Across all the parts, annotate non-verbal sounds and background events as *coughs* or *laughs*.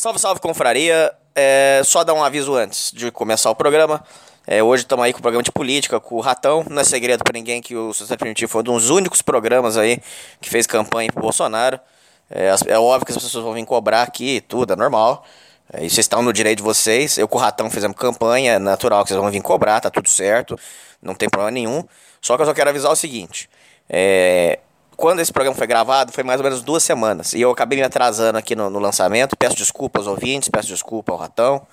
Salve, salve, confraria. É, só dar um aviso antes de começar o programa. É, hoje estamos aí com o programa de política com o Ratão. Não é segredo para ninguém que o Sociedade Primitivo foi um dos únicos programas aí que fez campanha pro Bolsonaro. É, é óbvio que as pessoas vão vir cobrar aqui tudo, é normal. É, e vocês estão no direito de vocês. Eu com o Ratão fizemos campanha, é natural que vocês vão vir cobrar, tá tudo certo, não tem problema nenhum. Só que eu só quero avisar o seguinte: é, quando esse programa foi gravado, foi mais ou menos duas semanas. E eu acabei me atrasando aqui no, no lançamento. Peço desculpas aos ouvintes, peço desculpa ao Ratão.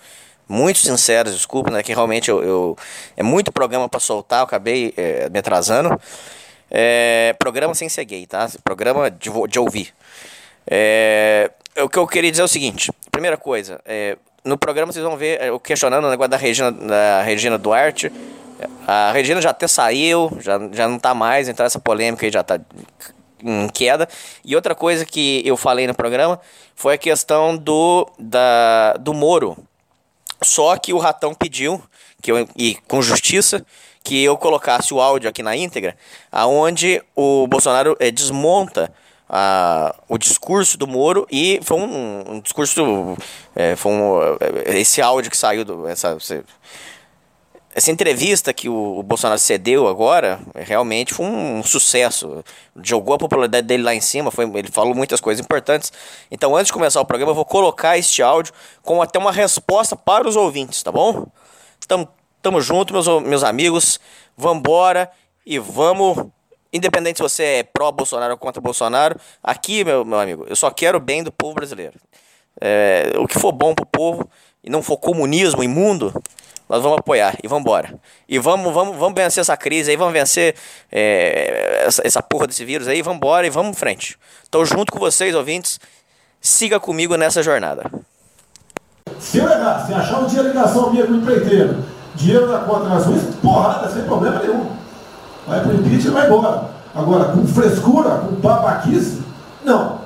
Muito sinceras desculpas, né? Que realmente eu, eu é muito programa para soltar, eu acabei é, me atrasando. É, programa sem ser gay, tá? Programa de, de ouvir. É, o que eu queria dizer é o seguinte: primeira coisa, é, no programa vocês vão ver eu questionando o negócio da Regina, da Regina Duarte. A Regina já até saiu, já, já não tá mais, então essa polêmica aí já tá em queda. E outra coisa que eu falei no programa foi a questão do, da, do Moro. Só que o Ratão pediu, que eu, e com justiça, que eu colocasse o áudio aqui na íntegra, aonde o Bolsonaro é, desmonta a, o discurso do Moro e foi um, um discurso, é, foi um, esse áudio que saiu, do, essa, essa entrevista que o, Bolsonaro cedeu agora, realmente foi um, sucesso. Jogou a popularidade dele lá em cima, foi, ele falou muitas coisas importantes. Então, antes de começar o programa, eu vou colocar este áudio com até uma resposta para os ouvintes, tá bom? Tamo, tamo junto, meus, meus amigos. Vambora e vamos. Independente se você é pró-Bolsonaro ou contra Bolsonaro, aqui, meu, meu amigo, eu só quero o bem do povo brasileiro. É, o que for bom pro povo e não for comunismo imundo, nós vamos apoiar e vamos embora. E vamos, vamos, vamos vencer essa crise aí, vamos vencer é, essa, essa porra desse vírus aí, vamos embora e vamos em frente. Estou junto com vocês, ouvintes. Siga comigo nessa jornada. Se eu errar, se achar um dia ligação minha com o empreiteiro, dinheiro na conta nas ruas, porrada, sem problema nenhum. Vai pro impeachment e vai embora. Agora, com frescura, com babaquice, não.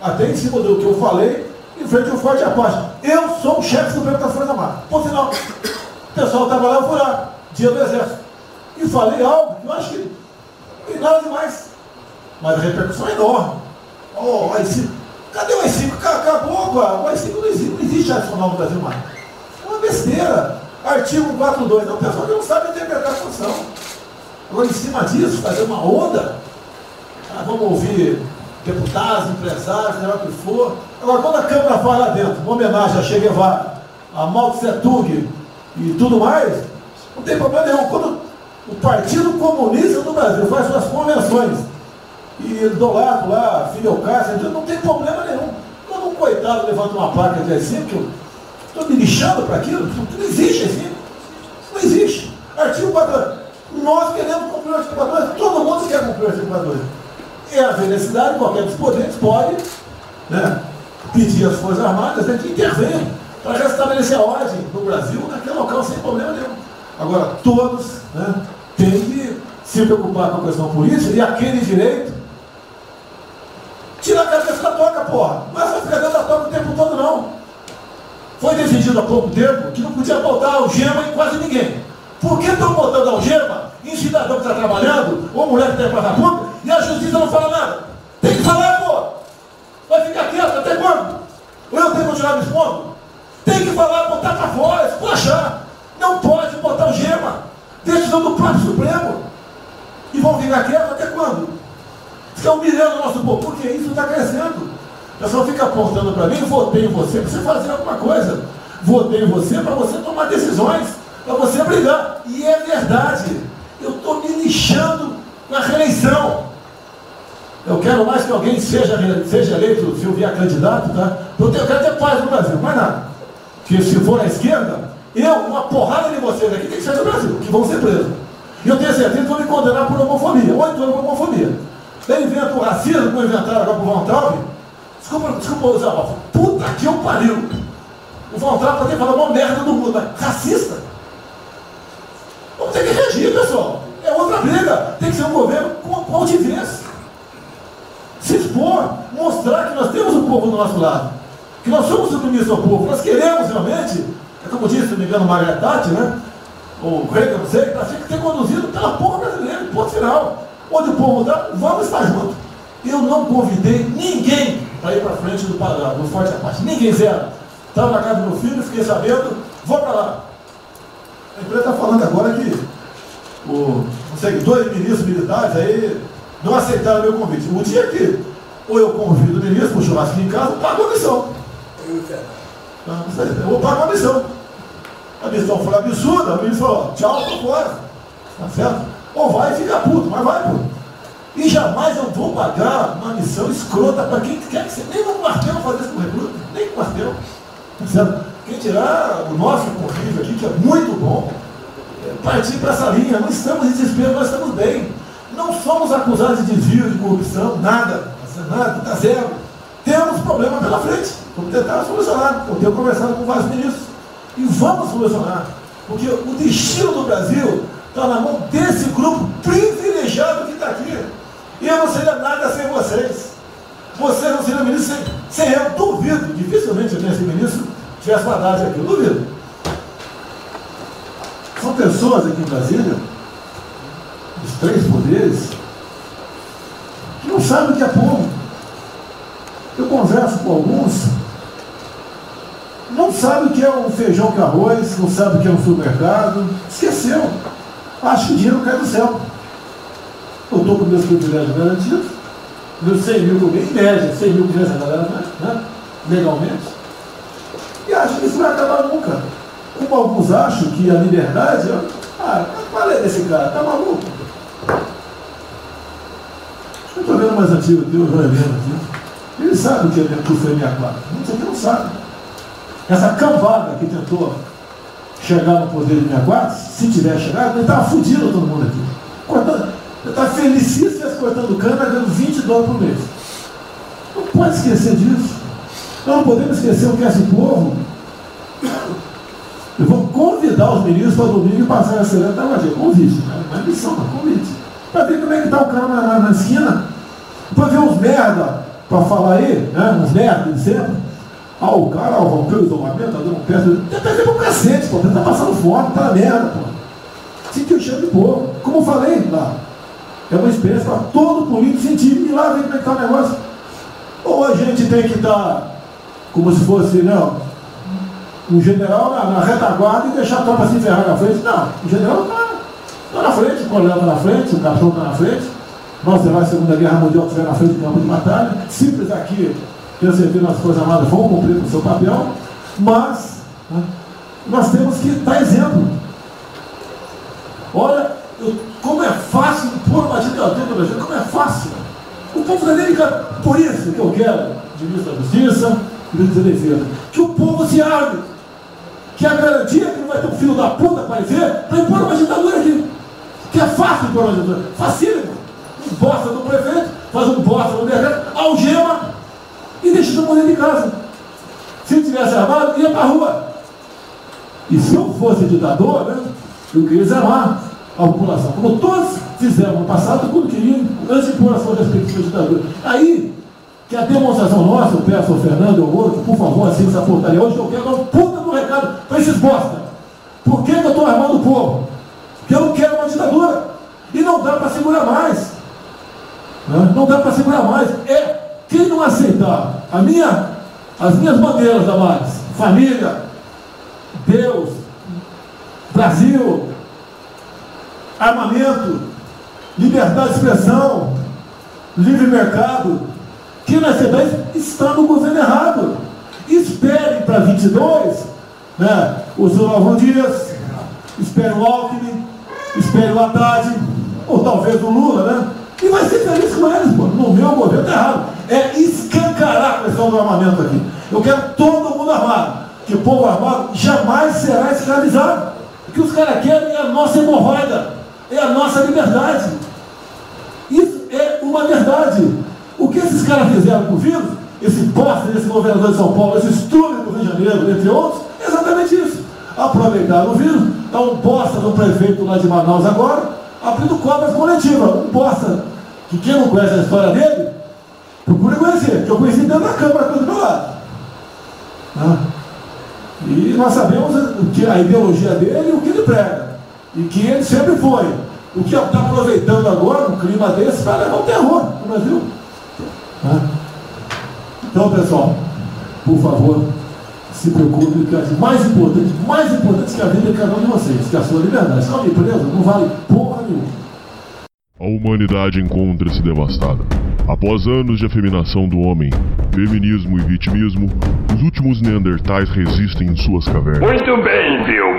Até em cima do que eu falei, em frente ao Forte Apache. Eu sou o chefe supremo das Forças Armadas. Ponto final. O pessoal estava lá, eu fui lá, dia do exército. E falei algo eu acho que tem nada demais. Mas a repercussão é enorme. Oh, o AI-5. Cadê o AI-5? Acabou, cara. O AI-5 não existe, não existe adicional no Brasil mais. É uma besteira. Artigo 142. Não, o pessoal não sabe interpretar a Constituição. Agora, em cima disso, fazer uma onda. Ah, vamos ouvir deputados, empresários, seja o que for. Agora, quando a Câmara fala lá dentro, uma homenagem a Che Guevara, a Mao Tse Tung, e tudo mais, não tem problema nenhum. Quando o Partido Comunista do Brasil faz suas convenções e do lado lá, Fidel Castro, não tem problema nenhum. Quando um coitado levanta uma placa de assim, que eu estou me lixando para aquilo, não existe assim. Não existe. Artigo 4. Nós queremos cumprir o artigo 14, todo mundo quer cumprir o artigo 14. E a necessidade, qualquer dos poderes pode né, pedir às Forças Armadas né, que intervenham para restabelecer a ordem no Brasil naquele local sem problema nenhum. Agora, todos né, têm que se preocupar com a questão política e aquele direito. Tira a cabeça da toca, porra. Não é só ficar dentro da toca o tempo todo, não. Foi decidido há pouco tempo que não podia botar algema em quase ninguém. Por que estão botando algema em cidadão que está trabalhando, ou mulher que está em praça pública, e a justiça não fala nada? Tem que falar, pô! Vai ficar quieto até quando? Eu tenho que continuar me expondo? Tem que falar, botar para fora, esculachar. Não pode botar o gema. Decisão do próprio Supremo. E vão ficar quietos até quando? Ficar humilhando o nosso povo, porque isso está crescendo. O pessoal fica apontando para mim, votei em você para você fazer alguma coisa. Votei em você para você tomar decisões, para você brigar. E é verdade. Eu estou me lixando na reeleição. Eu quero mais que alguém seja, seja eleito, se eu vier candidato, tá? Eu, tenho, eu quero ter paz no Brasil, mais nada que se for à esquerda, eu, uma porrada de vocês aqui tem que sair do Brasil, que vão ser presos. E eu tenho certeza que vão me condenar por homofobia, oito anos por homofobia. Daí inventa o racismo, como inventaram agora por Von Traub. Desculpa, desculpa usar a Puta que eu pariu. O Von Traub pode ter falado uma merda do mundo, mas racista. Vamos ter que reagir, pessoal. É outra briga. Tem que ser um governo com, com altivez. Se expor, mostrar que nós temos o povo do nosso lado que nós somos submissos ao povo, nós queremos realmente, é como disse, se não me engano, Margaret Thatcher, né? ou Reagan, não sei, que ser conduzido pela povo brasileiro, ponto final. Onde o povo está, vamos estar juntos. Eu não convidei ninguém para ir para frente do, do Forte Apache, ninguém zero. Estava na casa do meu filho, fiquei sabendo, vou para lá. A empresa está falando agora que o, sei, dois ministros militares aí não aceitaram meu convite. O dia que ou eu convido o ministro para um churrasco em casa, pago a missão. Eu vou pagar a missão. A missão foi absurda, o ministro falou, tchau, tô fora. Tá certo? Ou vai e fica puto, mas vai, puto. E jamais eu vou pagar uma missão escrota para quem quer que seja. Nem no quartel fazer isso com recruta, nem no quartel. Tá certo? Quem tirar o nosso convívio aqui, que é muito bom, é partir para essa linha. Não estamos em desespero, nós estamos bem. Não somos acusados de desvio, de corrupção, nada. Nada, está zero. Temos problema pela frente. Vamos tentar solucionar. Eu tenho conversado com vários ministros. E vamos solucionar. Porque o destino do Brasil está na mão desse grupo privilegiado que está aqui. E eu não seria nada sem vocês. Vocês não seriam ministros sem, sem eu. Duvido. Dificilmente eu tenha sido ministro tivesse uma dádiva aqui. Eu duvido. São pessoas aqui em Brasília, os três poderes, que não sabem o que é povo. Eu converso com alguns, não sabem o que é um feijão com arroz, não sabem o que é um supermercado, esqueceu. Acho que o dinheiro cai do céu. Eu estou com meus privilégios garantidos, meus 100 mil mês, em média, 100 mil por mês a galera, né? legalmente. E acho que isso vai acabar nunca. Como alguns acham que a liberdade, ah, qual é desse cara? Tá maluco? Eu estou vendo mais antigo aqui, o Joelino aqui. Ele sabe o que é foi 64. Muitos aqui não sabem. Essa cambada que tentou chegar no poder de 64, se tiver chegado, ele estava fudido todo mundo aqui. Cortando, ele estava felicíssimo cortando cana, ganhando 20 dólares por mês. Não pode esquecer disso. Nós não podemos esquecer o que é esse povo. Eu vou convidar os ministros para domingo e passar a semana da. Convite, né? não é missão, não convite. Para ver como é que está o cara na, na, na esquina. Para ver uns merda para falar aí, né? uns merda sempre. Ah, o cara ó, rompeu o isolamento, está dando um pé. Tenta ver o cacete, pô. Está passando fome, na merda, pô. Sentiu cheiro de povo. Como eu falei lá, é uma experiência para todo político sentir. E lá ver como é que está o negócio. Ou a gente tem que estar como se fosse, não, um general na, na retaguarda e deixar a tropa se ferrar na frente. Não, o general está tá na frente, o coronel está na frente, o capitão está na frente. Nós, heróis da Segunda Guerra Mundial, estiver na frente do campo de batalha. Simples aqui, tenho certeza nas Forças Armadas vão cumprir com o seu papel, mas né, nós temos que dar exemplo. Olha, eu, como é fácil pôr uma ditadura no Brasil, como é fácil. O povo da América, por isso que eu quero, ministro da Justiça, ministro da Defesa, que o povo se arme, que a garantia que não vai ter um filho da puta aparecer para impor uma ditadura aqui. Que é fácil uma ditadura, facílimo. Bosta do prefeito, faz um bosta no decreto, algema e deixa todo mundo de casa. Se tivesse armado, ia para a rua. E se eu fosse ditador, né, eu queria desarmar a população, como todos fizeram no passado, quando queriam, antes de sua respectiva ditadura. Aí, que a demonstração nossa, eu peço ao Fernando e ao outro, por favor, assine essa portaria hoje, eu quero dar um puta do recado para esses bosta. Por que, que eu estou armando o povo? Porque eu não quero uma ditadura. E não dá para segurar mais. Né? Não dá para segurar mais. É, quem não aceitar a minha, as minhas bandeiras, Damares, família, Deus, Brasil, armamento, liberdade de expressão, livre mercado, que na CBS está no governo errado. Espere para 22, né? o Zulavão Dias, espere o Alckmin, espere o Haddad, ou talvez o Lula, né? E vai ser feliz com eles, pô. No meu governo está errado. É escancarar a questão do armamento aqui. Eu quero todo mundo armado. Que o povo armado jamais será escravizado. O que os caras querem é a nossa hemorroida, é a nossa liberdade. Isso é uma verdade. O que esses caras fizeram com o vírus, esse bosta desse governador de São Paulo, esse estudo do Rio de Janeiro, entre outros, é exatamente isso. Aproveitaram o vírus, está um bosta do prefeito lá de Manaus agora, abrindo cobras coletivas. Um bosta que quem não conhece a história dele, procure conhecer, que eu conheci dentro da Câmara do meu lado. Ah. E nós sabemos o que a ideologia dele e o que ele prega. E que ele sempre foi. O que está aproveitando agora, um clima desse, para levar o terror no Brasil. Então, pessoal, por favor, se preocupe com as mais importantes, mais importantes que a vida de cada um de vocês, que é a sua liberdade. É uma empresa, não vale porra nenhuma. A humanidade encontra-se devastada. Após anos de afeminação do homem, feminismo e vitimismo, os últimos neandertais resistem em suas cavernas. Muito bem,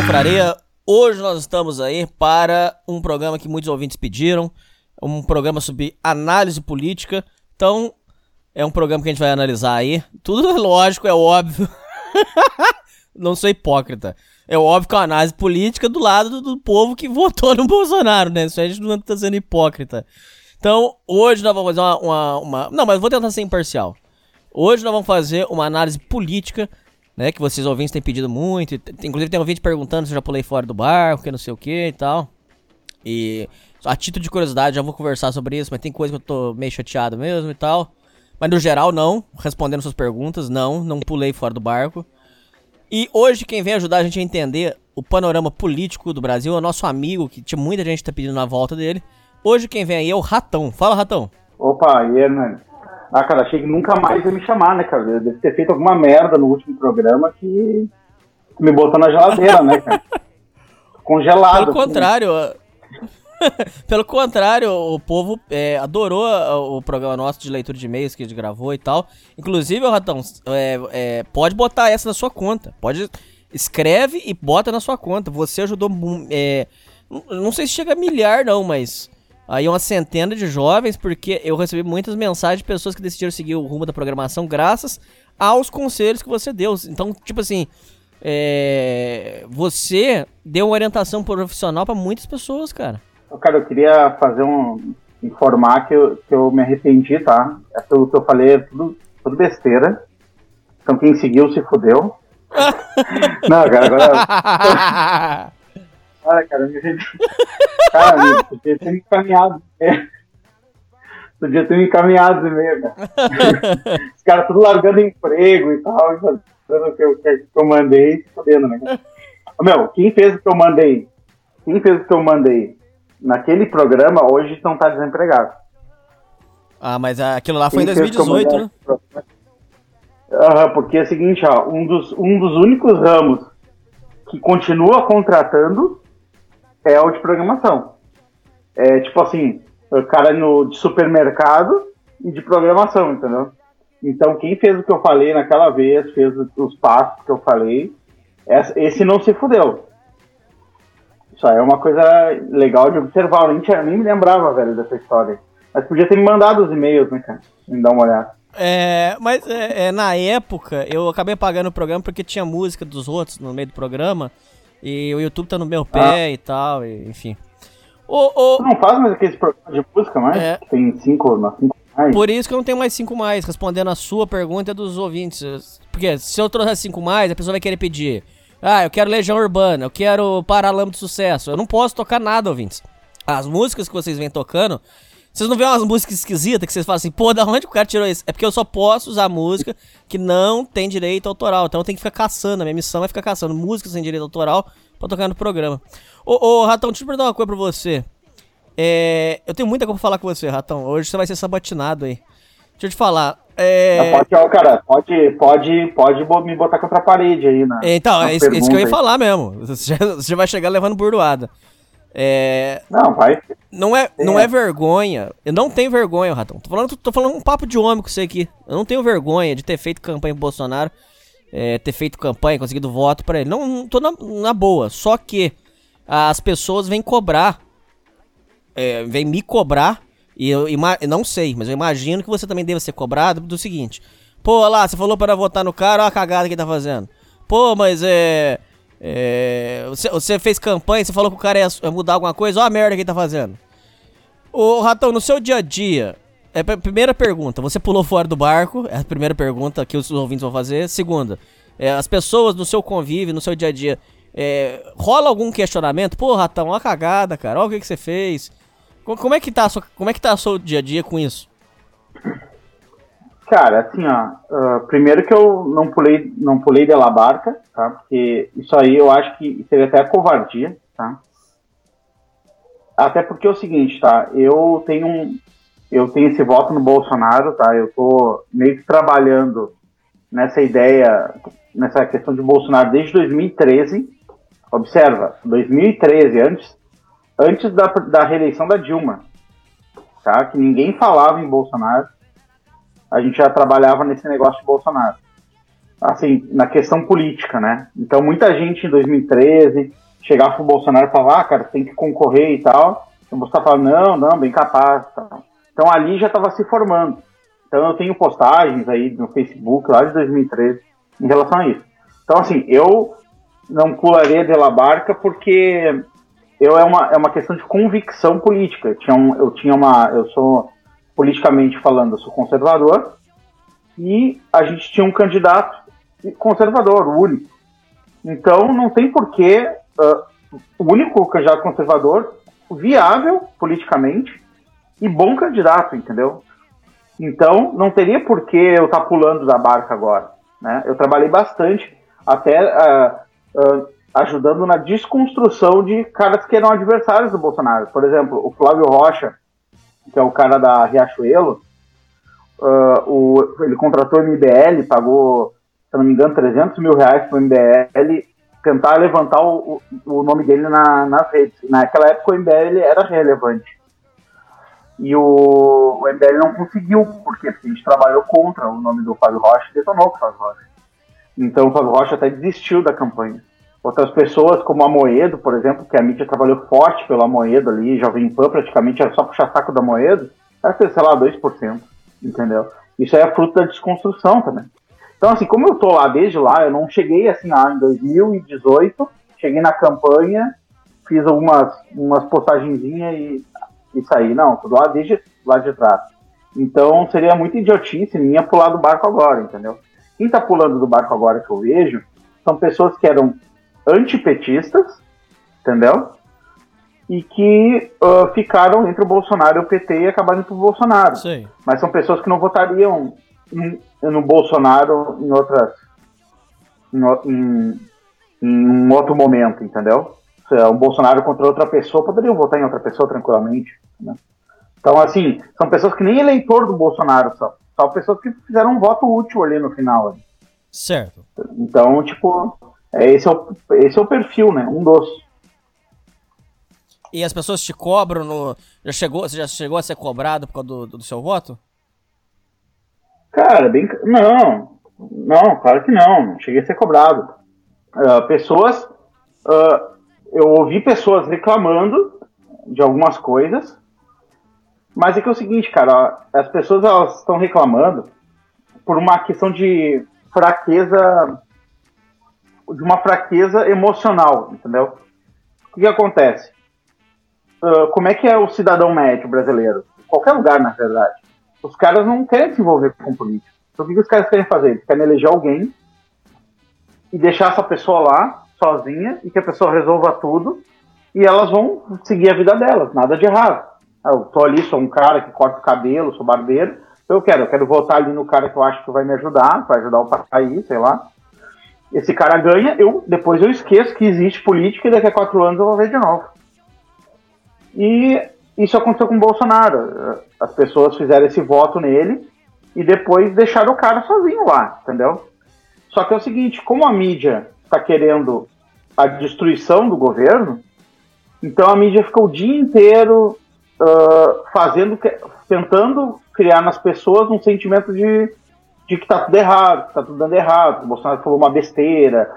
Confraria! Hoje nós estamos aí para um programa que muitos ouvintes pediram, um programa sobre análise política. Então, é um programa que a gente vai analisar aí. Tudo é *laughs* lógico, é óbvio. *laughs* Não sou hipócrita. É óbvio que é uma análise política do lado do, povo que *laughs* votou no Bolsonaro, né? Isso a gente não tá sendo hipócrita. Então, hoje nós vamos fazer uma, uma, uma. Não, mas vou tentar ser imparcial. Hoje nós vamos fazer uma análise política, né? Que vocês ouvintes têm pedido muito. Inclusive tem ouvinte perguntando se eu já pulei fora do barco, que não sei o que e tal. E a título de curiosidade, já vou conversar sobre isso, mas tem coisa que eu tô meio chateado mesmo e tal. Mas no geral, não. Respondendo suas perguntas, não. Não pulei fora do barco. E hoje quem vem ajudar a gente a entender o panorama político do Brasil é o nosso amigo, que tinha muita gente tá pedindo na volta dele. Hoje quem vem aí é o Ratão. Fala, Ratão. Opa, e aí? Ah, cara, achei que nunca mais ia me chamar, né, cara? Eu devo ter feito alguma merda no último programa que me botou na geladeira, né, cara? *laughs* Congelado. Pelo assim. contrário, *laughs* pelo contrário, o povo é, adorou o programa nosso de leitura de e-mails que a gente gravou e tal. Inclusive, Ratão, é, é, pode botar essa na sua conta. Pode escreve e bota na sua conta. Você ajudou, é, não sei se chega a milhar não, mas aí uma centena de jovens, porque eu recebi muitas mensagens de pessoas que decidiram seguir o rumo da programação graças aos conselhos que você deu. Então, tipo assim, é, você deu uma orientação profissional pra muitas pessoas, cara. Cara, eu queria fazer um. informar que eu, que eu me arrependi, tá? É pelo que eu falei, é tudo, tudo besteira. Então quem seguiu se fudeu. *laughs* Não, cara, agora. *laughs* *laughs* Olha, cara, me. *laughs* Cara, amigo, podia ter me encaminhado. É. Podia ter me encaminhado e-mail, cara. *laughs* Os caras tudo largando emprego e tal, e fazendo o que eu, que eu mandei se fudendo, né? Meu, quem fez o que eu mandei? Quem fez o que eu mandei naquele programa hoje não tá desempregado. ah, mas aquilo lá foi em Quem eu 2018, mandei né? porque é o seguinte, ó, um dos, um dos únicos ramos que continua contratando é o de programação. É tipo assim, o cara no, de supermercado e de programação, entendeu? Então quem fez o que eu falei naquela vez, fez os passos que eu falei, esse não se fudeu. Isso aí é uma coisa legal de observar. Eu nem, nem me lembrava, velho, dessa história. Mas podia ter me mandado os e-mails, né, cara? Me dar uma olhada. É, mas é, é, na época eu acabei pagando o programa porque tinha música dos outros no meio do programa e o YouTube tá no meu pé Ah. e tal, e- enfim. Ô, ô, Tu não faz mais aqueles programas de música mais? É. Que Tem cinco, não, cinco mais. Por isso que eu não tenho mais 5 mais, respondendo a sua pergunta dos ouvintes. Porque se eu trouxer 5 mais, a pessoa vai querer pedir. Ah, eu quero Legião Urbana, eu quero Paralama de Sucesso. Eu não posso tocar nada, ouvintes. As músicas que vocês vêm tocando, vocês não vêem umas músicas esquisitas que vocês falam assim, pô, da onde o cara tirou isso? É porque eu só posso usar música que não tem direito autoral. Então eu tenho que ficar caçando, a minha missão é ficar caçando músicas sem direito autoral pra tocar no programa. Ô, ô Ratão, deixa eu perguntar uma coisa pra você. É, eu tenho muita coisa pra falar com você, Ratão. Hoje você vai ser sabatinado aí. Deixa eu te falar. É, Pode, ó, cara, pode, pode, pode me botar contra a parede aí, né? então, Uma é isso, é isso que eu ia aí. falar mesmo. Você já, você já vai chegar levando burdoada. É, Não, vai. não é, não é vergonha. Eu não tenho vergonha, Ratão. Tô falando, tô falando um papo de homem com você aqui. Eu não tenho vergonha de ter feito campanha pro Bolsonaro, é, ter feito campanha, conseguido voto pra ele. Não, não tô na, na boa. Só que as pessoas vêm cobrar, é, vêm me cobrar E eu eu não sei, mas eu imagino que você também deve ser cobrado do seguinte: pô, lá, você falou para votar no cara, olha a cagada que ele tá fazendo. Pô, mas é. É, você, você fez campanha, você falou que o cara ia, mudar alguma coisa, olha a merda que ele tá fazendo. Ô, Ratão, no seu dia a dia, é a primeira pergunta, você pulou fora do barco, é a primeira pergunta que os ouvintes vão fazer. Segunda, é, as pessoas no seu convívio, no seu dia a dia, é, rola algum questionamento? Pô, Ratão, a cagada, cara, olha o que, que você fez. Co- Como é que tá sua, como é que tá o seu dia a dia com isso? Cara, assim, ó, ah, primeiro que eu não pulei, não pulei de barca, tá? Porque isso aí eu acho que seria até covardia, tá? Até porque é o seguinte, tá? Eu tenho um, eu tenho esse voto no Bolsonaro, tá? Eu tô meio que trabalhando nessa ideia, nessa questão de Bolsonaro desde 2013. Observa, 2013, antes, antes da, da reeleição da Dilma, tá? Que ninguém falava em Bolsonaro a gente já trabalhava nesse negócio de Bolsonaro. Assim, na questão política, né? Então, muita gente em 2013 chegava pro Bolsonaro e falava, ah, cara, tem que concorrer e tal. O Bolsonaro falava, não, não, bem capaz. Então, ali já estava se formando. Então, eu tenho postagens aí no Facebook lá de 2013 em relação a isso. Então, assim, eu não pularia de la barca porque eu é uma, é uma questão de convicção política. Eu tinha, um, eu tinha uma. Eu sou politicamente falando, eu sou conservador, e a gente tinha um candidato conservador, o único. Então não tem porquê uh, o único candidato conservador viável politicamente e bom candidato, entendeu? Então não teria porquê eu estar pulando da barca agora. Né? Eu trabalhei bastante até uh, uh, ajudando na desconstrução de caras que eram adversários do Bolsonaro. Por exemplo, o Flávio Rocha, que é o cara da Riachuelo, uh, o, ele contratou o MBL, pagou, se não me engano, 300 mil reais para o MBL tentar levantar o, o, nome dele na, nas redes. Naquela época o MBL era relevante. E o, o MBL não conseguiu? Porque a gente trabalhou contra o nome do Fábio Rocha e detonou o Fábio Rocha. Então o Fábio Rocha até desistiu da campanha. Outras pessoas, como a Moedo, por exemplo, que a mídia trabalhou forte pela Moedo ali, Jovem Pan praticamente era só puxar saco da Moedo, era, sei lá, 2%, entendeu? Isso é fruto da desconstrução também. Então, assim, como eu tô lá desde lá, eu não cheguei assim, ah, em 2018, cheguei na campanha, fiz algumas umas postagenzinhas e, e saí. Não, tô lá desde lá de trás. Então, seria muito idiotice minha pular do barco agora, entendeu? Quem tá pulando do barco agora que eu vejo são pessoas que eram antipetistas, entendeu? E que uh, ficaram entre o Bolsonaro e o PT e acabaram pro Bolsonaro. Sei. Mas são pessoas que não votariam em- no Bolsonaro em outras. em, em, em um outro momento, entendeu? Se é um Bolsonaro contra outra pessoa, poderiam votar em outra pessoa tranquilamente. né? Então, assim, são pessoas que nem eleitor do Bolsonaro são. São pessoas que fizeram um voto útil ali no final. Certo. Então, tipo, esse, é o, esse é o perfil, né? Um dos. E as pessoas te cobram no. Já chegou, você já chegou a ser cobrado por causa do, do seu voto? Cara, bem. Não, não, claro que não. Não cheguei a ser cobrado. Ah, pessoas. ah, eu ouvi pessoas reclamando de algumas coisas. Mas é que é o seguinte, cara, as pessoas elas estão reclamando por uma questão de fraqueza. De uma fraqueza emocional, entendeu? O que, que acontece? Ah, como é que é o cidadão médio brasileiro? Qualquer lugar, na verdade os caras não querem se envolver com política. Então o que que os caras querem fazer? Eles querem eleger alguém e deixar essa pessoa lá, sozinha, e que a pessoa resolva tudo, e elas vão seguir a vida delas, nada de errado. Ah, Eu tô ali, sou um cara que corta o cabelo, sou barbeiro, eu quero, eu quero votar ali no cara que eu acho que vai me ajudar, vai ajudar o país, sei lá. Esse cara ganha, eu depois eu esqueço que existe política e daqui a quatro anos eu vou ver de novo. E isso aconteceu com o Bolsonaro. As pessoas fizeram esse voto nele e depois deixaram o cara sozinho lá, entendeu? Só que é o seguinte, como a mídia está querendo a destruição do governo, então a mídia fica o dia inteiro ah, fazendo, tentando criar nas pessoas um sentimento de, de que tá tudo errado, que tá tudo dando errado, que o Bolsonaro falou uma besteira,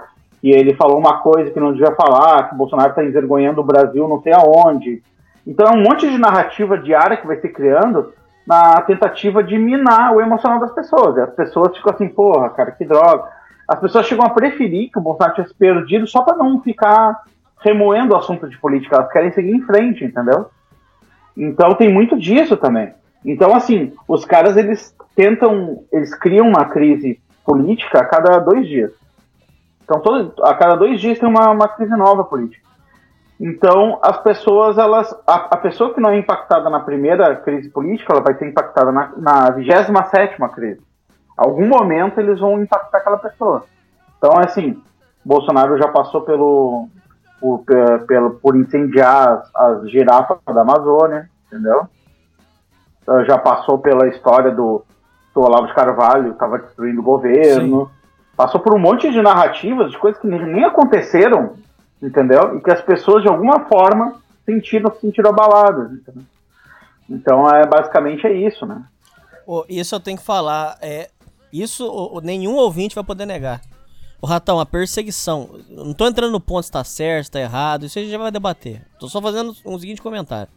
e ele falou uma coisa que não devia falar, que o Bolsonaro está envergonhando o Brasil não sei aonde. Então é um monte de narrativa diária que vai se criando na tentativa de minar o emocional das pessoas. E as pessoas ficam assim, porra, cara, que droga. As pessoas chegam a preferir que o Bolsonaro tivesse perdido só para não ficar remoendo o assunto de política. Elas querem seguir em frente, entendeu? Então tem muito disso também. Então, assim, os caras eles tentam, eles criam uma crise política a cada dois dias. Então, todo, a cada dois dias tem uma, uma crise nova política. Então, as pessoas, elas. A, a, pessoa que não é impactada na primeira crise política, ela vai ser impactada na, na 27 crise. Algum momento eles vão impactar aquela pessoa. Então, assim, Bolsonaro já passou pelo. por, pelo, por incendiar as, as girafas da Amazônia, entendeu? Então, já passou pela história do, do Olavo de Carvalho, estava destruindo o governo. Sim. Passou por um monte de narrativas, de coisas que nem aconteceram, entendeu? E que as pessoas, de alguma forma, sentiram, sentiram abaladas, entendeu? Então, é, basicamente é isso, né? Oh, isso eu tenho que falar, é, isso oh, nenhum ouvinte vai poder negar. O Ratão, a perseguição, não tô entrando no ponto se tá certo, se tá errado, isso a gente já vai debater. Tô só fazendo um seguinte comentário.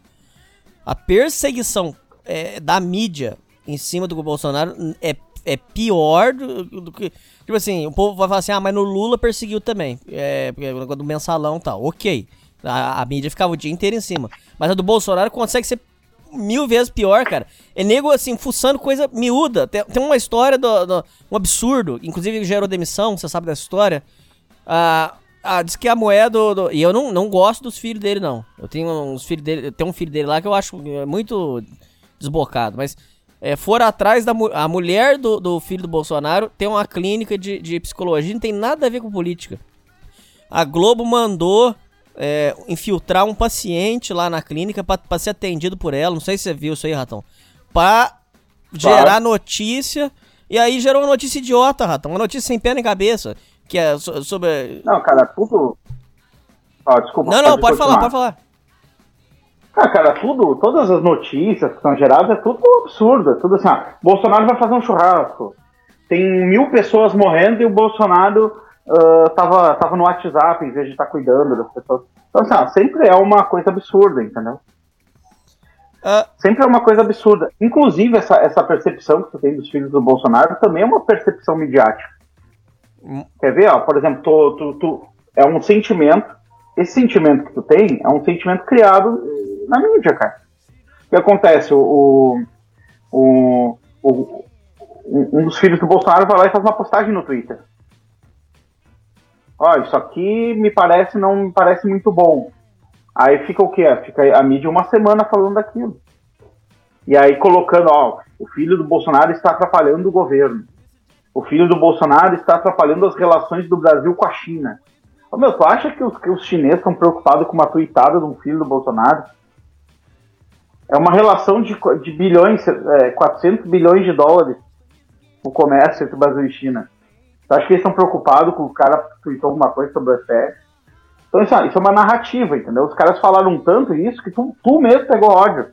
A perseguição é, da mídia em cima do Bolsonaro é, é pior do, do, que. Tipo assim, o povo vai falar assim, ah, mas no Lula perseguiu também. É, do mensalão e tal. Ok. A, a, mídia ficava o dia inteiro em cima. Mas a do Bolsonaro consegue ser mil vezes pior, cara. É nego, assim, fuçando coisa miúda. Tem, tem uma história do, do, Um absurdo. Inclusive gerou demissão, você sabe dessa história. Ah. Ah, diz que a moeda do, E eu não, não gosto dos filhos dele, não. Eu tenho uns filhos dele. Tem um filho dele lá que eu acho muito desbocado. Mas é, foram atrás da a mulher do, do filho do Bolsonaro. Tem uma clínica de, de psicologia. Não tem nada a ver com política. A Globo mandou é, infiltrar um paciente lá na clínica para ser atendido por ela. Não sei se você viu isso aí, Ratão. Pra gerar notícia. E aí gerou uma notícia idiota, Ratão. Uma notícia sem pé nem cabeça. Que é sobre. Não, cara, tudo. Ah, desculpa. Não, não, pode, pode falar, pode falar. Ah, cara, tudo, todas as notícias que são geradas é tudo absurdo. É tudo assim, ah, Bolsonaro vai fazer um churrasco. Tem mil pessoas morrendo e o Bolsonaro uh, tava, tava no WhatsApp em vez de estar tá cuidando das pessoas. Então, assim, ah, sempre é uma coisa absurda, entendeu? Uh, sempre é uma coisa absurda. Inclusive, essa, essa percepção que tu tem dos filhos do Bolsonaro também é uma percepção midiática. Quer ver, ó, por exemplo, tu, tu, tu, é um sentimento, esse sentimento que tu tem é um sentimento criado na mídia, cara. O que acontece? O, o, o, um dos filhos do Bolsonaro vai lá e faz uma postagem no Twitter. Ó, isso aqui me parece, não me parece muito bom. Aí fica o quê? Fica a mídia uma semana falando daquilo. E aí colocando, ó, o filho do Bolsonaro está atrapalhando o governo o filho do Bolsonaro está atrapalhando as relações do Brasil com a China. Ô, meu, tu acha que os, que os chineses estão preocupados com uma tuitada de um filho do Bolsonaro? É uma relação de, de bilhões, é, 400 bilhões de dólares o comércio entre Brasil e China. Tu acha que eles estão preocupados com o cara que tweetou alguma coisa sobre o FTX? Então isso, isso, é uma narrativa, entendeu? Os caras falaram tanto isso que tu, tu mesmo pegou ódio.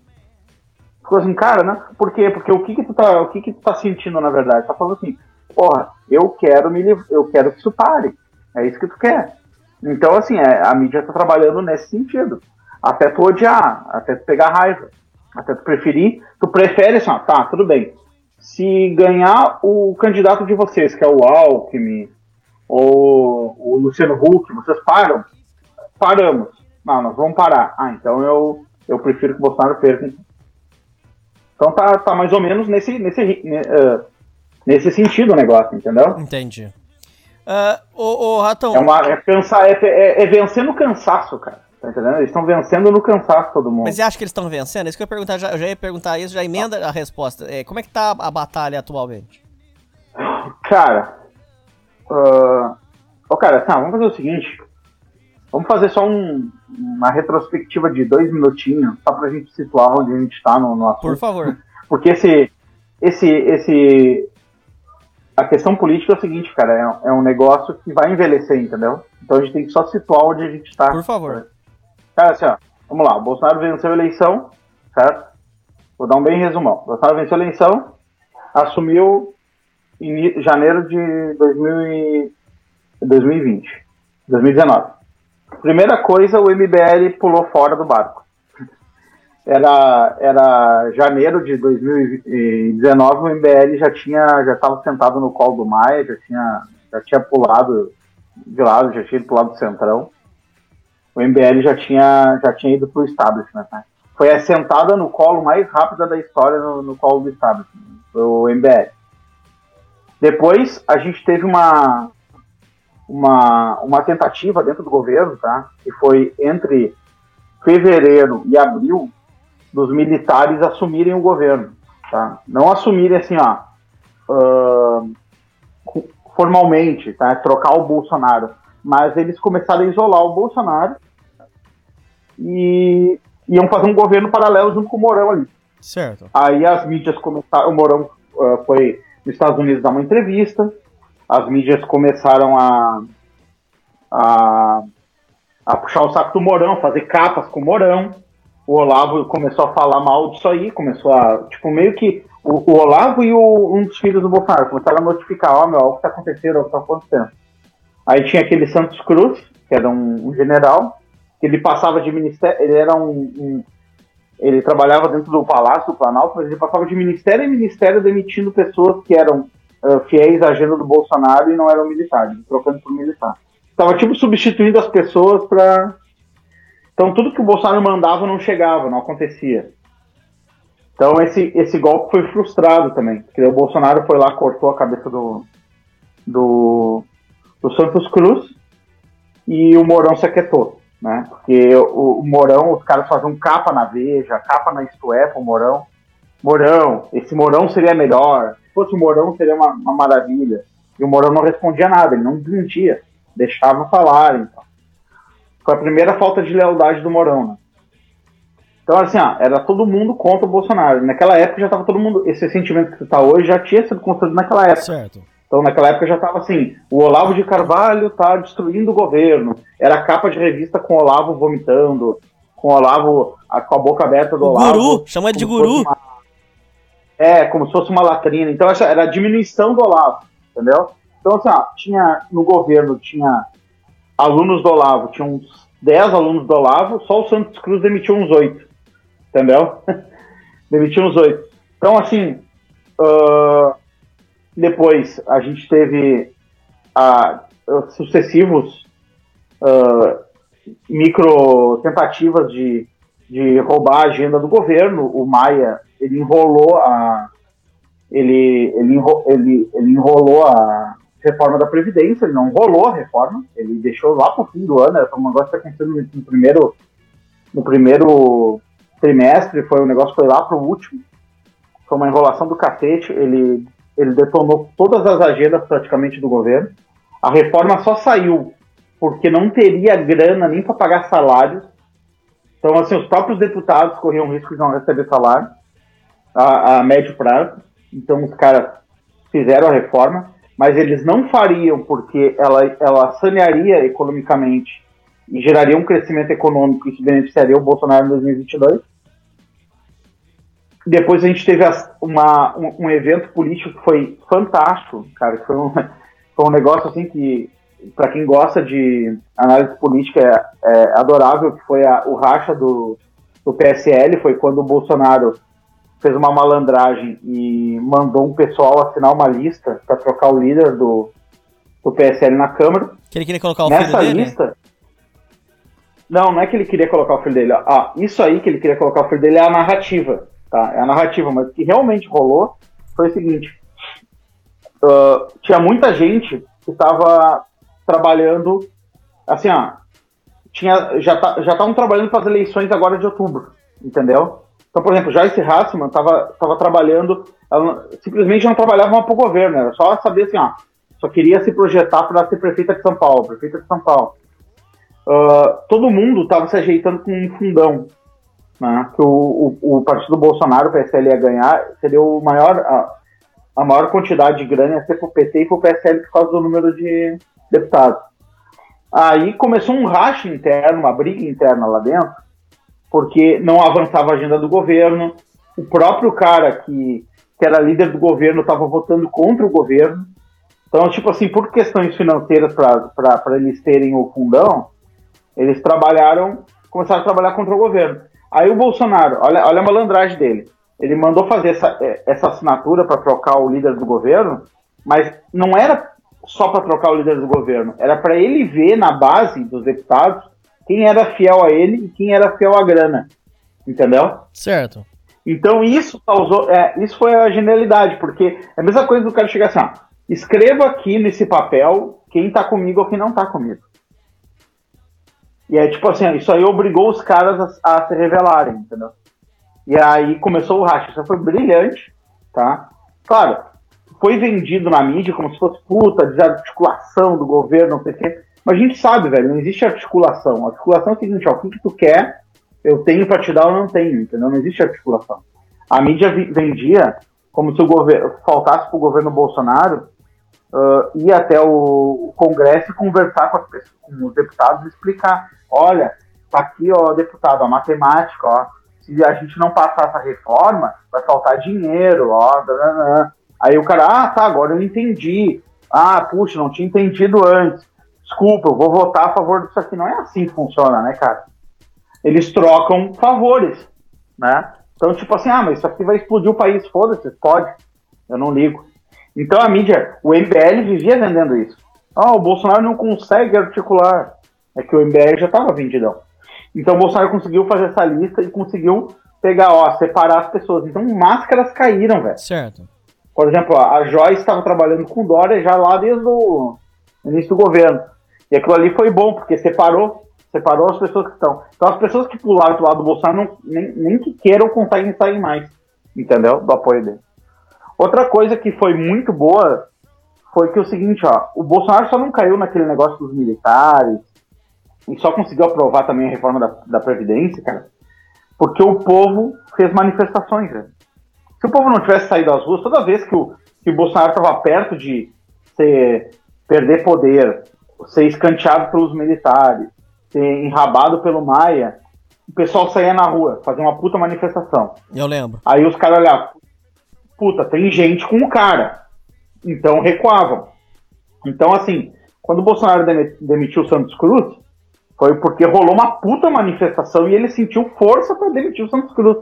Ficou assim, cara, né? Por quê? Porque o que que tu tá, o que que tu tá sentindo na verdade? Tá falando assim, porra, eu quero me eu quero que isso pare. É isso que tu quer. Então, assim, é, a mídia tá trabalhando nesse sentido. Até tu odiar, até tu pegar raiva, até tu preferir, tu prefere assim, ó, tá, tudo bem. Se ganhar o candidato de vocês, que é o Alckmin, ou o Luciano Huck, vocês param? Paramos. Não, nós vamos parar. Ah, então eu, eu prefiro que o Bolsonaro perca. Então tá, tá mais ou menos nesse, nesse, uh, nesse sentido o negócio, entendeu? Entendi. Uh, ô, ô, Ratão. É, uma, é, cansar, é, é, é vencer no cansaço, cara. Tá entendendo? Eles estão vencendo no cansaço todo mundo. Mas você acha que eles estão vencendo? Isso que eu ia perguntar, já, eu já ia perguntar isso, já emenda a resposta. É, como é que tá a batalha atualmente? Cara. Uh, oh, cara, tá, vamos fazer o seguinte. Vamos fazer só um, uma retrospectiva de dois minutinhos, só pra gente situar onde a gente tá no, no assunto. Por favor. *laughs* Porque esse, esse, esse, a questão política é o seguinte, cara, é, é, um negócio que vai envelhecer, entendeu? Então a gente tem que só situar onde a gente está. Por favor. Cara, assim, ó, vamos lá, o Bolsonaro venceu a eleição, certo? Vou dar um bem resumão. O Bolsonaro venceu a eleição, assumiu em janeiro de 2000 2020, 2019. Primeira coisa, o MBL pulou fora do barco. era, era janeiro de 2019, o MBL já tinha já estava sentado no colo do Maia, já tinha, já tinha pulado de lado, já tinha ido pro lado do centrão. O MBL já tinha, já tinha ido pro establishment, né? Foi assentada no colo mais rápida da história no, no colo do establishment, o MBL. Depois a gente teve uma, uma, uma tentativa dentro do governo, tá? Que foi entre fevereiro e abril dos militares assumirem o governo, tá? Não assumirem assim, ó, uh, formalmente, tá? Trocar o Bolsonaro, mas eles começaram a isolar o Bolsonaro e iam fazer um governo paralelo junto com o Mourão ali. Certo. Aí as mídias começaram, o Mourão uh, foi nos Estados Unidos dar uma entrevista, as mídias começaram a, a, a puxar o saco do Mourão, fazer capas com o Mourão, o Olavo começou a falar mal disso aí, começou a, tipo, meio que o, o Olavo e o, um dos filhos do Bolsonaro começaram a notificar, ó, oh, meu, o que tá acontecendo, o que tá acontecendo. Aí tinha aquele Santos Cruz, que era um, um general, que ele passava de ministério, ele era um, um, ele trabalhava dentro do Palácio do Planalto, mas ele passava de ministério em ministério demitindo pessoas que eram uh, fiéis à agenda do Bolsonaro e não eram militares, trocando por militar. Tava tipo substituindo as pessoas para então tudo que o Bolsonaro mandava não chegava, não acontecia. Então esse, esse golpe foi frustrado também, porque o Bolsonaro foi lá, cortou a cabeça do, do, do Santos Cruz e o Mourão se aquietou, né? Porque o, o Mourão, os caras faziam capa na Veja, capa na Isto É pro Mourão. Mourão, esse Mourão seria melhor, se fosse o Mourão seria uma, uma maravilha. E o Mourão não respondia nada, ele não desmentia, deixava falar, então. Foi a primeira falta de lealdade do Morão, né? Então, assim, ó, era todo mundo contra o Bolsonaro. Naquela época já estava todo mundo. Esse sentimento que você está hoje já tinha sido construído naquela época. Certo. Então, naquela época já estava assim: o Olavo de Carvalho está destruindo o governo. Era capa de revista com o Olavo vomitando, com o Olavo a, com a boca aberta do O Olavo. guru, chama ele de guru. uma- É, como se fosse uma latrina. Então, essa era a diminuição do Olavo, entendeu? Então, assim, ó, tinha no governo, tinha alunos do Olavo, tinha uns 10 alunos do Olavo, só o Santos Cruz demitiu uns 8, entendeu? *laughs* demitiu uns 8. Então, assim, ah, depois a gente teve ah, sucessivos ah, micro tentativas de, de roubar a agenda do governo. O Maia, ele enrolou a ele, ele, enro- ele, ele enrolou a reforma da Previdência, ele não enrolou a reforma, ele deixou lá pro fim do ano, era um negócio que aconteceu no, no primeiro no primeiro trimestre, foi o negócio foi lá pro último. Foi uma enrolação do cacete, ele, ele detonou todas as agendas praticamente do governo. A reforma só saiu porque não teria grana nem para pagar salários. Então, assim, os próprios deputados corriam risco de não receber salário a, a médio prazo. Então, os caras fizeram a reforma, mas eles não fariam porque ela, ela sanearia economicamente e geraria um crescimento econômico que beneficiaria o Bolsonaro em 2022. Depois a gente teve uma, um, um evento político que foi fantástico, cara, foi um, *laughs* foi um negócio assim que, para quem gosta de análise política, é, é adorável, que foi a- o racha do, do PSL, foi quando o Bolsonaro fez uma malandragem e mandou um pessoal assinar uma lista para trocar o líder do, do PSL na Câmara. Que ele queria colocar o filho Nessa dele? lista. Não, não é que ele queria colocar o filho dele. Ah, isso aí que ele queria colocar o filho dele é a narrativa. Tá? É a narrativa, mas o que realmente rolou foi o seguinte: ah, tinha muita gente que estava trabalhando. Assim, ó, tinha, já tá- já estavam trabalhando para as eleições agora de outubro, entendeu? Então, por exemplo, Joyce Hassman estava tava trabalhando, ela simplesmente não trabalhava mais para o governo, era só saber assim, ó, só queria se projetar para ser prefeita de São Paulo, prefeita de São Paulo. Ah, todo mundo estava se ajeitando com um fundão, né, que o, o, o partido Bolsonaro, o PSL ia ganhar, seria o maior, a, a maior quantidade de grana ia ser pro PT e pro PSL por causa do número de deputados. Aí começou um racha interno, uma briga interna lá dentro, porque não avançava a agenda do governo. O próprio cara que, que era líder do governo estava votando contra o governo. Então, tipo assim, por questões financeiras para eles terem o fundão, eles trabalharam, começaram a trabalhar contra o governo. Aí o Bolsonaro, olha, olha a malandragem dele. Ele mandou fazer essa, é, essa assinatura para trocar o líder do governo, mas não era só para trocar o líder do governo, era para ele ver na base dos deputados quem era fiel a ele e quem era fiel à grana. Entendeu? Certo. Então isso causou. É, isso foi a genialidade, porque é a mesma coisa do cara chegar assim, ó, escreva aqui nesse papel quem tá comigo ou quem não tá comigo. E é tipo assim, isso aí obrigou os caras a, a se revelarem, entendeu? E aí começou o racha. Isso foi brilhante, tá? Claro, foi vendido na mídia como se fosse puta, desarticulação do governo, não sei o quê. Mas a gente sabe, velho, não existe articulação. Articulação é o seguinte, ó, o que, que tu quer, eu tenho pra te dar ou não tenho, entendeu? Não existe articulação. A mídia vendia como se o governo faltasse pro governo Bolsonaro uh, ir até o, Congresso e conversar com, pessoas, com, os deputados e explicar, olha, tá aqui, ó, deputado, a matemática, ó, se a gente não passar essa reforma, vai faltar dinheiro, ó, aí o cara, ah, tá, agora eu entendi, ah, puxa, não tinha entendido antes, desculpa, eu vou votar a favor disso aqui. Não é assim que funciona, né, cara? Eles trocam favores, né? Então, tipo assim, ah, mas isso aqui vai explodir o país, foda-se, pode. Eu não ligo. Então a mídia, o MBL vivia vendendo isso. Ah, o Bolsonaro não consegue articular. É que o MBL já estava vendidão. Então o Bolsonaro conseguiu fazer essa lista e conseguiu pegar, ó, separar as pessoas. Então máscaras caíram, velho. Certo. Por exemplo, a Joyce estava trabalhando com Dória já lá desde o início do governo. E aquilo ali foi bom, porque separou, separou as pessoas que estão. Então as pessoas que pularam do lado do Bolsonaro não, nem, nem que queiram conseguem sair mais. Entendeu? Do apoio dele. Outra coisa que foi muito boa foi que o seguinte, ó, o Bolsonaro só não caiu naquele negócio dos militares e só conseguiu aprovar também a reforma da, da Previdência, cara, porque o povo fez manifestações, né? Se o povo não tivesse saído às ruas, toda vez que o, que o Bolsonaro estava perto de ser, perder poder, ser escanteado pelos militares, ser enrabado pelo Maia, o pessoal saía na rua, fazia uma puta manifestação. Eu lembro. Aí os caras olhavam, puta, tem gente com o cara. Então recuavam. Então, assim, quando o Bolsonaro demitiu o Santos Cruz, foi porque rolou uma puta manifestação e ele sentiu força para demitir o Santos Cruz.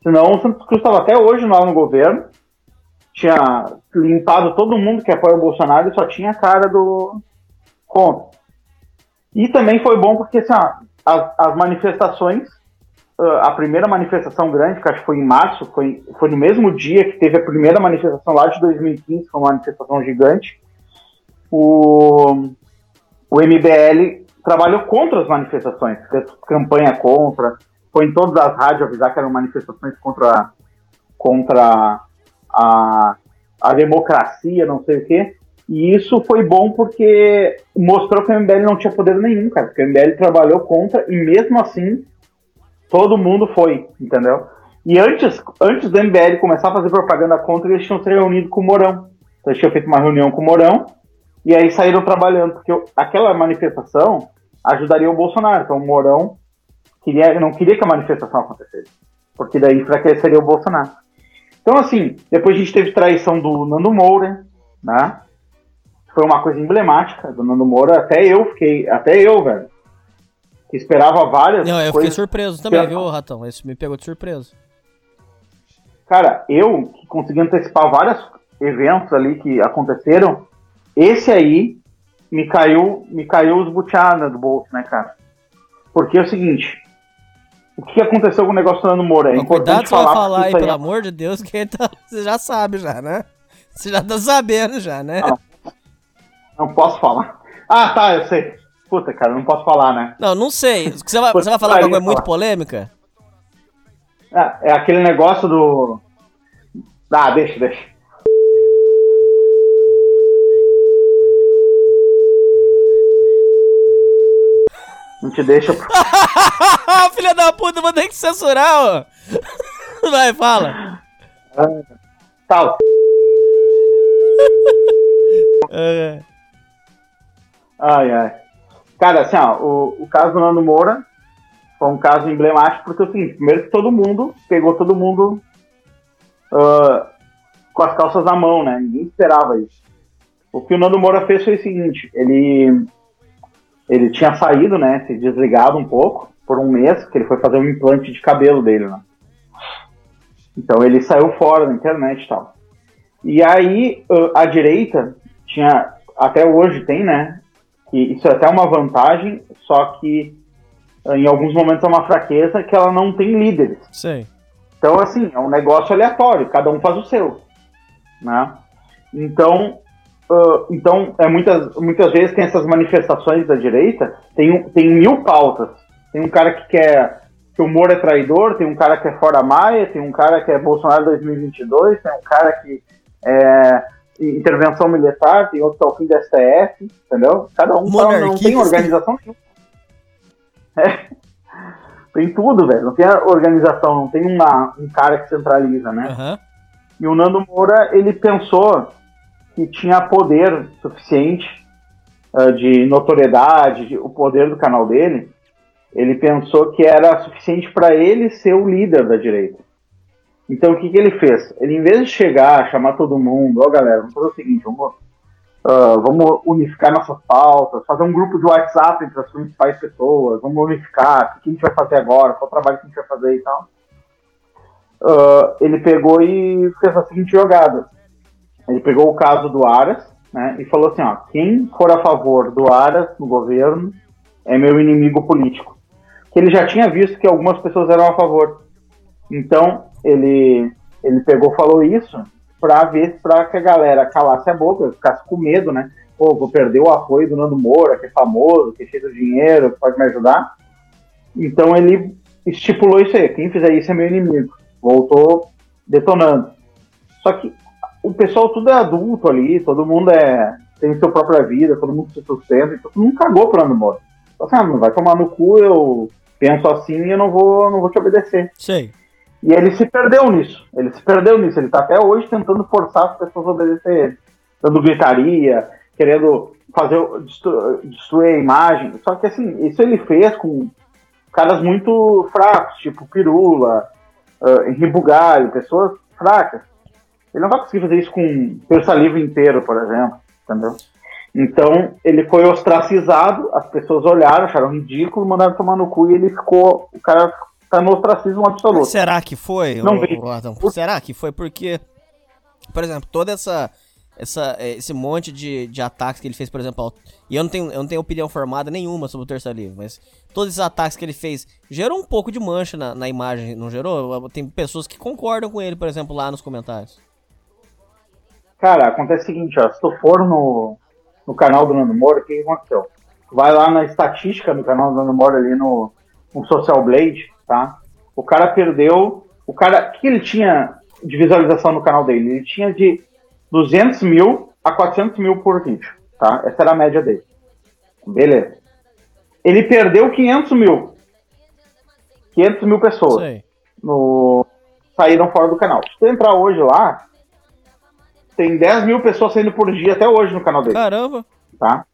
Senão o Santos Cruz estava até hoje lá no governo, tinha limpado todo mundo que apoia o Bolsonaro e só tinha a cara do, contra. E também foi bom porque assim, ó, as, as, manifestações, a primeira manifestação grande, que acho que foi em março, foi, foi no mesmo dia que teve a primeira manifestação lá de 2015, foi uma manifestação gigante. O, o MBL trabalhou contra as manifestações, fez campanha contra, foi em todas as rádios avisar que eram manifestações contra, contra a, a democracia, não sei o quê. E isso foi bom porque mostrou que o MBL não tinha poder nenhum, cara. Porque o MBL trabalhou contra e mesmo assim todo mundo foi, entendeu? E antes, antes do MBL começar a fazer propaganda contra, eles tinham se reunido com o Mourão. Então, eles tinham feito uma reunião com o Mourão e aí saíram trabalhando, porque aquela manifestação ajudaria o Bolsonaro. Então o Mourão queria, não queria que a manifestação acontecesse, porque daí enfraqueceria o Bolsonaro. Então, assim, depois a gente teve traição do Nando Moura, né? foi uma coisa emblemática do Nando Moura. Até eu fiquei, até eu, velho, esperava várias. Não, eu fiquei surpreso também, viu, Ratão? Esse me pegou de surpresa. Cara, eu que consegui antecipar vários eventos ali que aconteceram, esse aí me caiu, me caiu os butianas do bolso, né, cara? Porque é o seguinte, o que aconteceu com o negócio do Nando Moura? É Mas cuidado você falar, falar aí, pelo amor de Deus, que tá, *laughs* você já sabe já, né? Você já tá sabendo já, né? Não. Não posso falar. Ah, tá, eu sei. Puta, cara, não posso falar, né? Não, não sei. Você vai, você vai falar alguma coisa muito polêmica? É, é aquele negócio do. Ah, deixa, deixa. Não te deixa. *laughs* Filha da puta, vou ter que censurar, ó. *laughs* Vai, fala. Ah, tal. *laughs* é. Ai, ai. Cara, assim, ó, o, o caso do Nando Moura foi um caso emblemático porque, assim, primeiro que todo mundo pegou todo mundo uh, com as calças na mão, né? Ninguém esperava isso. O que o Nando Moura fez foi o seguinte, ele ele tinha saído, né, se desligado um pouco, por um mês, que ele foi fazer um implante de cabelo dele, né? Então ele saiu fora da internet e tal. E aí uh, a direita tinha, até hoje tem, né? Que isso é até uma vantagem, só que uh, em alguns momentos é uma fraqueza que ela não tem líderes. Sei. Então, assim, é um negócio aleatório, cada um faz o seu. Né? Então, uh, então é muitas, muitas vezes tem essas manifestações da direita, tem, tem mil pautas. Tem um cara que quer que o Moro é traidor, tem um cara que é fora Maia, tem um cara que é Bolsonaro 2022, tem um cara que é intervenção militar, tem outro que é o fim da STF, entendeu? Cada um fala, não tem organização nenhuma. É. Tem tudo, velho. Não tem organização, não tem uma, um cara que centraliza, né? Aham. E o Nando Moura, ele pensou que tinha poder suficiente ah, de notoriedade, de- o poder do canal dele. Ele pensou que era suficiente para ele ser o líder da direita. Então, o que, que ele fez? Ele, em vez de chegar, chamar todo mundo, ó galera, vamos fazer o seguinte, vamos, ah, vamos unificar nossas pautas, fazer um grupo de WhatsApp entre as principais pessoas, vamos unificar, o que a gente vai fazer agora, qual trabalho que a gente vai fazer e tal ah, ele pegou e fez a seguinte jogada. Ele pegou o caso do Aras, né, e falou assim, ó, quem for a favor do Aras no governo é meu inimigo político. Que ele já tinha visto que algumas pessoas eram a favor. Então, ele, ele pegou falou isso pra ver, pra que a galera calasse a boca, ficasse com medo, né? Pô, vou perder o apoio do Nando Moura, que é famoso, que é cheio de dinheiro, que pode me ajudar. Então ele estipulou isso aí, quem fizer isso é meu inimigo. Voltou detonando. Só que o pessoal tudo é adulto ali, todo mundo é tem sua própria vida, todo mundo se sustenta, então todo mundo cagou pro Nando Moura. Assim, ah, vai tomar no cu, eu penso assim e eu não vou, não vou te obedecer. Sei. E ele se perdeu nisso. Ele se perdeu nisso. Ele tá até hoje tentando forçar as pessoas a obedecer ele. Dando gritaria, querendo fazer, destruir a imagem. Só que assim, isso ele fez com caras muito fracos, tipo Pirula, uh, Bugalho, pessoas fracas. Ele não vai conseguir fazer isso com terça livre inteiro, por exemplo. Entendeu? Então, ele foi ostracizado, as pessoas olharam, acharam ridículo, mandaram tomar no cu e ele ficou. O cara tá no ostracismo absoluto. Será que foi? Não ô, Adão? Será que foi porque, por exemplo, toda essa, essa eh, esse monte de, de ataques que ele fez, por exemplo, ao- e eu não tenho, eu não tenho opinião formada nenhuma sobre o Terça Livre, mas todos esses ataques que ele fez gerou um pouco de mancha na, na imagem, não gerou? Tem pessoas que concordam com ele, por exemplo, lá nos comentários. Cara, acontece o seguinte, ó, se tu for no, no canal do Nando Moura, o que, aconteceu? Vai lá na estatística do canal do Nando Moura ali no, no Social Blade, tá? O cara perdeu. O cara. O que ele tinha de visualização no canal dele? Ele tinha de 200 mil a 400 mil por vídeo, tá? Essa era a média dele. Beleza. Ele perdeu 500 mil. 500 mil pessoas Sei. no, saíram fora do canal. Se tu entrar hoje lá, tem 10 mil pessoas saindo por dia até hoje no canal dele, Caramba. tá?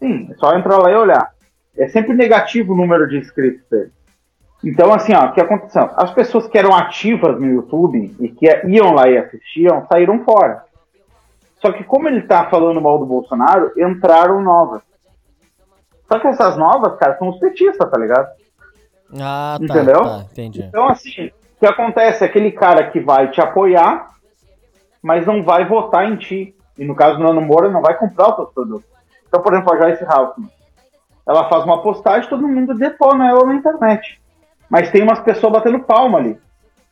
Sim, é só entrar lá e olhar. É sempre negativo o número de inscritos dele. Então, assim, ó, o que aconteceu? As pessoas que eram ativas no YouTube e que iam lá e assistiam, saíram fora. Só que como ele tá falando mal do Bolsonaro, entraram novas. Só que essas novas, cara, são os petistas, tá ligado? Ah, tá. Entendeu? Tá, entendi. Então, assim, o que acontece? Aquele cara que vai te apoiar, mas não vai votar em ti. E no caso do Nano Moura, não vai comprar os seus produtos. Então, por exemplo, a Joyce Halfman. Ela faz uma postagem, todo mundo detona ela na internet. Mas tem umas pessoas batendo palma ali.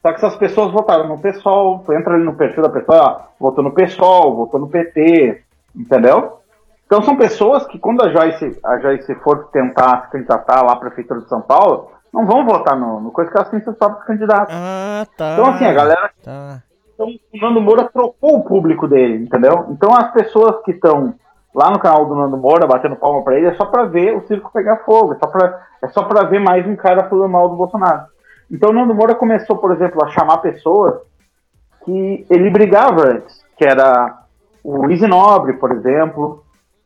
Só que essas pessoas votaram no PSOL, entra ali no perfil da pessoa, ó, votou no PSOL, votou no PT, entendeu? Então são pessoas que quando a Joyce, a Joyce for tentar se candidatar lá à Prefeitura de São Paulo, não vão votar no, no coisa que elas têm seus próprios candidatos. Ah, tá. Então assim, a galera Tá. então, o Nando Moura trocou o público dele, entendeu? Então as pessoas que estão lá no canal do Nando Moura batendo palma pra ele é só pra ver o circo pegar fogo, é só pra, é só pra ver mais um cara falando mal do Bolsonaro. Então o Nando Moura começou, por exemplo, a chamar pessoas que ele brigava antes, que era o Luiz Nobre, por exemplo.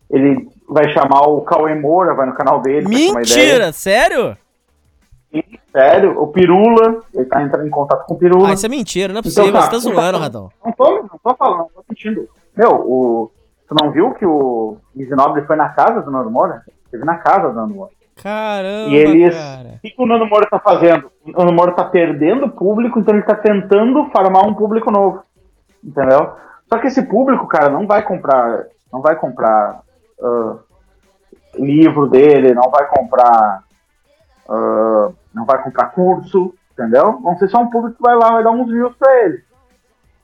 Ele vai chamar o Cauê Moura, vai no canal dele. Mentira, sério? Sério, o Pirula, ele tá entrando em contato com o Pirula. Ah, isso é mentira, não é Então possível, tá, você tá então zoando, tá. Radão. Não tô, não tô falando, não tô sentindo. Meu, o, tu não viu que o Luiz Nobre foi na casa do Nando Moura? Esteve na casa do Nando Moura. Caramba, E eles. cara. O que o Nando Moura tá fazendo? O Nando Moura tá perdendo público, então ele tá tentando farmar um público novo. Entendeu? Só que esse público, cara, não vai comprar. Não vai comprar ah, livro dele, não vai comprar. ah, não vai comprar curso, entendeu? Vão ser só um público que vai lá, vai dar uns views pra ele.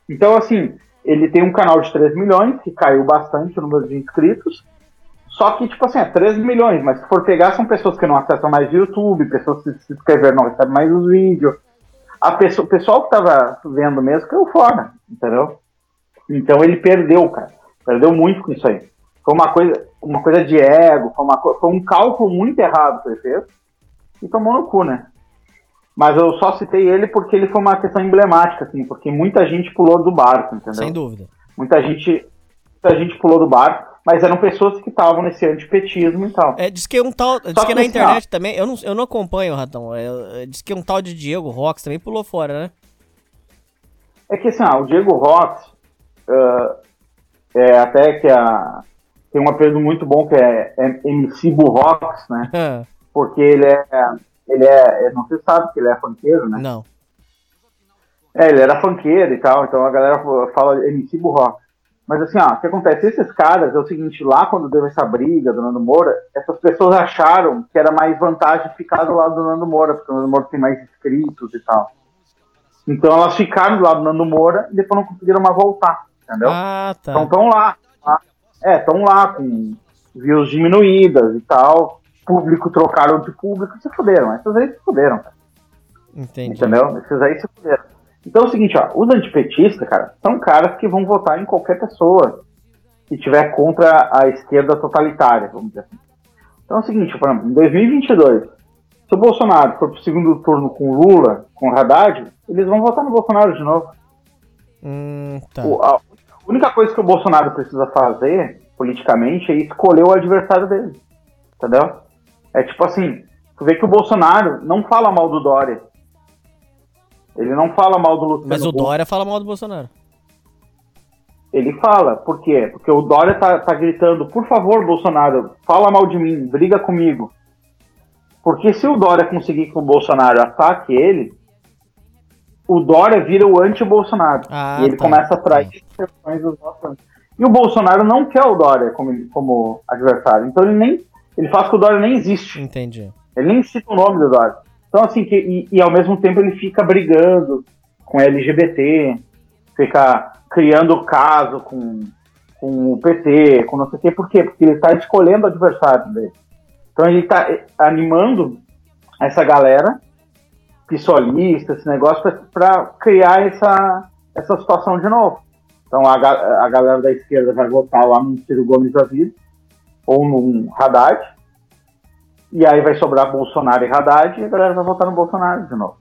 Então, assim, ele tem um canal de 3 milhões, que caiu bastante o número de inscritos. Só que, tipo assim, é 13 milhões, mas se for pegar, são pessoas que não acessam mais o YouTube, pessoas que se inscreveram não recebem mais os vídeos. A pessoa, o pessoal que tava vendo mesmo caiu fora, entendeu? Então ele perdeu, cara. Perdeu muito com isso aí. Foi uma coisa, uma coisa de ego, foi, uma, foi um cálculo muito errado que ele fez e tomou no cu, né? Mas eu só citei ele porque ele foi uma questão emblemática, assim, porque muita gente pulou do barco, entendeu? Sem dúvida. Muita gente, muita gente pulou do barco, mas eram pessoas que estavam nesse antipetismo e tal. É, diz que um tal. Diz que que na assim, internet também. Eu não, eu não acompanho, Ratão. É, é, diz que um tal de Diego Rox também pulou fora, né? É que assim, ah, o Diego Rox, ah, é até que a, tem um apelido muito bom que é, é MC Burrox, né? *laughs* Porque ele é, ele é, não se sabe que ele é funkeiro, né? não. É, ele era funkeiro e tal, então a galera fala MC Burrox. Mas assim, ó, o que acontece? Esses caras, é o seguinte, lá quando deu essa briga do Nando Moura, essas pessoas acharam que era mais vantagem ficar do lado do Nando Moura, porque o Nando Moura tem mais inscritos e tal. Então elas ficaram do lado do Nando Moura e depois não conseguiram mais voltar, entendeu? Ah, tá. Então estão lá. tá? É, estão lá com views diminuídas e tal. Público trocaram de público se fuderam. Essas aí se fuderam, cara. Entendi. Entendeu? Esses aí se fuderam. Então é o seguinte, ó, os antipetistas, cara, são caras que vão votar em qualquer pessoa que tiver contra a esquerda totalitária, vamos dizer assim. Então é o seguinte, por exemplo, em 2022, se o Bolsonaro for pro segundo turno com o Lula, com o Haddad, eles vão votar no Bolsonaro de novo. Hum, tá. O- a única coisa que o Bolsonaro precisa fazer, politicamente, é escolher o adversário dele. Entendeu? É tipo assim, tu vê que o Bolsonaro não fala mal do Dória. Ele não fala mal do Luciano Mas o. Dória fala mal do Bolsonaro. Ele fala. Por quê? Porque o Dória tá, tá gritando, por favor, Bolsonaro, fala mal de mim, briga comigo. Porque se o Dória conseguir que o Bolsonaro ataque ele, o Dória vira o anti-Bolsonaro. Ah, e ele tá. começa a atrair expressões dos votantes. E o Bolsonaro não quer o Dória como, como adversário. Então ele nem. Ele faz que o Dória nem existe. Entendi. Ele nem cita o nome do Dória. Então, assim, que, e, e ao mesmo tempo ele fica brigando com LGBT, fica criando caso com, com o PT, com não sei o quê. Por quê? Porque ele está escolhendo o adversário dele. Então ele está animando essa galera pissolista, esse negócio, para criar essa, essa situação de novo. Então a, a galera da esquerda vai votar lá no Ciro Gomes da vida, ou num Haddad, e aí vai sobrar Bolsonaro e Haddad, e a galera vai votar no Bolsonaro de novo.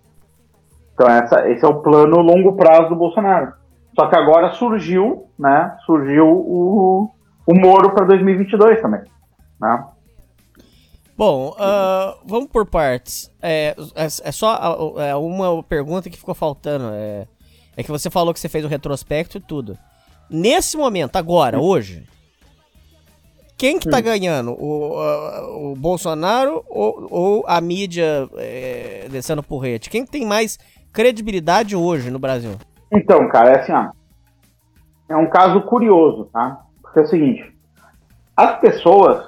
Então essa, esse é o plano longo prazo do Bolsonaro. Só que agora surgiu, né, surgiu o, o Moro para 2022 também, né? Bom, ah, vamos por partes. É, é, é só é, uma pergunta que ficou faltando. É, é que você falou que você fez o retrospecto e tudo. Nesse momento, agora, hoje, quem que tá ganhando? O, o Bolsonaro ou, ou a mídia é, descendo porrete? Quem tem mais credibilidade hoje no Brasil? Então, cara, é assim, ó. É um caso curioso, tá? Porque é o seguinte: as pessoas,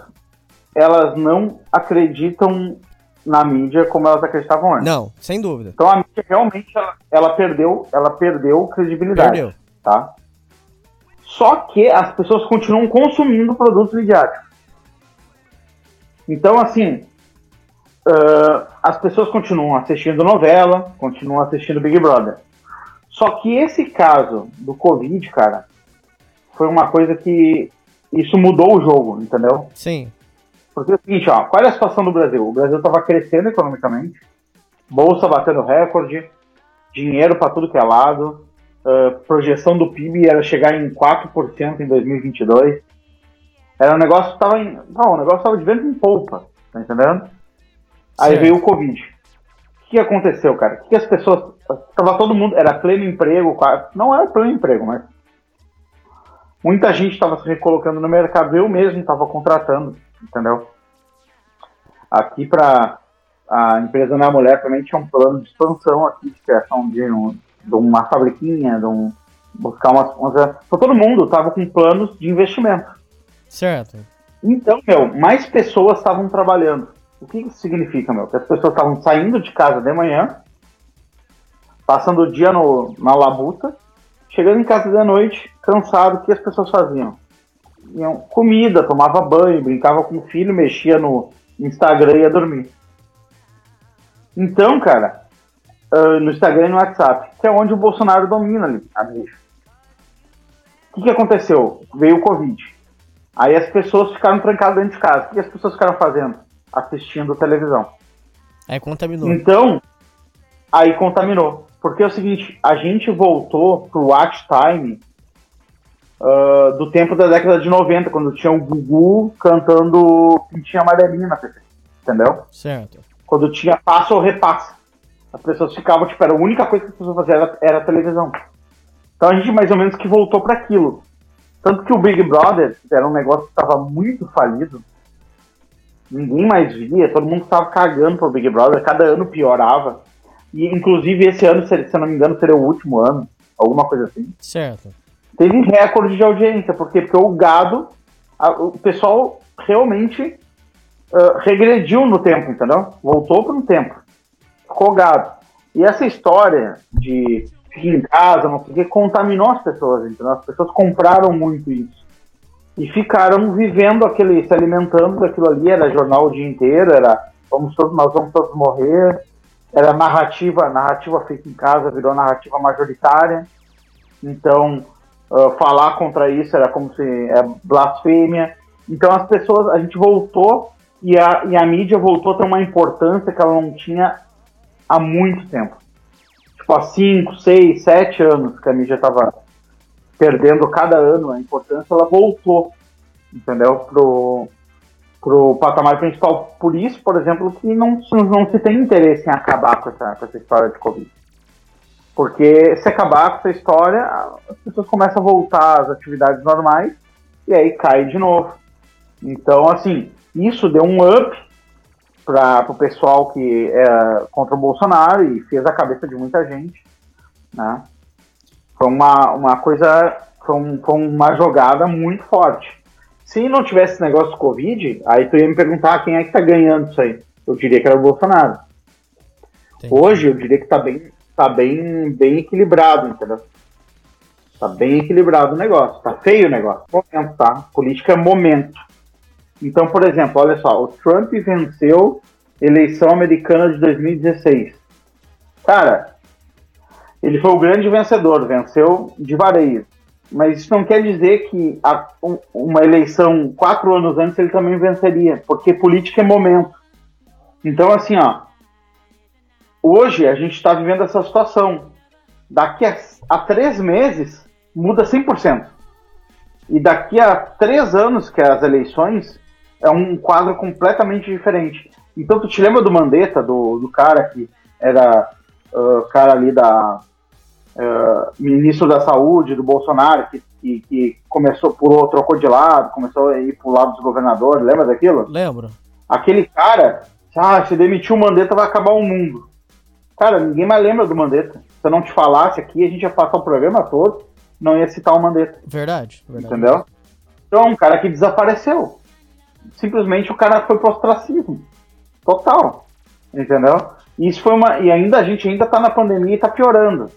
elas não acreditam na mídia como elas acreditavam antes. Não, sem dúvida. Então a mídia realmente ela, ela perdeu, ela perdeu credibilidade, Perdeu. tá? Só que as pessoas continuam consumindo produtos midiáticos. Então, assim, ah, as pessoas continuam assistindo novela, continuam assistindo Big Brother. Só que esse caso do Covid, cara, foi uma coisa que isso mudou o jogo, entendeu? Sim. Porque é o seguinte, ó, qual é a situação do Brasil? O Brasil estava crescendo economicamente, bolsa batendo recorde, dinheiro para tudo que é lado, ah, projeção do PIB era chegar em 4% em 2022. Era um negócio que tava em. Não, o negócio tava de vento em polpa, tá entendendo? Aí veio o Covid. O que aconteceu, cara? O que as pessoas. Tava todo mundo. Era pleno emprego, não era pleno emprego, mas. Muita gente estava se recolocando no mercado, eu mesmo estava contratando, entendeu? Aqui para a empresa Minha Mulher também tinha um plano de expansão aqui, de criação de, um, de uma fabriquinha, de um, buscar umas, umas. Todo mundo estava com planos de investimento. Certo. Então, meu, mais pessoas estavam trabalhando. O que isso significa, meu? Que as pessoas estavam saindo de casa de manhã, passando o dia no, na labuta, chegando em casa de noite, cansado, o que as pessoas faziam? Iam comida, tomava banho, brincava com o filho, mexia no Instagram e ia dormir. Então, cara, uh, no Instagram e no WhatsApp, que é onde o Bolsonaro domina ali, a mídia. O que, que aconteceu? Veio o Covid. Aí as pessoas ficaram trancadas dentro de casa. O que as pessoas ficaram fazendo? Assistindo televisão. Aí contaminou. Então, aí contaminou. Porque é o seguinte, a gente voltou pro watch time uh, do tempo da década de 90, quando tinha o Gugu cantando Pintinha Amarelinha na TV. Entendeu? Certo. Quando tinha passo ou repassa. As pessoas ficavam, tipo, era a única coisa que as pessoas faziam era, era a televisão. Então a gente mais ou menos que voltou para aquilo. Tanto que o Big Brother era um negócio que estava muito falido. Ninguém mais via, todo mundo estava cagando pro Big Brother, cada ano piorava. E inclusive esse ano, se eu não me engano, seria o último ano, alguma coisa assim. Certo. Teve recorde de audiência, por quê? Porque o gado, a, o pessoal realmente uh, regrediu no tempo, entendeu? Voltou para um tempo. Ficou gado. E essa história de ficar em casa, não sei o que, contaminou as pessoas, entendeu? As pessoas compraram muito isso. E ficaram vivendo aquele, se alimentando daquilo ali, era jornal o dia inteiro, era vamos todos, nós vamos todos morrer, era narrativa, narrativa feita em casa virou narrativa majoritária. Então, uh, falar contra isso era como se é blasfêmia. Então as pessoas, a gente voltou e a, e a mídia voltou a ter uma importância que ela não tinha há muito tempo. Tipo, há 5, 6, 7 anos que a mídia estava perdendo cada ano a importância, ela voltou, entendeu? Pro, pro patamar principal. Por isso, por exemplo, que não, não se tem interesse em acabar com essa, com essa história de Covid. Porque se acabar com essa história, as pessoas começam a voltar às atividades normais e aí cai de novo. Então, assim, isso deu um up para o pessoal que é contra o Bolsonaro e fez a cabeça de muita gente. Né? Foi uma, uma coisa, foi, um, foi uma jogada muito forte. Se não tivesse esse negócio do Covid, aí tu ia me perguntar quem é que tá ganhando isso aí. Eu diria que era o Bolsonaro. Entendi. Hoje eu diria que tá bem, tá bem, bem equilibrado, entendeu? Tá bem equilibrado o negócio. Tá feio o negócio. Momento, tá? Política é momento. Então, por exemplo, olha só, o Trump venceu eleição americana de 2016. Cara, ele foi o grande vencedor, venceu de vareio. Mas isso não quer dizer que a, um, uma eleição quatro anos antes ele também venceria, porque política é momento. Então, assim, ó, hoje a gente está vivendo essa situação. Daqui a, a três meses muda 100%. E daqui a três anos, que é as eleições, é um quadro completamente diferente. Então, tu te lembra do Mandetta, do, do cara que era uh, cara ali da uh, ministro da saúde do Bolsonaro, que, que, que começou por trocou de lado, começou a ir pro lado dos governadores, lembra daquilo? Lembro. Aquele cara, ah, se demitir o Mandetta vai acabar o mundo. Cara, ninguém mais lembra do Mandetta. Se eu não te falasse aqui, a gente ia passar o programa todo, não ia citar o Mandetta. Verdade, verdade. Entendeu? Então, um cara que desapareceu. Simplesmente o cara foi pro ostracismo. Total. Entendeu? E isso foi uma. E ainda a gente ainda tá na pandemia e tá piorando.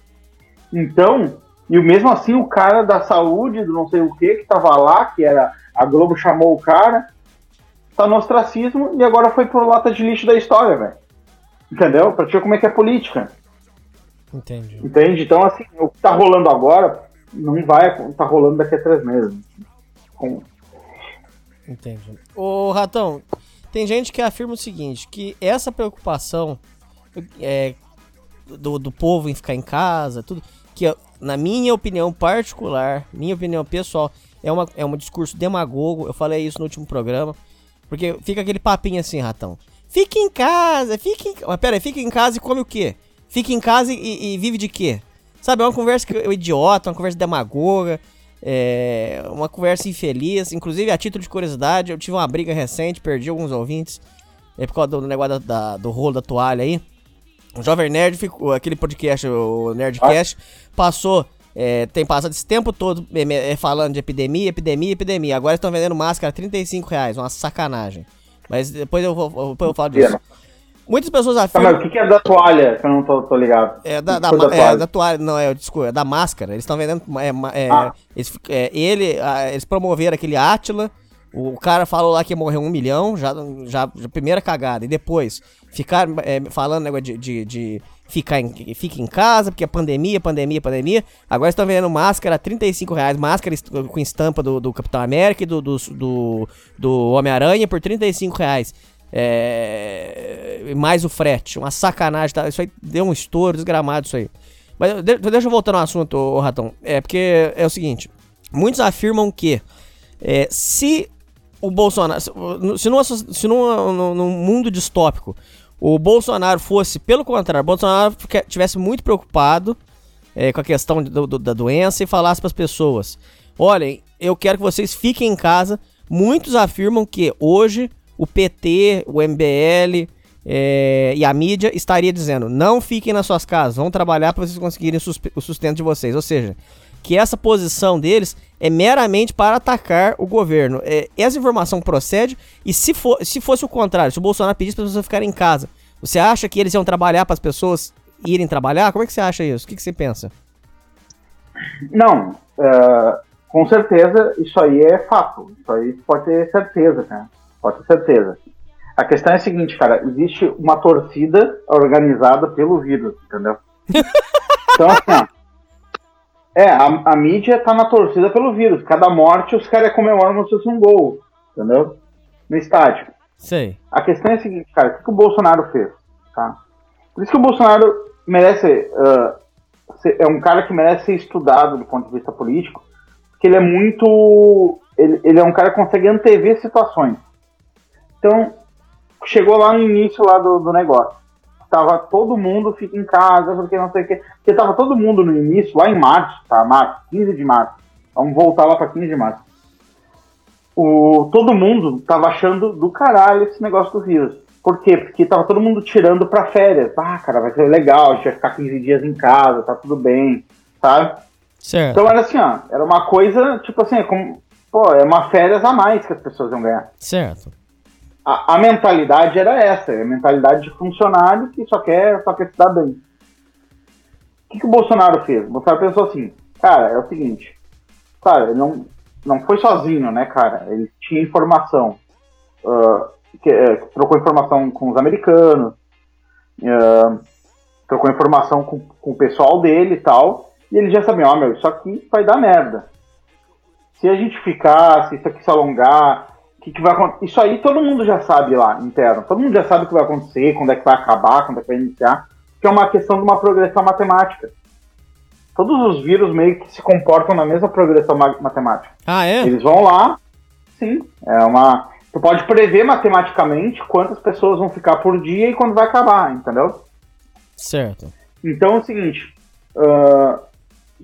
Então, e mesmo assim o cara da saúde, do não sei o que, que tava lá, que era. A Globo chamou o cara, tá no ostracismo e agora foi pro lata de lixo da história, velho. Entendeu? Pra te ver como é que é política. Entendi. Entende? Então, assim, o que tá rolando agora não vai tá rolando daqui a três meses. Com... Entendi. Ô, Ratão, tem gente que afirma o seguinte, que essa preocupação é, do, do povo em ficar em casa, tudo, que na minha opinião particular, minha opinião pessoal, é, uma, é um discurso demagogo, eu falei isso no último programa, porque fica aquele papinho assim, Ratão, fique em casa, fique em... Mas pera aí, fica em casa e come o quê? Fica em casa e, e vive de quê? Sabe, é uma conversa que idiota, uma conversa demagoga, é uma conversa infeliz. Inclusive, a título de curiosidade, eu tive uma briga recente, perdi alguns ouvintes é por causa do negócio da, da- do rolo da toalha aí. O Jovem Nerd, ficou, aquele podcast, o Nerdcast, passou, é, tem passado esse tempo todo é, é, falando de epidemia, epidemia, epidemia. Agora estão vendendo máscara a 35 reais, uma sacanagem. Mas depois eu, vou, depois eu falo disso. Muitas pessoas Tá, afirmam... mas o que, é da toalha? Que eu não tô, tô ligado. É da, da, ma- é, toalha? da toalha, não, é, desculpa, é da máscara. Eles estão vendendo. É, é, Ah. eles, é, ele, eles promoveram aquele Átila. O cara falou lá que ia morrer um milhão, já, já, já primeira cagada. E depois, ficar é, falando negócio de, de, de ficar em, fica em casa, porque é pandemia, pandemia, pandemia. Agora estão vendendo máscara a 35 reais. Máscara com estampa do, do Capitão América e do, do, do, do Homem-Aranha por 35 reais. É, mais o frete, uma sacanagem, tá? Isso aí deu um estouro desgramado isso aí. Mas de- deixa eu voltar no assunto, ô, Ratão. É porque é o seguinte: muitos afirmam que é, se o Bolsonaro. Se, se, numa, se numa- num, mundo distópico o Bolsonaro fosse, pelo contrário, o Bolsonaro tivesse muito preocupado é, com a questão do- do- da doença e falasse para as pessoas: olhem, eu quero que vocês fiquem em casa. Muitos afirmam que hoje o PT, o MBL é, e a mídia estaria dizendo: não fiquem nas suas casas, vão trabalhar para vocês conseguirem o sustento de vocês. Ou seja, que essa posição deles é meramente para atacar o governo. É, essa informação procede e se, for, se fosse o contrário, se o Bolsonaro pedisse para as pessoas ficarem em casa, você acha que eles iam trabalhar para as pessoas irem trabalhar? Como é que você acha isso? O que, que você pensa? Não, é, com certeza isso aí é fato. Isso aí pode ter certeza, cara. Pode ter certeza. A questão é a seguinte, cara, existe uma torcida organizada pelo vírus, entendeu? *laughs* Então, assim, ó, é, a, a mídia tá na torcida pelo vírus. Cada morte os caras comemoram como se fosse um gol, entendeu? No estádio. Sei. A questão é a seguinte, cara, o que, que o Bolsonaro fez? Tá? Por isso que o Bolsonaro merece. ah, ser- é um cara que merece ser estudado do ponto de vista político, porque ele é muito. Ele, ele é um cara que consegue antever situações. Então, chegou lá no início lá do, do negócio. Tava todo mundo fica em casa, porque não sei o quê. Porque tava todo mundo no início, lá em março, tá? Março, 15 de março. Vamos voltar lá pra 15 de março o, todo mundo tava achando do caralho esse negócio do vírus. Por quê? Porque tava todo mundo tirando pra férias. Ah, cara, vai ser legal, a gente vai ficar 15 dias em casa, tá tudo bem, sabe? Certo. Então era assim, ó, era uma coisa, tipo assim, é como, pô, é uma férias a mais que as pessoas iam ganhar. Certo. A, a mentalidade era essa, é a mentalidade de funcionário que só quer, só quer se dar bem. O que, que o Bolsonaro fez? O Bolsonaro pensou assim, cara, é o seguinte, cara, ele não, não foi sozinho, né, cara? Ele tinha informação, ah, que, eh, trocou informação com os americanos, ah, trocou informação com, com o pessoal dele e tal, e ele já sabia, ó, meu, isso aqui vai dar merda. Se a gente ficar, se isso aqui se alongar, que, que vai acontecer? Isso aí todo mundo já sabe lá, interno. Todo mundo já sabe o que vai acontecer, quando é que vai acabar, quando é que vai iniciar, que é uma questão de uma progressão matemática. Todos os vírus meio que se comportam na mesma progressão ma- matemática. Ah, é? Eles vão lá, sim, é uma. Tu pode prever matematicamente quantas pessoas vão ficar por dia e quando vai acabar, entendeu? Certo. Então é o seguinte, ah,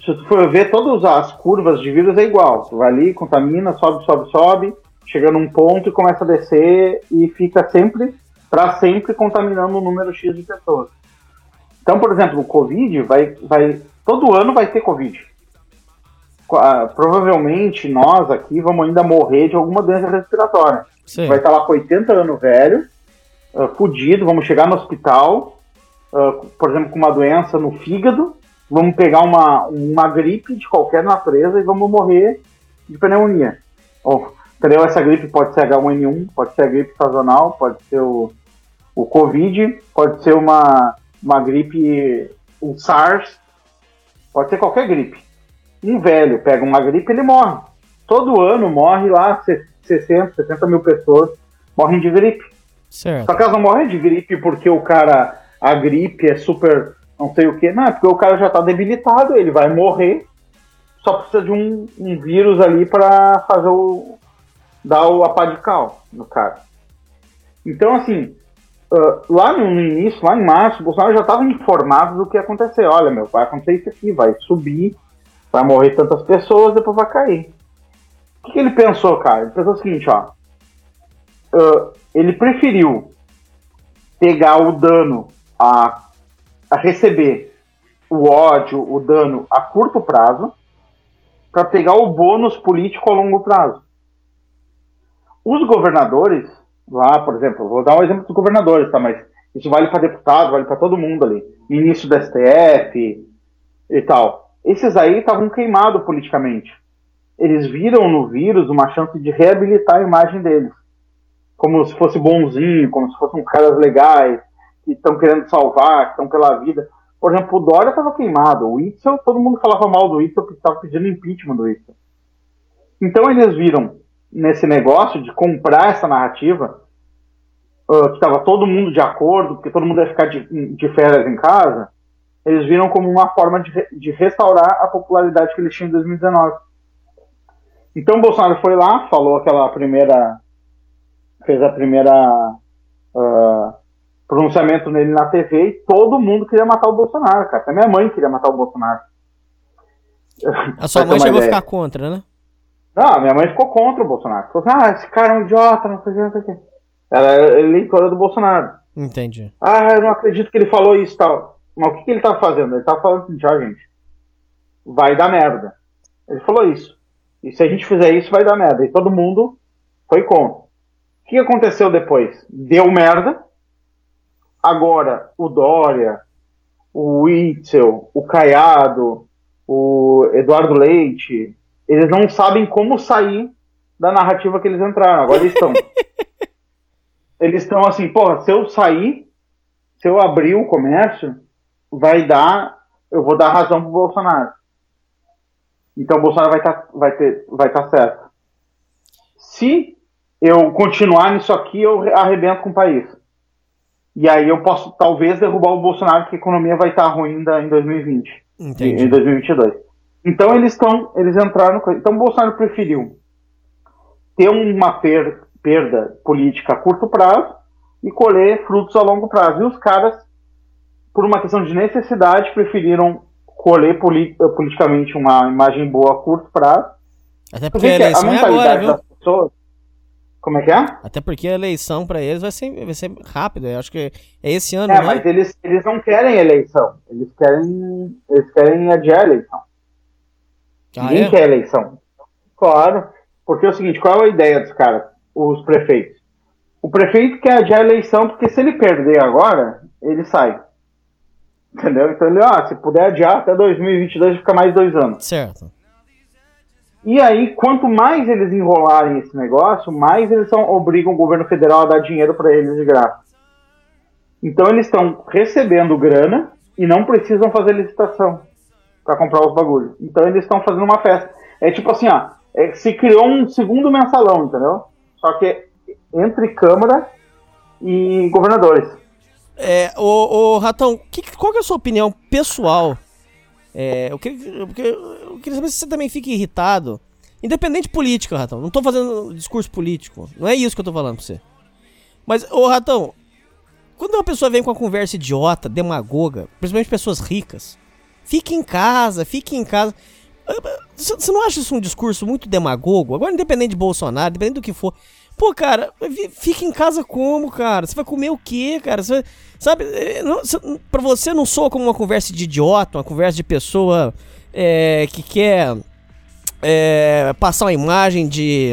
se tu for ver todas as curvas de vírus é igual. Tu vai ali, contamina, sobe, sobe, sobe, chega num ponto e começa a descer e fica sempre, para sempre, contaminando um número X de pessoas. Então, por exemplo, o Covid vai, vai. Todo ano vai ter Covid. Co- ah, provavelmente nós aqui vamos ainda morrer de alguma doença respiratória Sei. vai estar lá com 80 anos velho, uh, fudido, vamos chegar no hospital, ah, por exemplo, com uma doença no fígado, vamos pegar uma, uma gripe de qualquer natureza e vamos morrer de pneumonia. Ou, entendeu? Essa gripe pode ser H1N1, pode ser a gripe sazonal, pode ser o, o Covid, pode ser uma, uma gripe, o SARS, pode ser qualquer gripe. Um velho pega uma gripe, ele morre. Todo ano morre lá se- 60, 70 mil pessoas morrem de gripe. Certo. Só que elas não morrem de gripe porque o cara, a gripe é super, não sei o que, não, é porque o cara já tá debilitado, ele vai morrer, só precisa de um, um vírus ali para fazer o, dar o apá de cal no cara. Então, assim, ah, lá no, início, lá em março, o Bolsonaro já estava informado do que ia acontecer. Olha, meu, vai acontecer isso aqui, vai subir, vai morrer tantas pessoas, depois vai cair. O que, que ele pensou, cara? Ele pensou o seguinte, ó. ah, ele preferiu pegar o dano a, a receber o ódio, o dano a curto prazo, para pegar o bônus político a longo prazo. Os governadores, lá, por exemplo, vou dar um exemplo dos governadores, tá? Mas isso vale para deputado, vale para todo mundo ali. Ministro do STF e tal. Esses aí estavam queimados politicamente. Eles viram no vírus uma chance de reabilitar a imagem deles. Como se fosse bonzinho, como se fossem caras legais, que estão querendo salvar, que estão pela vida. Por exemplo, o Dória estava queimado. O Itzel, todo mundo falava mal do Itzel porque estava pedindo impeachment do Itzel. Então eles viram nesse negócio de comprar essa narrativa, uh, que estava todo mundo de acordo, porque todo mundo ia ficar de, de férias em casa, eles viram como uma forma de, de restaurar a popularidade que eles tinham em 2019. Então o Bolsonaro foi lá, falou aquela primeira. fez a primeira. Uh, pronunciamento nele na TV e todo mundo queria matar o Bolsonaro, cara. Até minha mãe queria matar o Bolsonaro. A sua mãe chegou a ficar contra, né? Não, minha mãe ficou contra o Bolsonaro. Falou assim, ah, esse cara é um idiota, não sei o que, não sei o que. Ela é eleitora do Bolsonaro. Entendi. Ah, eu não acredito que ele falou isso e tal. Mas o que, que ele tava fazendo? Ele tava falando assim, ó, gente, vai dar merda. Ele falou isso. E se a gente fizer isso, vai dar merda. E todo mundo foi contra. O que aconteceu depois? Deu merda. Agora, o Dória, o Itzel, o Caiado, o Eduardo Leite, eles não sabem como sair da narrativa que eles entraram. Agora eles estão. *laughs* eles estão assim, porra, se eu sair, se eu abrir o comércio, vai dar, eu vou dar razão pro Bolsonaro. Então o Bolsonaro vai estar tá, vai ter, vai tá certo. Se eu continuar nisso aqui, eu arrebento com o país. E aí eu posso talvez derrubar o Bolsonaro, porque a economia vai estar tá ruim ainda em 2020. Entendi. Em 2022. Então eles estão, eles entraram. Então o Bolsonaro preferiu ter uma per, perda política a curto prazo e colher frutos a longo prazo. E os caras, por uma questão de necessidade, preferiram colher poli politicamente uma imagem boa a curto prazo. Até porque a eleição a é agora, viu? Pessoas, como é que é? Até porque a eleição para eles vai ser, vai ser rápida. Eu acho que é esse ano, é, né? mas eles, eles não querem eleição. Eles querem, eles querem adiar a eleição. Ah, Ninguém é? quer eleição. Claro. Porque é o seguinte, qual é a ideia dos caras, os prefeitos? O prefeito quer adiar a eleição porque se ele perder agora, ele sai. Entendeu? Então ele, ah, se puder adiar até 2022, fica mais dois anos. Certo. E aí, quanto mais eles enrolarem esse negócio, mais eles são, obrigam o governo federal a dar dinheiro para eles de graça. Então eles estão recebendo grana e não precisam fazer licitação para comprar os bagulhos. Então eles estão fazendo uma festa. É tipo assim, ó, é, se criou um segundo mensalão, entendeu? Só que entre Câmara e governadores. É, o, o Ratão, que, qual que é a sua opinião pessoal? É, eu, queria, eu, eu queria saber se você também fica irritado. Independente de política, Ratão. Não tô fazendo discurso político. Não é isso que eu tô falando pra você. Mas, ô Ratão, quando uma pessoa vem com uma conversa idiota, demagoga, principalmente pessoas ricas, fique em casa, fique em casa. Você não acha isso um discurso muito demagogo? Agora, independente de Bolsonaro, independente do que for. Pô, cara, fica em casa como, cara? Você vai comer o quê, cara? Sabe, eh, não, pra você não soa como uma conversa de idiota, uma conversa de pessoa é, que quer é, passar uma imagem de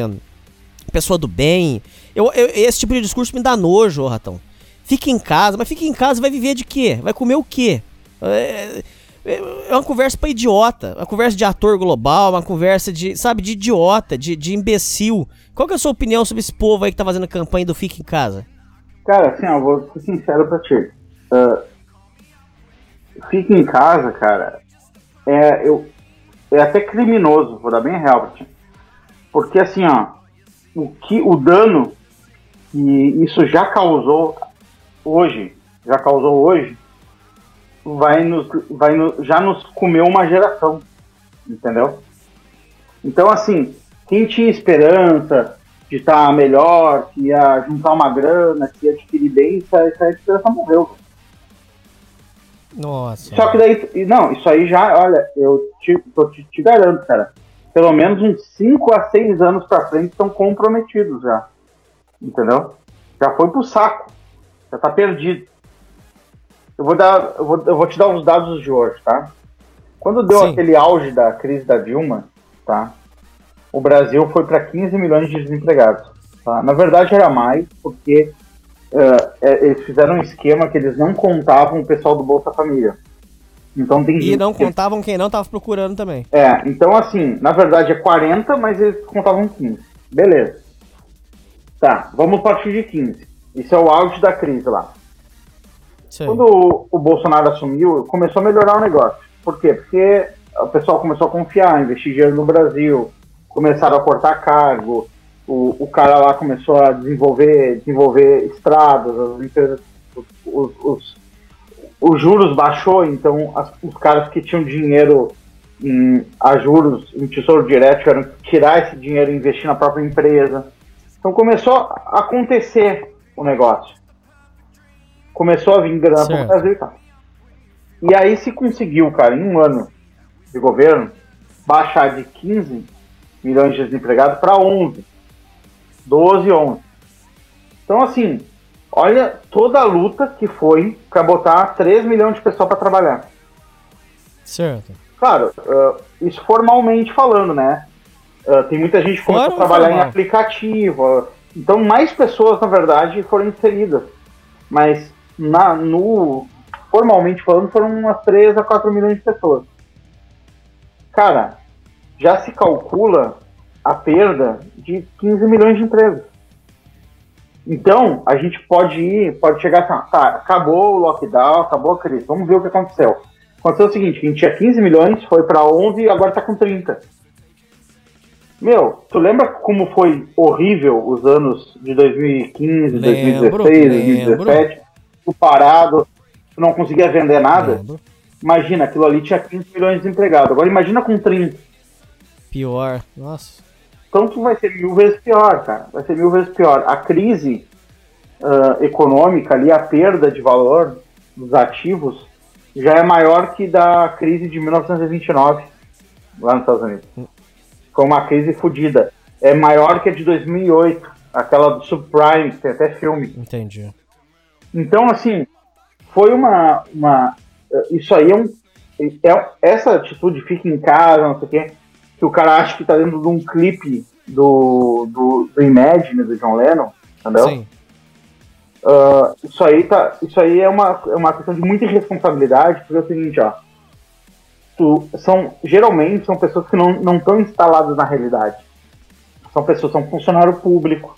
pessoa do bem. Eu, eu, esse tipo de discurso me dá nojo, Ratão. Fica em casa, mas fica em casa vai viver de quê? Vai comer o quê? É, é uma conversa pra idiota, uma conversa de ator global, uma conversa de, sabe, de idiota, de, de imbecil. Qual que é a sua opinião sobre esse povo aí que tá fazendo campanha do Fique em Casa? Cara, assim, ó, vou ser sincero pra ti. Uh, fique em casa, cara, é, eu, é até criminoso, vou dar bem real pra ti. Porque assim, ó, o, que, o dano que isso já causou hoje, já causou hoje, vai nos, vai no, já nos comeu uma geração, entendeu? Então, assim, quem tinha esperança de estar tá melhor, que ia juntar uma grana, que ia adquirir bem, essa, essa esperança morreu. Nossa. Só que daí, não, isso aí já, olha, eu te, te, te garanto, cara, pelo menos uns 5 a 6 anos pra frente estão comprometidos já. Entendeu? Já foi pro saco. Já tá perdido. Eu vou, dar, eu vou, eu vou te dar os dados de hoje, tá? Quando deu Sim. aquele auge da crise da Dilma, tá? O Brasil foi para 15 milhões de desempregados. Tá? Na verdade era mais, porque eh, eles fizeram um esquema que eles não contavam o pessoal do Bolsa Família. Então tem E não que- contavam quem não tava procurando também. é, então assim, na verdade é 40, mas eles contavam 15. Beleza. Tá, vamos partir de 15. Isso é o auge da crise lá. Sei. Quando o, Bolsonaro assumiu, começou a melhorar o negócio. Por quê? Porque o pessoal começou a confiar, investir dinheiro no Brasil, começaram a cortar cargo, o, o cara lá começou a desenvolver, desenvolver estradas, as empresas, os, os, os juros baixou, então as- os caras que tinham dinheiro em, a juros em tesouro direto tiveram que tirar esse dinheiro e investir na própria empresa. Então começou a acontecer o negócio. Começou a vir grana para o. Brasil e tal. E aí se conseguiu, cara, em um ano de governo, baixar de 15 milhões de desempregados para 11. 12, 11. Então, assim, olha toda a luta que foi para botar 3 milhões de pessoas para trabalhar. Certo. Claro, ah, isso formalmente falando, né? Ah, tem muita gente que começou a trabalhar em informal. aplicativo. ah, Então, mais pessoas, na verdade, foram inseridas. Mas, na, no, formalmente falando, foram umas 3 a 4 milhões de pessoas. Cara, já se calcula a perda de 15 milhões de empregos. Então, a gente pode ir, pode chegar assim, tá, acabou o lockdown, acabou a crise, vamos ver o que aconteceu. Aconteceu o seguinte, a gente tinha 15 milhões, foi para 11 e agora tá com 30. Meu, tu lembra como foi horrível os anos de 2015, Lembro, 2016, lembro. 2017? Tu parado, tu não conseguia vender nada? Lembro. Imagina, aquilo ali tinha 15 milhões de desempregados. Agora imagina com 30. Pior. Nossa. Então tu vai ser mil vezes pior, cara. Vai ser mil vezes pior. A crise ah, econômica ali, a perda de valor dos ativos, já é maior que da crise de 1929, lá nos Estados Unidos. Foi uma crise fodida. É maior que a de 2008, aquela do subprime, que tem até filme. Entendi. Então, assim, foi uma. uma isso aí é um. É, essa atitude fica em casa, não sei o quê, que o cara acha que tá dentro de um clipe do, do, do Imagine, do John Lennon, entendeu? Sim. Ah, isso aí, tá, isso aí é, uma, é uma questão de muita irresponsabilidade, porque é o seguinte, ó. Tu, são, geralmente são pessoas que não não estão instaladas na realidade. São pessoas, são funcionário público,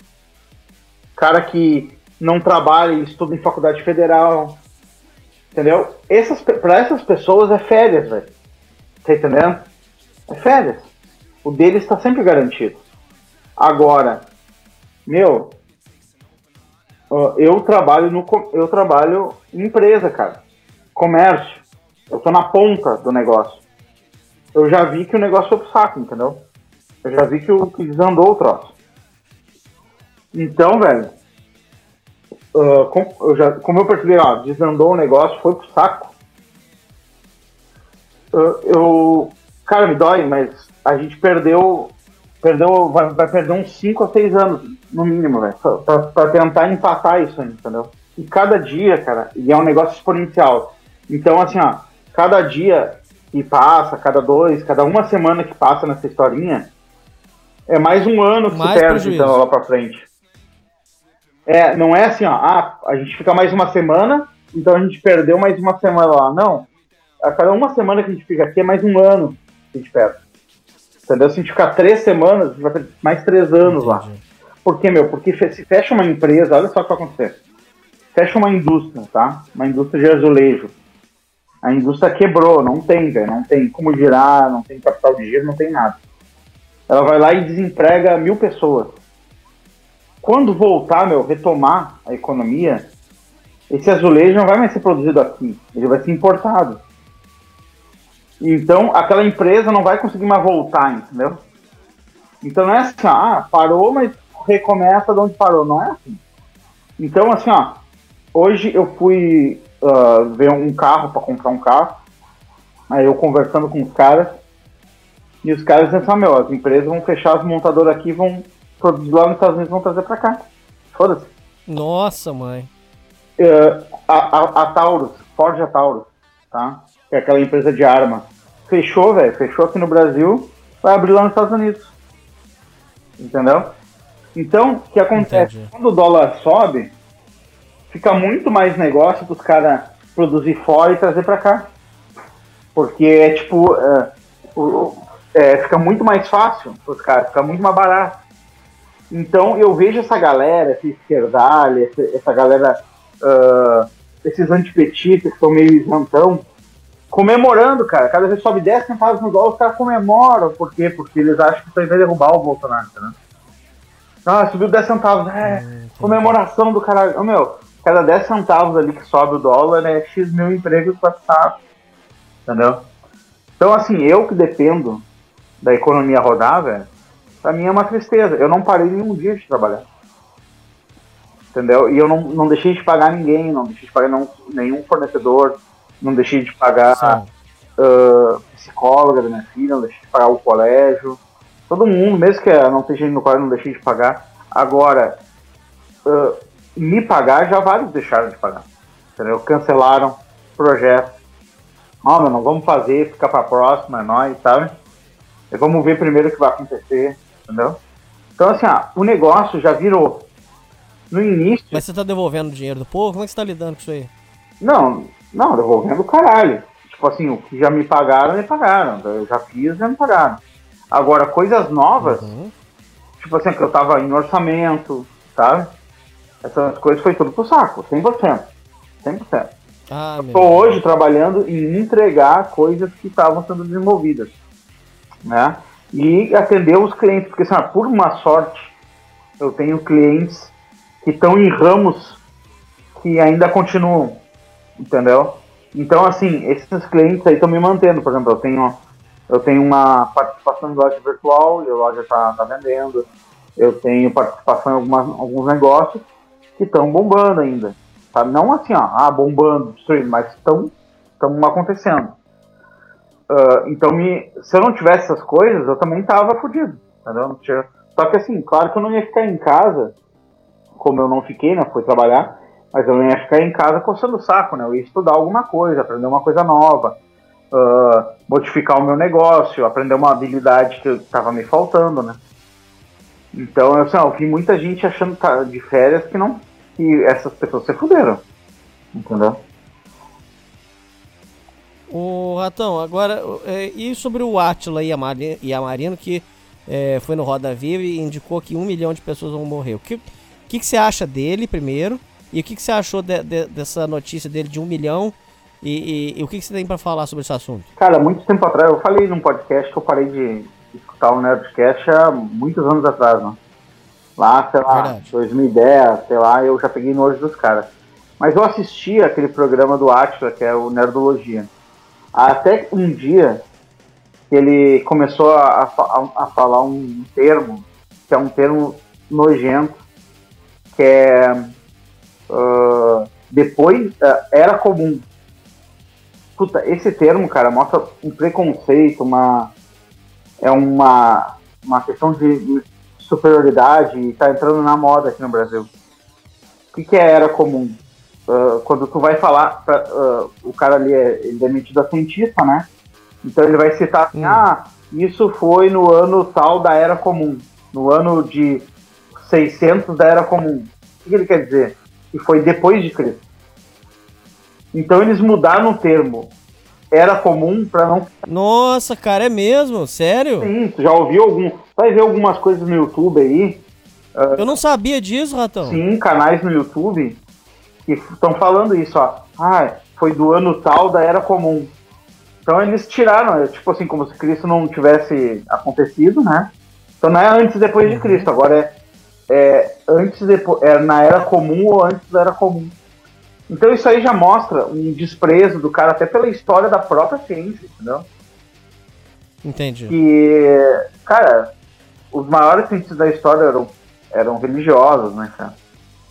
cara que não trabalha e estuda em faculdade federal, entendeu? Essas, para essas pessoas é férias, velho. Tá entendendo? É férias. O deles está sempre garantido. Agora, meu, eu trabalho no eu trabalho em empresa, cara. Comércio. Eu tô na ponta do negócio. Eu já vi que o negócio foi pro saco, entendeu? Eu já vi que, o, que desandou o troço. Então, velho, ah, com- eu já, como eu percebi, ó, desandou o negócio, foi pro saco. Ah, eu, cara, me dói, mas a gente perdeu, perdeu, vai, vai perder uns 5 a 6 anos, no mínimo, velho, pra, pra- pra tentar empatar isso aí, entendeu? E cada dia, cara, e é um negócio exponencial. Então, assim, ó, cada dia que passa, cada dois, cada uma semana que passa nessa historinha, é mais um ano que Mais se perde, prejuízo. então, lá pra frente. É, não é assim, ó, ah, a gente fica mais uma semana, então a gente perdeu mais uma semana lá. Não. A cada uma semana que a gente fica aqui é mais um ano que a gente perde. Entendeu? Se a gente ficar três semanas, a gente vai ter mais três anos lá. Entendi. Por quê, meu? Porque se fecha uma empresa, olha só o que vai acontecer. Fecha uma indústria, tá? Uma indústria de azulejo. A indústria quebrou, não tem, velho. Não tem como girar, não tem capital de giro, não tem nada. Ela vai lá e desemprega mil pessoas. Quando voltar, meu, retomar a economia, esse azulejo não vai mais ser produzido aqui, ele vai ser importado. Então, aquela empresa não vai conseguir mais voltar, entendeu? Então não é assim, ah, parou, mas recomeça de onde parou, não é assim. Então, assim, ó, hoje eu fui ah, ver um carro para comprar um carro, aí eu conversando com os caras, e os caras disseram assim, meu, as empresas vão fechar as montadoras aqui, vão produzir lá nos Estados Unidos vão trazer para cá. Foda-se. Nossa, mãe. eh, a, a, a Taurus, Ford a Taurus, tá? Que é aquela empresa de arma. Fechou, velho. Fechou aqui no Brasil, vai abrir lá nos Estados Unidos. Entendeu? Então, o que acontece? Entendi. Quando o dólar sobe, fica muito mais negócio dos caras produzir fora e trazer pra cá. Porque é tipo. é, o- é, fica muito mais fácil pros caras, fica muito mais barato. Então eu vejo essa galera, essa esquerdalha, essa, essa galera, ah, esses antipetistas que são meio isentão, comemorando, cara. Cada vez sobe 10 centavos no dólar, os caras comemoram. Por quê? Porque eles acham que isso aí vai derrubar o Bolsonaro, né? Ah, subiu 10 centavos. É, comemoração do caralho. Ô, meu, cada 10 centavos ali que sobe o dólar é X mil empregos passados. Entendeu? Então, assim, eu que dependo da economia rodar, velho, pra mim é uma tristeza. Eu não parei nenhum dia de trabalhar. Entendeu? E eu não, não deixei de pagar ninguém, não deixei de pagar não, nenhum fornecedor, não deixei de pagar ah, psicóloga da minha filha, não deixei de pagar o colégio. Todo mundo, mesmo que não esteja indo no colégio, não deixei de pagar. Agora, ah, me pagar, já vários deixaram de pagar. Entendeu? Cancelaram projetos. Ó, meu, não vamos fazer, fica pra próxima, é nóis, sabe? E vamos ver primeiro o que vai acontecer, entendeu? Então, assim, ah, o negócio já virou. No início, Mas você tá devolvendo o dinheiro do povo? Como é que você tá lidando com isso aí? não, não, devolvendo o caralho. Tipo assim, o que já me pagaram, me pagaram. Eu já fiz, já me pagaram. Agora, coisas novas, Uhum. tipo assim, que eu tava em orçamento, sabe? Essas coisas foi tudo pro saco, 100%. 100%. Ah, meu. Estou hoje trabalhando em entregar coisas que estavam sendo desenvolvidas, né? E atender os clientes, porque ó, por uma sorte, eu tenho clientes que estão em ramos que ainda continuam, entendeu? Então, assim, esses clientes aí estão me mantendo. Por exemplo, eu tenho, eu tenho uma participação em loja virtual e a loja está tá vendendo. Eu tenho participação em algumas, alguns negócios que estão bombando ainda. Tá? Não assim, ó, ah, bombando, destruindo, mas estão acontecendo. Ah, então, me, se eu não tivesse essas coisas, eu também tava fudido. Entendeu? Tinha- Só que assim, claro que eu não ia ficar em casa, como eu não fiquei, né? Fui trabalhar, mas eu não ia ficar em casa coçando o saco, né? Eu ia estudar alguma coisa, aprender uma coisa nova, ah, modificar o meu negócio, aprender uma habilidade que estava me faltando, né? Então, assim, eu vi muita gente achando tá de férias que não. que essas pessoas se fuderam. Entendeu? O Ratão, agora, é, e sobre o Atila e a, Mari, e a Marino, que é, foi no Roda Viva e indicou que um milhão de pessoas vão morrer. O que, que, que você acha dele, primeiro? E o que, que você achou de- de- dessa notícia dele de um milhão? E, e- e o que, que você tem pra falar sobre esse assunto? Cara, muito tempo atrás, eu falei num podcast que eu parei de escutar o Nerdcast há muitos anos atrás, né? Lá, sei lá, Verdade. 2010, sei lá, eu já peguei nojo dos caras. Mas eu assisti aquele programa do Atila, que é o Nerdologia. Até um dia ele começou a, a a falar um termo, que é um termo nojento, que é ah, depois ah, era comum. Puta, esse termo, cara, mostra um preconceito, uma é uma uma questão de superioridade e tá entrando na moda aqui no Brasil. O que, que é era comum? Ah, quando tu vai falar, pra, ah, o cara ali é, ele é metido a cientista, né? Então ele vai citar assim, Hum. ah, isso foi no ano tal da Era Comum, no ano de 600 da Era Comum. O que ele quer dizer? Que foi depois de Cristo. Então eles mudaram o termo Era Comum para não Nossa, cara, é mesmo? Sério? Sim, tu já ouviu algum. Vai ver algumas coisas no YouTube aí. Eu não sabia disso, Ratão. Sim, canais no YouTube que estão falando isso, ó. Ah, foi do ano tal da Era Comum. Então eles tiraram, é tipo assim, como se Cristo não tivesse acontecido, né? Então não é antes e depois de Cristo, agora é, é antes depois, é na Era Comum ou antes da Era Comum. Então isso aí já mostra um desprezo do cara até pela história da própria ciência, entendeu? Entendi. que, cara, os maiores cientistas da história eram, eram religiosos, né, cara?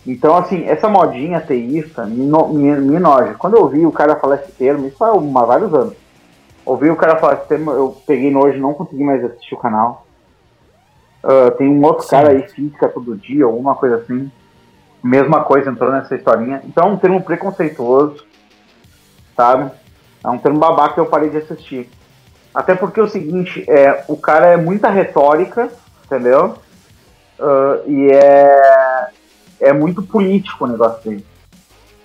Então, assim, essa modinha ateísta me, me, me noja. Quando eu ouvi o cara falar esse termo, isso há vários anos. Ouvi o cara falar esse termo, eu peguei nojo, não consegui mais assistir o canal. Ah, tem um outro Sim. cara aí, física todo dia, ou uma coisa assim. mesma coisa, entrou nessa historinha. Então é um termo preconceituoso, sabe? É um termo babaca que eu parei de assistir. Até porque é o seguinte, é, o cara é muita retórica, entendeu? Uh, e é, é muito político o negócio dele.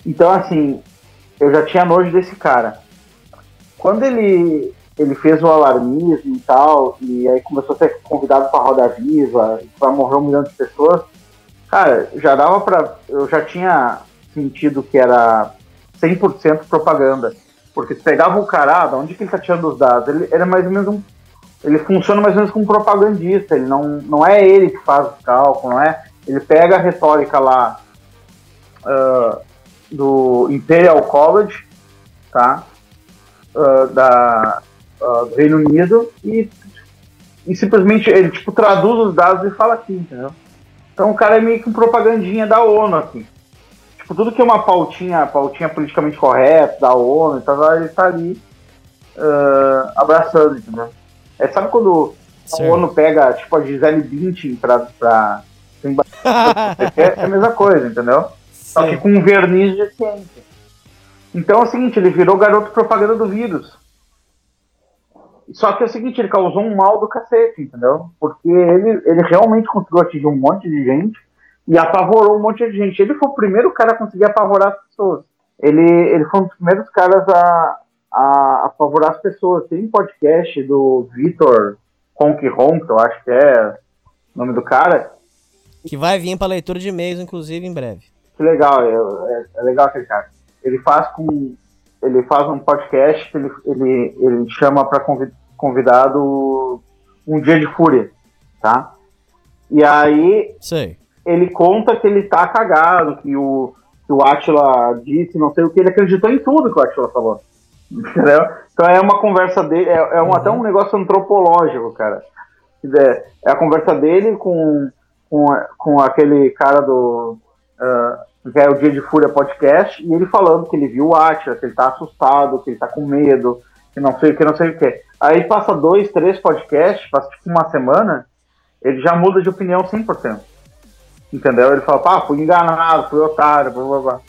Então, assim, eu já tinha nojo desse cara. Quando ele, ele fez o alarmismo e tal, e aí começou a ser convidado para Roda Viva, para morrer um milhão de pessoas, cara, já dava para Eu já tinha sentido que era 100% propaganda. Porque se pegava o cara, ah, de onde que ele tá tirando os dados? Ele, ele é mais ou menos um. Ele funciona mais ou menos como propagandista. Ele não, não é ele que faz o cálculo, não é? Ele pega a retórica lá uh, do Imperial College, tá? Uh, da, uh, do Reino Unido e, e simplesmente ele tipo traduz os dados e fala aqui, entendeu? Então o cara é meio que um propagandinha da ONU aqui. Tipo, tudo que é uma pautinha, pautinha politicamente correta da ONU e tal, ele tá ali uh, abraçando, entendeu? É, sabe quando certo. a ONU pega, tipo, a Gisele Bündchen pra... pra é, é a mesma coisa, entendeu? Sim. Só que com um verniz de ciência. Então é o seguinte, ele virou garoto propaganda do vírus. Só que é o seguinte, ele causou um mal do cacete, entendeu? Porque ele, ele realmente conseguiu atingir um monte de gente e apavorou um monte de gente. Ele foi o primeiro cara a conseguir apavorar as pessoas. Ele, ele foi um dos primeiros caras a, a apavorar as pessoas. Tem um podcast do Vitor Honk Honk, eu acho que é o nome do cara. Que vai vir para leitura de e-mails, inclusive, em breve. Que legal, é, é, é legal aquele cara. Ele faz com. Ele faz um podcast que ele, ele, ele chama para convidado um dia de fúria, tá? E aí Sei ele conta que ele tá cagado, que o, que o Atila disse, não sei o que, ele acreditou em tudo que o Atila falou. *laughs* Entendeu? Então é uma conversa dele, é, é um, uhum. até um negócio antropológico, cara. É, é a conversa dele com, com, com aquele cara do. Uh, é o Dia de Fúria Podcast, e ele falando que ele viu o Atila, que ele tá assustado, que ele tá com medo, que não sei o que, não sei o que. Aí passa dois, três podcasts, passa tipo uma semana, ele já muda de opinião 100%. Entendeu? Ele fala, pá, fui enganado, fui otário, blá blá blá.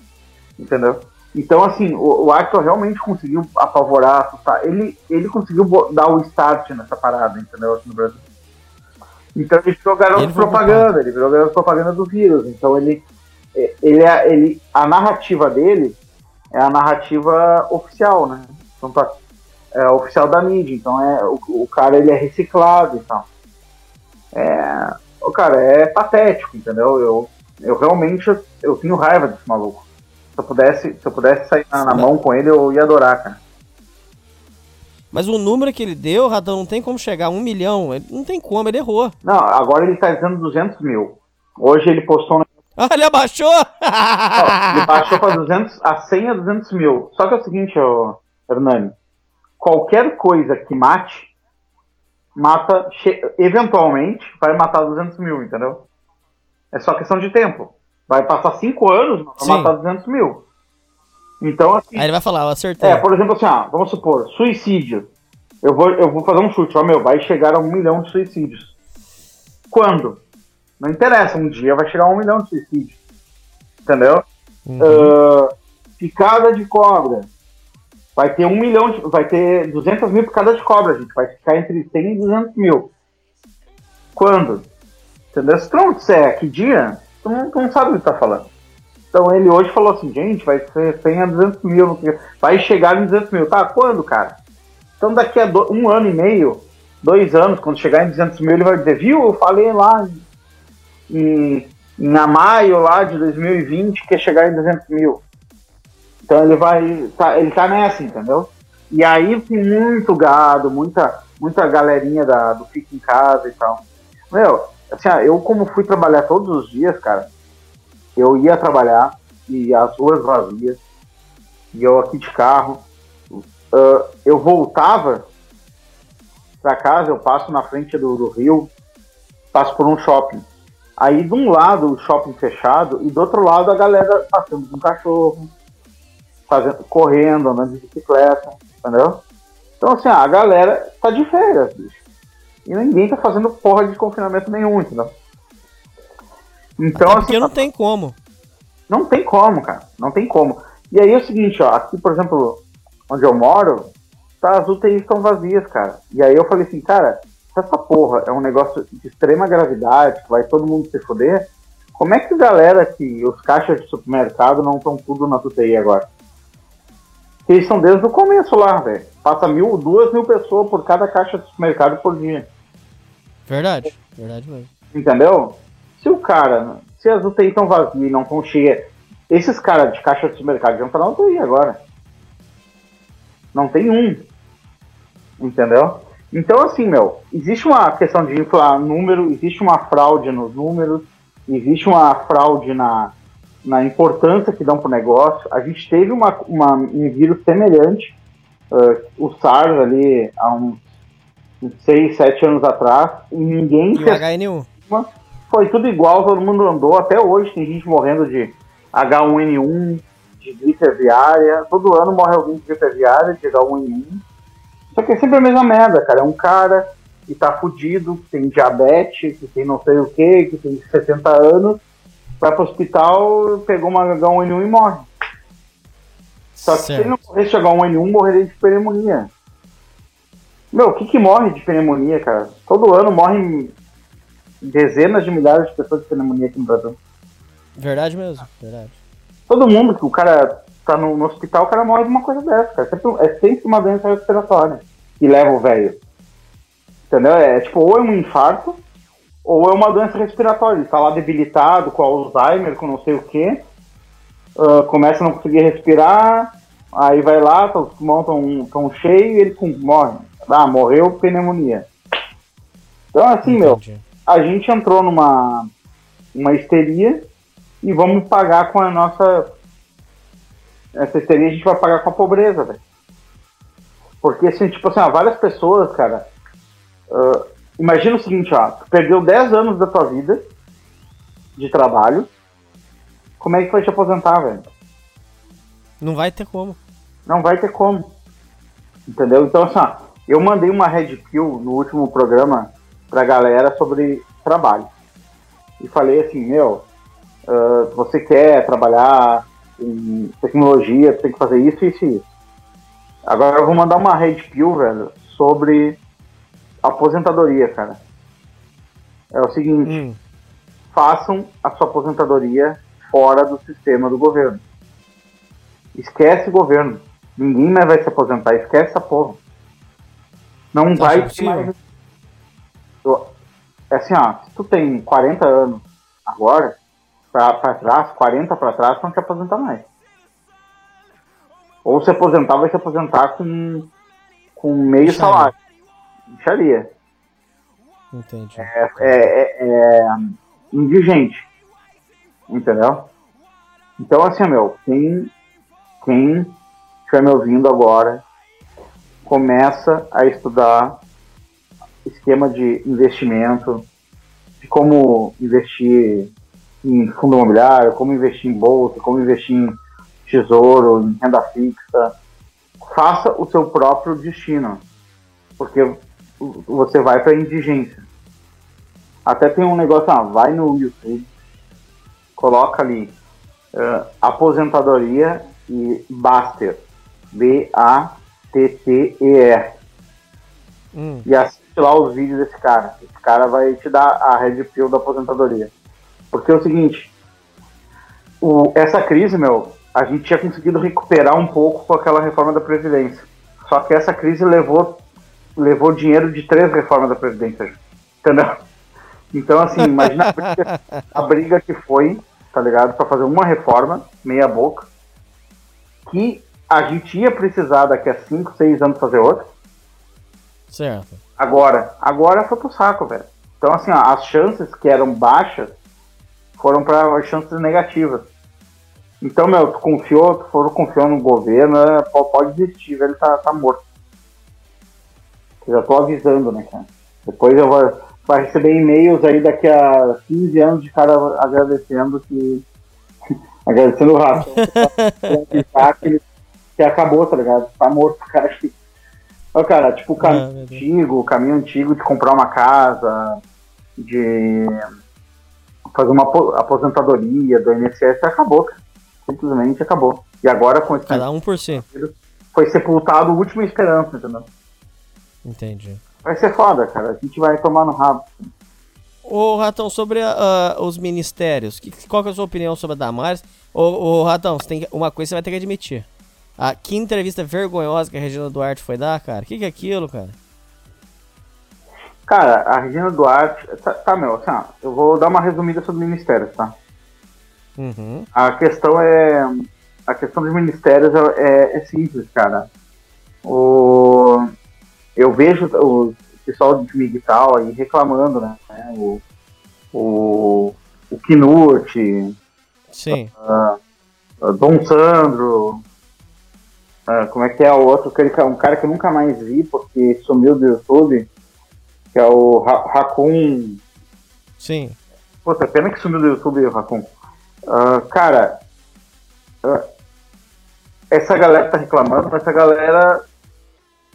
Entendeu? Então, assim, o, o realmente conseguiu apavorar, assustar. Ele, ele conseguiu dar o start nessa parada, entendeu? Aqui no Brasil. Então ele virou garoto ele propaganda, ele virou garoto propaganda do vírus. Então ele, ele, é, ele, a narrativa dele é a narrativa oficial, né? Então tá, é a oficial da mídia. Então é o, o cara ele é reciclado e tal. É, oh, cara, é patético, entendeu? Eu, eu realmente eu tenho raiva desse maluco. Se eu pudesse, se eu pudesse sair na, na mão com ele, eu ia adorar, cara. Mas o número que ele deu, Radão, não tem como chegar a um milhão. Não tem como, ele errou. Não, agora ele tá dizendo 200 mil. Hoje ele postou. *laughs* Ah, ele abaixou? Não, ele baixou para 200, a 100 a 200 mil. Só que é o seguinte, ô, Hernani. Qualquer coisa que mate mata, eventualmente, vai matar 200 mil, entendeu? É só questão de tempo. Vai passar 5 anos pra matar 200 mil. Então, assim. Aí ele vai falar, eu acertei. É, por exemplo, assim, ah, vamos supor, suicídio. Eu vou, eu vou fazer um chute, ó, meu, vai chegar a um milhão de suicídios. Quando? Não interessa, um dia vai chegar a um milhão de suicídios. Entendeu? Uhum. Uh, picada de cobra vai ter um milhão, de, vai ter 200 mil por cada de cobra, gente. Vai ficar entre 100 e 200 mil. Quando? Entendeu? Se tu não disser que dia, tu não, tu não sabe o que tá falando. Então ele hoje falou assim, gente, vai ser 100 a 200 mil, vai chegar em 200 mil. Tá, quando, cara? Então daqui a do, um ano e meio, dois anos, quando chegar em 200 mil, ele vai dizer, viu, eu falei lá em, em maio lá de 2020 que ia chegar em 200 mil. Então ele vai. Tá, ele tá nessa, entendeu? E aí tem muito gado, muita, muita galerinha da, do Fica em Casa e tal. Meu, assim, eu como fui trabalhar todos os dias, cara, eu ia trabalhar e as ruas vazias, e eu aqui de carro, uh, eu voltava para casa, eu passo na frente do, do rio, passo por um shopping. Aí de um lado o shopping fechado e do outro lado a galera passando com um cachorro, fazendo, correndo, andando de bicicleta, entendeu? Então, assim, a galera tá de férias, bicho. E ninguém tá fazendo porra de confinamento nenhum, entendeu? Então, Até assim. Porque não tem como. Não tem como, cara. Não tem como. E aí é o seguinte, ó, aqui, por exemplo, onde eu moro, tá, as UTIs estão vazias, cara. E aí eu falei assim, cara, se essa porra é um negócio de extrema gravidade, que vai todo mundo se foder, como é que galera que os caixas de supermercado não estão tudo na UTI agora? Porque eles estão desde o começo lá, velho. Passa mil, duas mil pessoas por cada caixa de supermercado por dia. Verdade, verdade mesmo. Entendeu? Se o cara, se as UTI estão vazias e não estão cheias, esses caras de caixa de supermercado vão estar na UTI agora. Não tem um. Entendeu? Então, assim, meu, existe uma questão de inflar número, existe uma fraude nos números, existe uma fraude na, na importância que dão para o negócio. A gente teve uma, uma, um vírus semelhante, uh, o SARS ali, há uns 6, 7 anos atrás, e ninguém... E o HN1? Foi tudo igual, todo mundo andou. Até hoje tem gente morrendo de H1N1, de gripe aviária. Todo ano morre alguém de gripe aviária, de H1N1. Só que é sempre a mesma merda, cara. É um cara que tá fudido, que tem diabetes, que tem não sei o que, que tem 70 anos, vai pro hospital, pegou uma H1N1 e morre. Só que certo. se ele não morresse de H1N1, morreria de pneumonia. Meu, o que que morre de pneumonia, cara? Todo ano morrem dezenas de milhares de pessoas de pneumonia aqui no Brasil. Verdade mesmo, verdade. Todo mundo que o cara tá no, no, hospital, o cara morre de uma coisa dessa, cara. Sempre, é sempre uma doença respiratória que leva o velho. Entendeu? É tipo, ou é um infarto, ou é uma doença respiratória. Ele tá lá debilitado, com Alzheimer, com não sei o quê. Uh, começa a não conseguir respirar, aí vai lá, tá, os pulmões tão, tão cheios e ele com, morre. Ah, morreu pneumonia. Então, assim, Entendi. meu, a gente entrou numa uma histeria e vamos pagar com a nossa. Essa histeria a gente vai pagar com a pobreza, velho. Porque, assim, tipo assim, ó, várias pessoas, cara. Uh, imagina o seguinte, ó. Tu perdeu 10 anos da tua vida de trabalho. Como é que vai te aposentar, velho? Não vai ter como. Não vai ter como. Entendeu? Então, assim, ó, eu mandei uma red pill no último programa pra galera sobre trabalho. E falei assim, meu, uh, você quer trabalhar em tecnologia, tem que fazer isso, isso e isso. Agora eu vou mandar uma red pill, velho, sobre aposentadoria, cara. É o seguinte, hum. façam a sua aposentadoria fora do sistema do governo. Esquece o governo. Ninguém mais vai se aposentar, esquece essa porra. Não tá vai ter mais. É assim, ó, se tu tem 40 anos agora, pra, pra trás, 40 pra trás, não te aposentar mais. Ou se aposentar, vai se aposentar com, com meio Micharia. salário. Micharia. Entendi. É, é, é, é, indigente. Entendeu? Então, assim, meu, quem, quem estiver me ouvindo agora, começa a estudar esquema de investimento, de como investir em fundo imobiliário, como investir em bolsa, como investir em tesouro, em renda fixa. Faça o seu próprio destino, porque você vai para a indigência. Até tem um negócio, ah, vai no YouTube, coloca ali uh, aposentadoria e Baster, B-A-T-T-E-R. Hum. E assiste lá os vídeos desse cara. Esse cara vai te dar a red pill da aposentadoria. Porque é o seguinte, o, essa crise, meu, a gente tinha conseguido recuperar um pouco com aquela reforma da Previdência. Só que essa crise levou, levou dinheiro de três reformas da Previdência. Entendeu? Então, assim, imagina a briga, a briga que foi, tá ligado? Para fazer uma reforma, meia boca, que a gente ia precisar daqui a 5, 6 anos fazer outra. Certo. Agora, agora foi pro saco, velho. Então, assim, ó, as chances que eram baixas foram para chances negativas. Então, meu, tu confiou, tu for, confiou no governo, é, pode desistir, velho, tá, tá morto. Eu já tô avisando, né, cara? Depois eu vou vai receber e-mails aí daqui a 15 anos de cara agradecendo que. *laughs* agradecendo o rato. *laughs* que, que acabou, tá ligado? Tá morto, cara. Ó, cara, tipo o caminho ah, antigo, o caminho antigo de comprar uma casa, de fazer uma aposentadoria do INSS, acabou, cara. Simplesmente acabou. E agora com esse Cada um por si. foi sepultado a última esperança, entendeu? Entendi. Vai ser foda, cara. A gente vai tomar no rabo. Ô, Ratão, sobre ah, os ministérios, que, qual que é a sua opinião sobre a Damares? Ô, ô Ratão, você tem uma coisa você vai ter que admitir. Ah, que entrevista vergonhosa que a Regina Duarte foi dar, cara. O que, que é aquilo, cara? Cara, a Regina Duarte. Tá, tá, meu, assim, ó, eu vou dar uma resumida sobre ministérios, tá? Uhum. A questão é. A questão dos ministérios é, é simples, cara. O, eu vejo o pessoal de Miguel aí reclamando, né? O, o, o Knut, Sim. o Dom Sandro. Ah, como é que é o outro? Um cara que eu nunca mais vi porque sumiu do YouTube. Que é o Ra- Raccoon. Sim. Puta, pena que sumiu do YouTube o Raccoon. Ah, cara, ah, essa galera tá reclamando, essa galera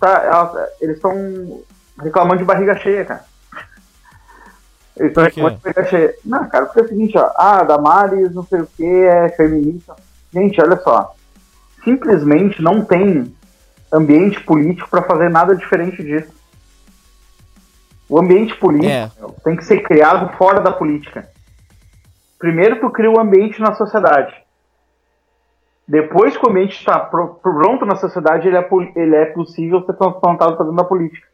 tá, ela- eles estão reclamando de barriga cheia, cara. *laughs* Eles estão reclamando de barriga cheia. Não, cara, porque é o seguinte, ó, ah, Damares, não sei o que, é feminista. Gente, olha só, simplesmente não tem ambiente político pra fazer nada diferente disso. O ambiente político É. tem que ser criado fora da política. Primeiro tu cria o ambiente na sociedade. Depois que o ambiente está pro- pronto na sociedade, ele é, ele é possível ser transplantado para dentro da política.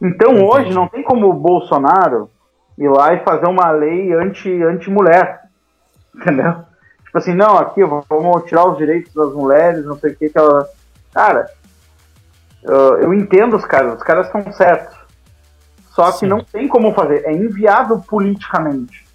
Então hoje não tem como o Bolsonaro ir lá e fazer uma lei anti- anti-mulher. *laughs* entendeu? Tipo assim, não, aqui vamos tirar os direitos das mulheres, não sei o que. que ela... Cara, eu, eu entendo os caras, os caras estão certos. Só que Sim. não tem como fazer. É inviável politicamente.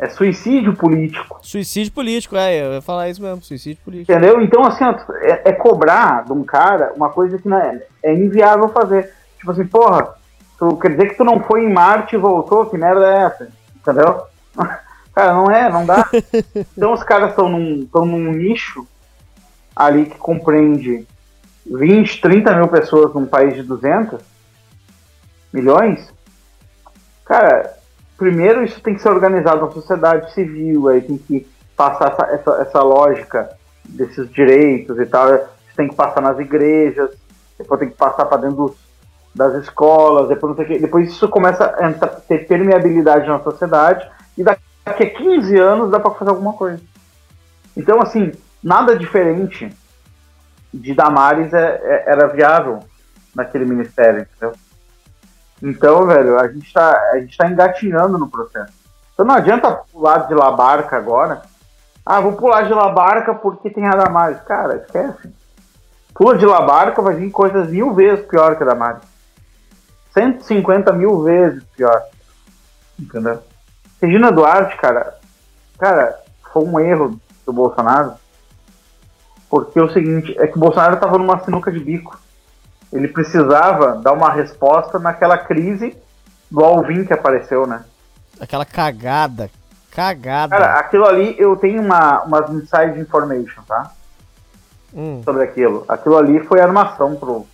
É suicídio político. Suicídio político, é, eu ia falar isso mesmo, suicídio político. Entendeu? Então, assim, é, é cobrar de um cara uma coisa que não é, é inviável fazer. Tipo assim, porra, tu, quer dizer que tu não foi em Marte e voltou? Que merda é essa? Entendeu? *laughs* Cara, não é, não dá. *laughs* Então os caras estão num, tão num nicho ali que compreende 20, 30 mil pessoas num país de 200 milhões. Cara, primeiro isso tem que ser organizado na sociedade civil, aí tem que passar essa, essa, essa lógica desses direitos e tal. Isso tem que passar nas igrejas, depois tem que passar para dentro dos- das escolas, depois, não sei o quê. depois isso começa a ter permeabilidade na sociedade e daqui a 15 anos dá para fazer alguma coisa. Então, assim, nada diferente de Damares é- é- era viável naquele ministério, entendeu? Então, velho, a gente tá, a gente tá engatinhando no processo. Então não adianta pular de Labarca agora. Ah, vou pular de Labarca porque tem a Damares. Cara, esquece. Pula de Labarca, vai vir coisas mil vezes pior que a Damares. 150 mil vezes pior. Entendeu? Regina Duarte, cara, cara, foi um erro do Bolsonaro. Porque é o seguinte, é que o Bolsonaro tava numa sinuca de bico. Ele precisava dar uma resposta naquela crise do Alvin que apareceu, né? Aquela cagada, cagada. Cara, aquilo ali eu tenho uma, umas inside information, tá? Hum, Sobre aquilo. Aquilo ali foi armação pro.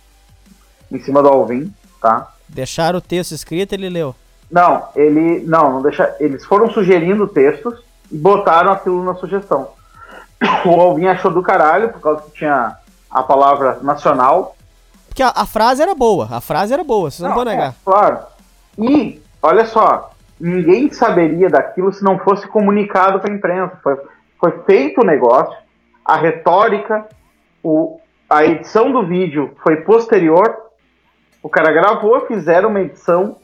Em cima do Alvin, tá? deixaram o texto escrito ele leu. Não, ele. Não, não deixa. Eles foram sugerindo textos e botaram aquilo na sugestão. *coughs* O Alvin achou do caralho, por causa que tinha a palavra nacional. Porque a, a frase era boa, a frase era boa, vocês não, podem é, negar. claro. E, olha só, ninguém saberia daquilo se não fosse comunicado para a imprensa. Foi, foi feito o negócio, a retórica, o, a edição do vídeo foi posterior. O cara gravou, fizeram uma edição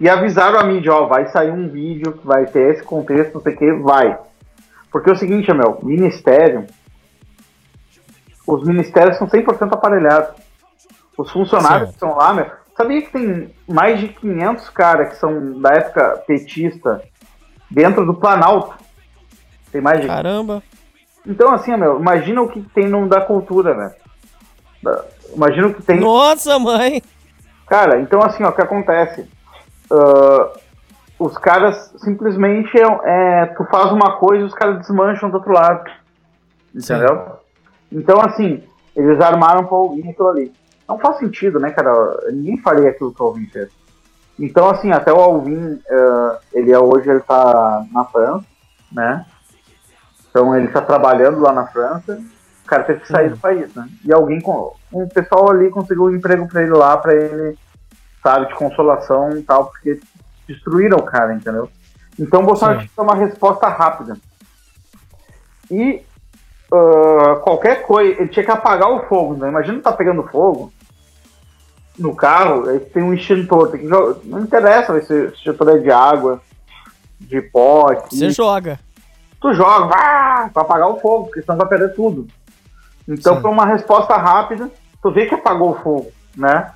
e avisaram a mídia, ó, vai sair um vídeo que vai ter esse contexto, não sei o que, vai. Porque é o seguinte, meu, ministério, os ministérios são 100% aparelhados. Os funcionários Certo. que estão lá, meu, sabia que tem mais de 500 caras que são da época petista dentro do Planalto? Tem mais de Caramba. então, assim, meu, imagina o que tem no da cultura, velho. Da- Imagina o que tem. Nossa, mãe! Cara, então, assim, ó, o que acontece? Ah, os caras simplesmente é, é, Tu faz uma coisa e os caras desmancham do outro lado. Entendeu? Então, assim, eles armaram pra ouvir aquilo ali. Não faz sentido, né, cara? Ninguém faria aquilo que o Alvin fez. Então, assim, até o Alvin, ah, ele é, hoje ele tá na França, né? Então ele está trabalhando lá na França, o cara teve que sair do país, né? E alguém, com um pessoal ali conseguiu um emprego para ele lá, para ele, sabe, de consolação e tal, porque destruíram o cara, entendeu? Então o Bolsonaro tinha que ter uma resposta rápida. E ah, qualquer coisa, ele tinha que apagar o fogo, né? Imagina tá pegando fogo no carro, aí tem um extintor, tem que jo- não interessa se o extintor é de água, de pó, aqui. Você joga. tu joga, vá, pra apagar o fogo, porque senão vai perder tudo. Então Sim. foi uma resposta rápida, tu vê que apagou o fogo, né?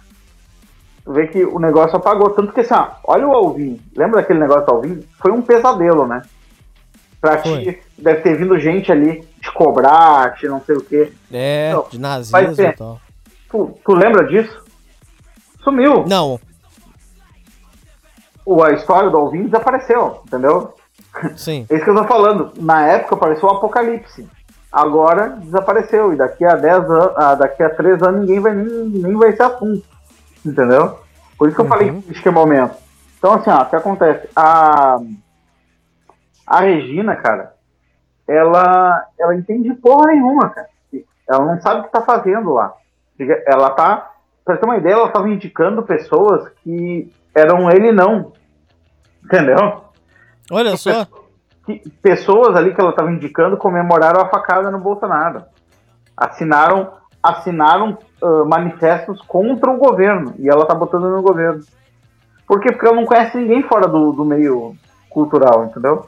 Vê que o negócio apagou, tanto que assim, ó, olha o Alvin, lembra daquele negócio do Alvin? Foi um pesadelo, né? Pra Foi. ti, deve ter vindo gente ali te cobrar, te não sei o quê. É, Não, de nazismo ser. e tal. Tu, tu lembra disso? Sumiu. Não, O, a história do Alvin desapareceu, entendeu? sim. *laughs* É isso que eu tô falando. Na época apareceu o apocalipse. Agora desapareceu. E daqui a 10 anos, ah, daqui a 3 anos ninguém vai nem, nem vai ser assunto. Entendeu? Por isso que eu falei que política é momento. Então, assim, ó, o que acontece? A, a Regina, cara, ela, ela entende porra nenhuma, cara. Ela não sabe o que tá fazendo lá. Ela tá. Pra ter uma ideia, ela tava indicando pessoas que eram ele não. Entendeu? Olha só. pessoas ali que ela estava indicando comemoraram a facada no Bolsonaro. Assinaram, assinaram ah, manifestos contra o governo. E ela tá botando no governo. Por quê? Porque ela não conhece ninguém fora do, do meio cultural, entendeu?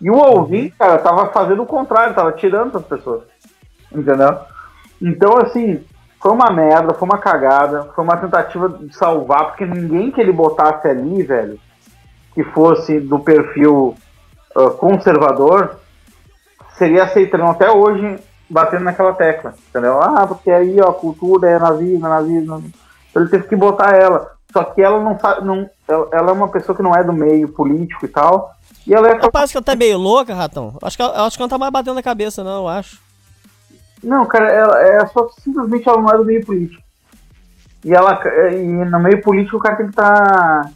E o Alvin, cara, tava fazendo o contrário, tava tirando essas pessoas. Entendeu? Então, assim, foi uma merda, foi uma cagada, foi uma tentativa de salvar, porque ninguém que ele botasse ali, velho, que fosse do perfil ah, conservador, seria aceitando até hoje, batendo naquela tecla, entendeu? Ah, porque aí, ó, cultura é nazismo, é nazismo. Então ele teve que botar ela. Só que ela não sabe, não, ela, é uma pessoa que não é do meio político e tal, e ela é... Parece que ela tá meio louca, Ratão. Acho que ela, acho que ela não tá mais batendo na cabeça, não, eu acho. Não, cara, ela é só simplesmente ela não é do meio político. E ela e no meio político o cara tem que estar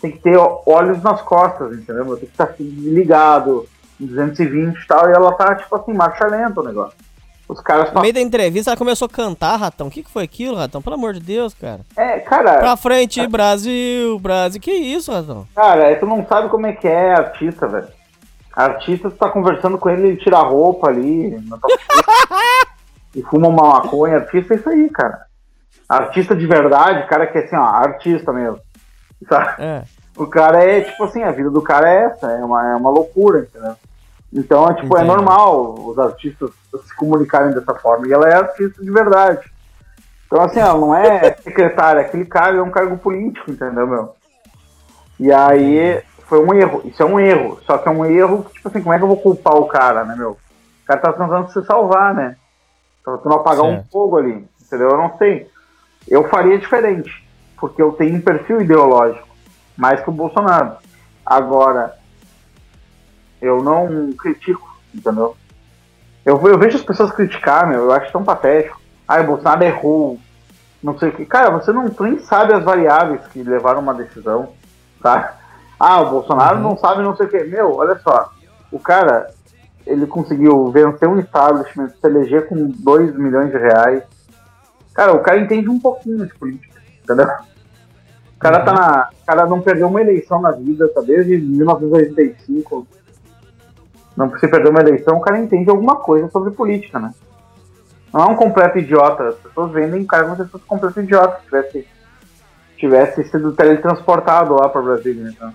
tem que ter olhos nas costas, entendeu? Tem que estar ligado, 220 e tal, e ela tá tipo assim, marcha lenta o negócio. Os caras No meio da entrevista ela começou a cantar, Ratão. O que, que foi aquilo, Ratão? Pelo amor de Deus, cara. É, cara, Pra frente, Brasil, Brasil. Que isso, Ratão? cara, é, tu não sabe como é que é artista, velho. Artista, tu tá conversando com ele, ele tira a roupa ali, *laughs* frente, e fuma uma maconha. Artista é isso aí, cara. Artista de verdade, cara que é assim, ó, artista mesmo. Sabe? É. O cara é, tipo assim, a vida do cara é essa, é uma, é uma loucura, entendeu? Então, é, tipo, é Entendi. normal os artistas se comunicarem dessa forma. E ela é artista de verdade. Então, assim, ela não é *laughs* secretária, aquele cargo é um cargo político, entendeu, meu? E aí, foi um erro. Isso é um erro. Só que é um erro que, tipo assim, como é que eu vou culpar o cara, né, meu? O cara tá tentando se salvar, né? Tá tentando apagar um Certo. fogo ali, entendeu? Eu não sei. Eu faria diferente, porque eu tenho um perfil ideológico, mais que o Bolsonaro. Agora, eu não critico, entendeu? Eu, eu vejo as pessoas criticar, meu, eu acho tão patético. Ah, o Bolsonaro errou, não sei o que. Cara, você não nem sabe as variáveis que levaram uma decisão, tá? Ah, o Bolsonaro não sabe não sei o que. Meu, olha só, o cara, ele conseguiu vencer um establishment, se eleger com 2 milhões de reais. Cara, o cara entende um pouquinho de política, entendeu? O cara tá na. O cara não perdeu uma eleição na vida, tá desde 1985. Não se perdeu uma eleição, o cara entende alguma coisa sobre política, né? Não é um completo idiota. As pessoas vendem o cara como se fosse um completo idiota, se tivesse, tivesse sido teletransportado lá pra Brasília, né? Então,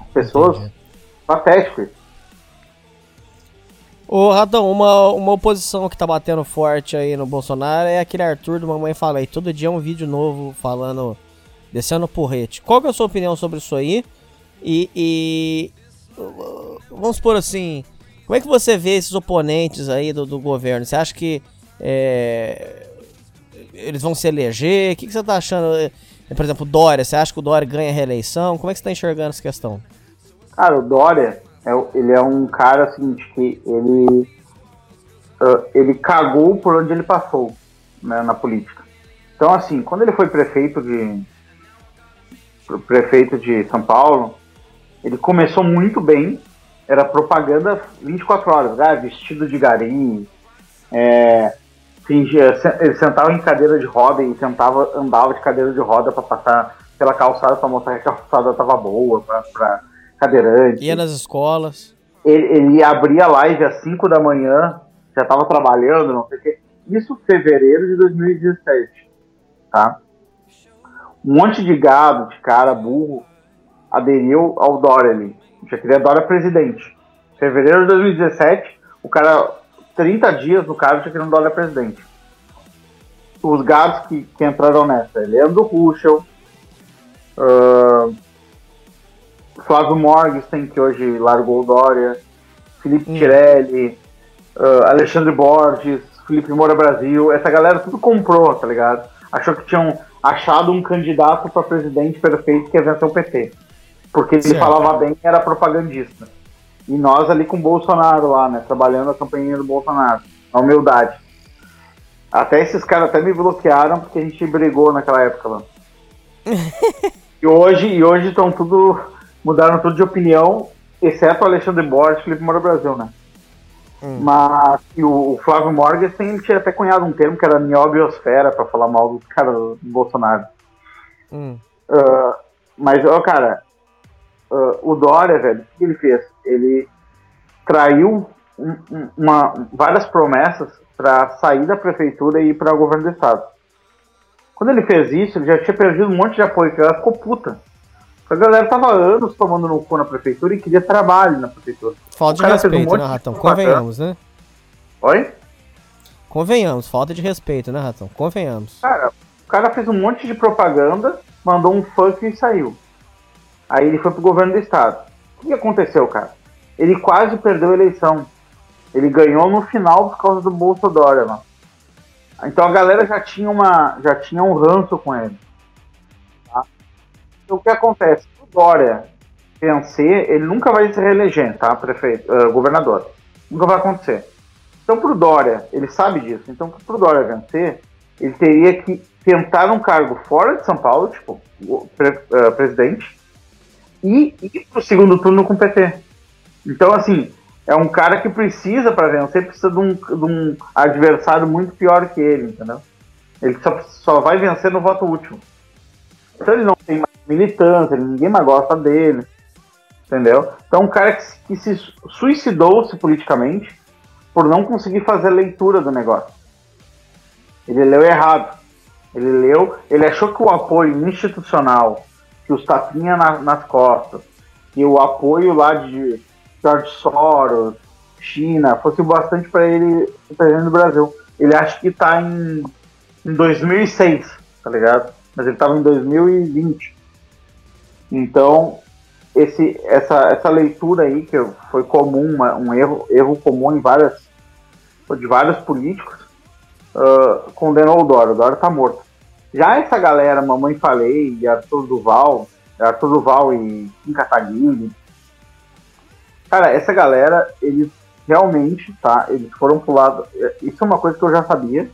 as pessoas. Entendi. Patético isso. Ô, Ratão, uma, uma oposição que tá batendo forte aí no Bolsonaro é aquele Arthur do Mamãe Falei. Todo dia é um vídeo novo falando, descendo porrete. Qual que é a sua opinião sobre isso aí? E, e, vamos supor assim, como é que você vê esses oponentes aí do, do governo? Você acha que é, eles vão se eleger? O que, que você tá achando? eh, Por exemplo, Dória, você acha que o Dória ganha reeleição? Como é que você tá enxergando essa questão? Cara, o Dória, é, ele é um cara assim, que ele, ele cagou por onde ele passou né, na política. Então, assim, quando ele foi prefeito de prefeito de São Paulo, ele começou muito bem, era propaganda 24 horas, ah, vestido de garim, é, fingia, ele sentava em cadeira de roda e tentava, andava de cadeira de roda para passar pela calçada para mostrar que a calçada tava boa para cadeirante. Ia nas escolas. Ele, ele abria live às 5 da manhã, já tava trabalhando, não sei o quê. Isso em fevereiro de 2017, tá? Um monte de gado, de cara burro, aderiu ao Dória ali. Já queria Dória presidente. Fevereiro de 2017, o cara, 30 dias no cargo, queria um Dória presidente. Os gados que, que entraram nessa, Leandro Ruschel, ah, Flávio Morgenstern, que hoje largou o Dória, Felipe Tirelli, ah, Alexandre Borges, Felipe Moura Brasil, essa galera tudo comprou, tá ligado? Achou que tinham achado um candidato para presidente perfeito que ia vencer o PT. Porque ele Certo. falava bem e era propagandista. E nós ali com o Bolsonaro lá, né? Trabalhando a campanha do Bolsonaro. Na humildade. Até esses caras até me bloquearam porque a gente brigou naquela época lá. *laughs* e hoje e hoje estão tudo. Mudaram tudo de opinião, exceto o Alexandre Borges Felipe Moura Brasil, né? Mas e o, o Flávio Morgenstern tinha até cunhado um termo que era nióbiosfera pra falar mal dos caras do Bolsonaro. Hum. Ah, mas, ó, cara, ah, o Dória, velho, o que ele fez? Ele traiu um- um- uma, várias promessas para sair da prefeitura e ir para o governo do estado. Quando ele fez isso, ele já tinha perdido um monte de apoio, que ela ficou puta. A galera tava anos tomando no cu na prefeitura e queria trabalho na prefeitura. Falta de um respeito, monte né, Ratão? Convenhamos, né? Oi? Convenhamos, falta de respeito, né, Ratão? Convenhamos. Cara, o cara fez um monte de propaganda, mandou um funk e saiu. Aí ele foi pro governo do estado. O que aconteceu, cara? Ele quase perdeu a eleição. Ele ganhou no final por causa do Bolsonaro, mano. Então a galera já tinha uma, já tinha um ranço com ele. tá? Então o que acontece? O Dória vencer, ele nunca vai se reeleger, tá, prefeito, eh, governador. Nunca vai acontecer. Então pro Dória, ele sabe disso. Então pro Dória vencer, ele teria que tentar um cargo fora de São Paulo, tipo, pre- eh, presidente, e ir pro segundo turno com o PT. Então, assim, é um cara que precisa, para vencer, precisa de um, de um adversário muito pior que ele, entendeu? Ele só, só vai vencer no voto útil. Então ele não tem mais militância, ninguém mais gosta dele, entendeu? Então é um cara que, que se suicidou-se politicamente por não conseguir fazer a leitura do negócio. Ele leu errado. Ele leu, ele achou que o apoio institucional, que os tapinha na- nas costas, que o apoio lá de George Soros, China, fosse o bastante para ele ser presidente do Brasil. Ele acha que tá em, em 2006, tá ligado? Mas ele tava em 2020. Então, esse, essa, essa leitura aí, que foi comum, uma- um erro, erro comum em várias, de vários políticos, ah, condenou o Dória. O Dória tá morto. Já essa galera, Mamãe Falei, e Arthur Duval, Arthur Duval e Kim Kataguiri, cara, essa galera, eles realmente, tá, eles foram pro lado, isso é uma coisa que eu já sabia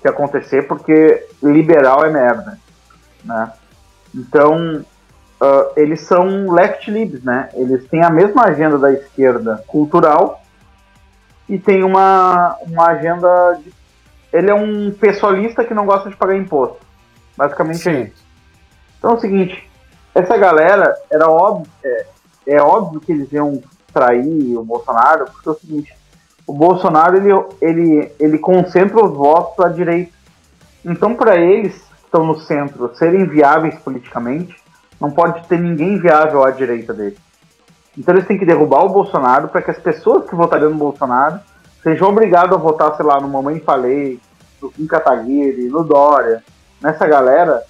que ia acontecer, porque liberal é merda, né? Então, ah, eles são left libs, né? Eles têm a mesma agenda da esquerda cultural e tem uma, uma agenda de ele é um pessoalista que não gosta de pagar imposto. Basicamente é isso. Então é o seguinte, essa galera era óbvio, é, é óbvio que eles iam trair o Bolsonaro, porque é o seguinte, o Bolsonaro ele, ele, ele concentra os votos à direita. Então para eles que estão no centro serem viáveis politicamente, não pode ter ninguém viável à direita dele. Então eles têm que derrubar o Bolsonaro para que as pessoas que votariam no Bolsonaro sejam obrigados a votar, sei lá, no Mamãe Falei, no Kim Kataguiri, no Dória, nessa galera,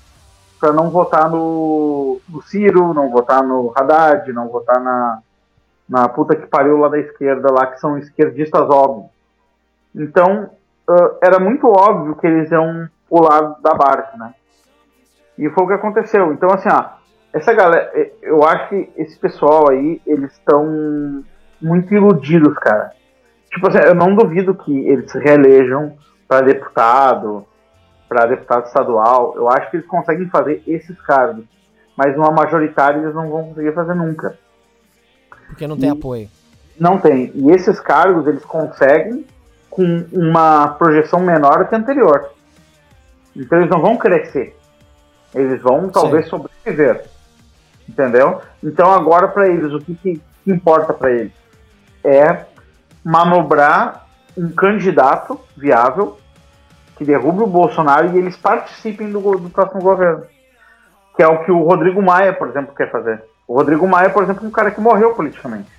para não votar no, no Ciro, não votar no Haddad, não votar na, na puta que pariu lá da esquerda, lá que são esquerdistas óbvios. Então, ah, era muito óbvio que eles iam pular da barca, né? E foi o que aconteceu. Então, assim, ó, essa galera, eu acho que esse pessoal aí, eles estão muito iludidos, cara. Tipo assim, eu não duvido que eles se reelejam para deputado, para deputado estadual. Eu acho que eles conseguem fazer esses cargos. Mas numa majoritária eles não vão conseguir fazer nunca. Porque não tem E- apoio. Não tem. E esses cargos eles conseguem com uma projeção menor que a anterior. Então eles não vão crescer. Eles vão talvez sobreviver. Entendeu? Então agora para eles, o que, que importa para eles? É manobrar um candidato viável que derrube o Bolsonaro e eles participem do, do próximo governo. Que é o que o Rodrigo Maia, por exemplo, quer fazer. O Rodrigo Maia, por exemplo, é um cara que morreu politicamente.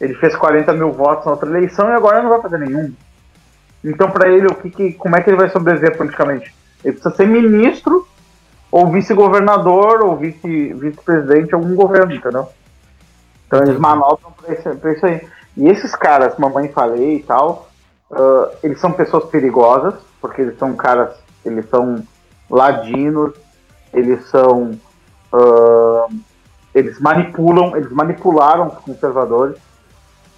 Ele fez 40 mil votos na outra eleição e agora não vai fazer nenhum. Então, para ele, o que, que- como é que ele vai sobreviver politicamente? Ele precisa ser ministro, ou vice-governador, ou vice- vice-presidente de algum governo, entendeu? Então eles manobram pra isso, isso aí. E esses caras, mamãe falei e tal, ah, eles são pessoas perigosas, porque eles são caras, eles são ladinos, eles são. ah, eles manipulam, eles manipularam os conservadores.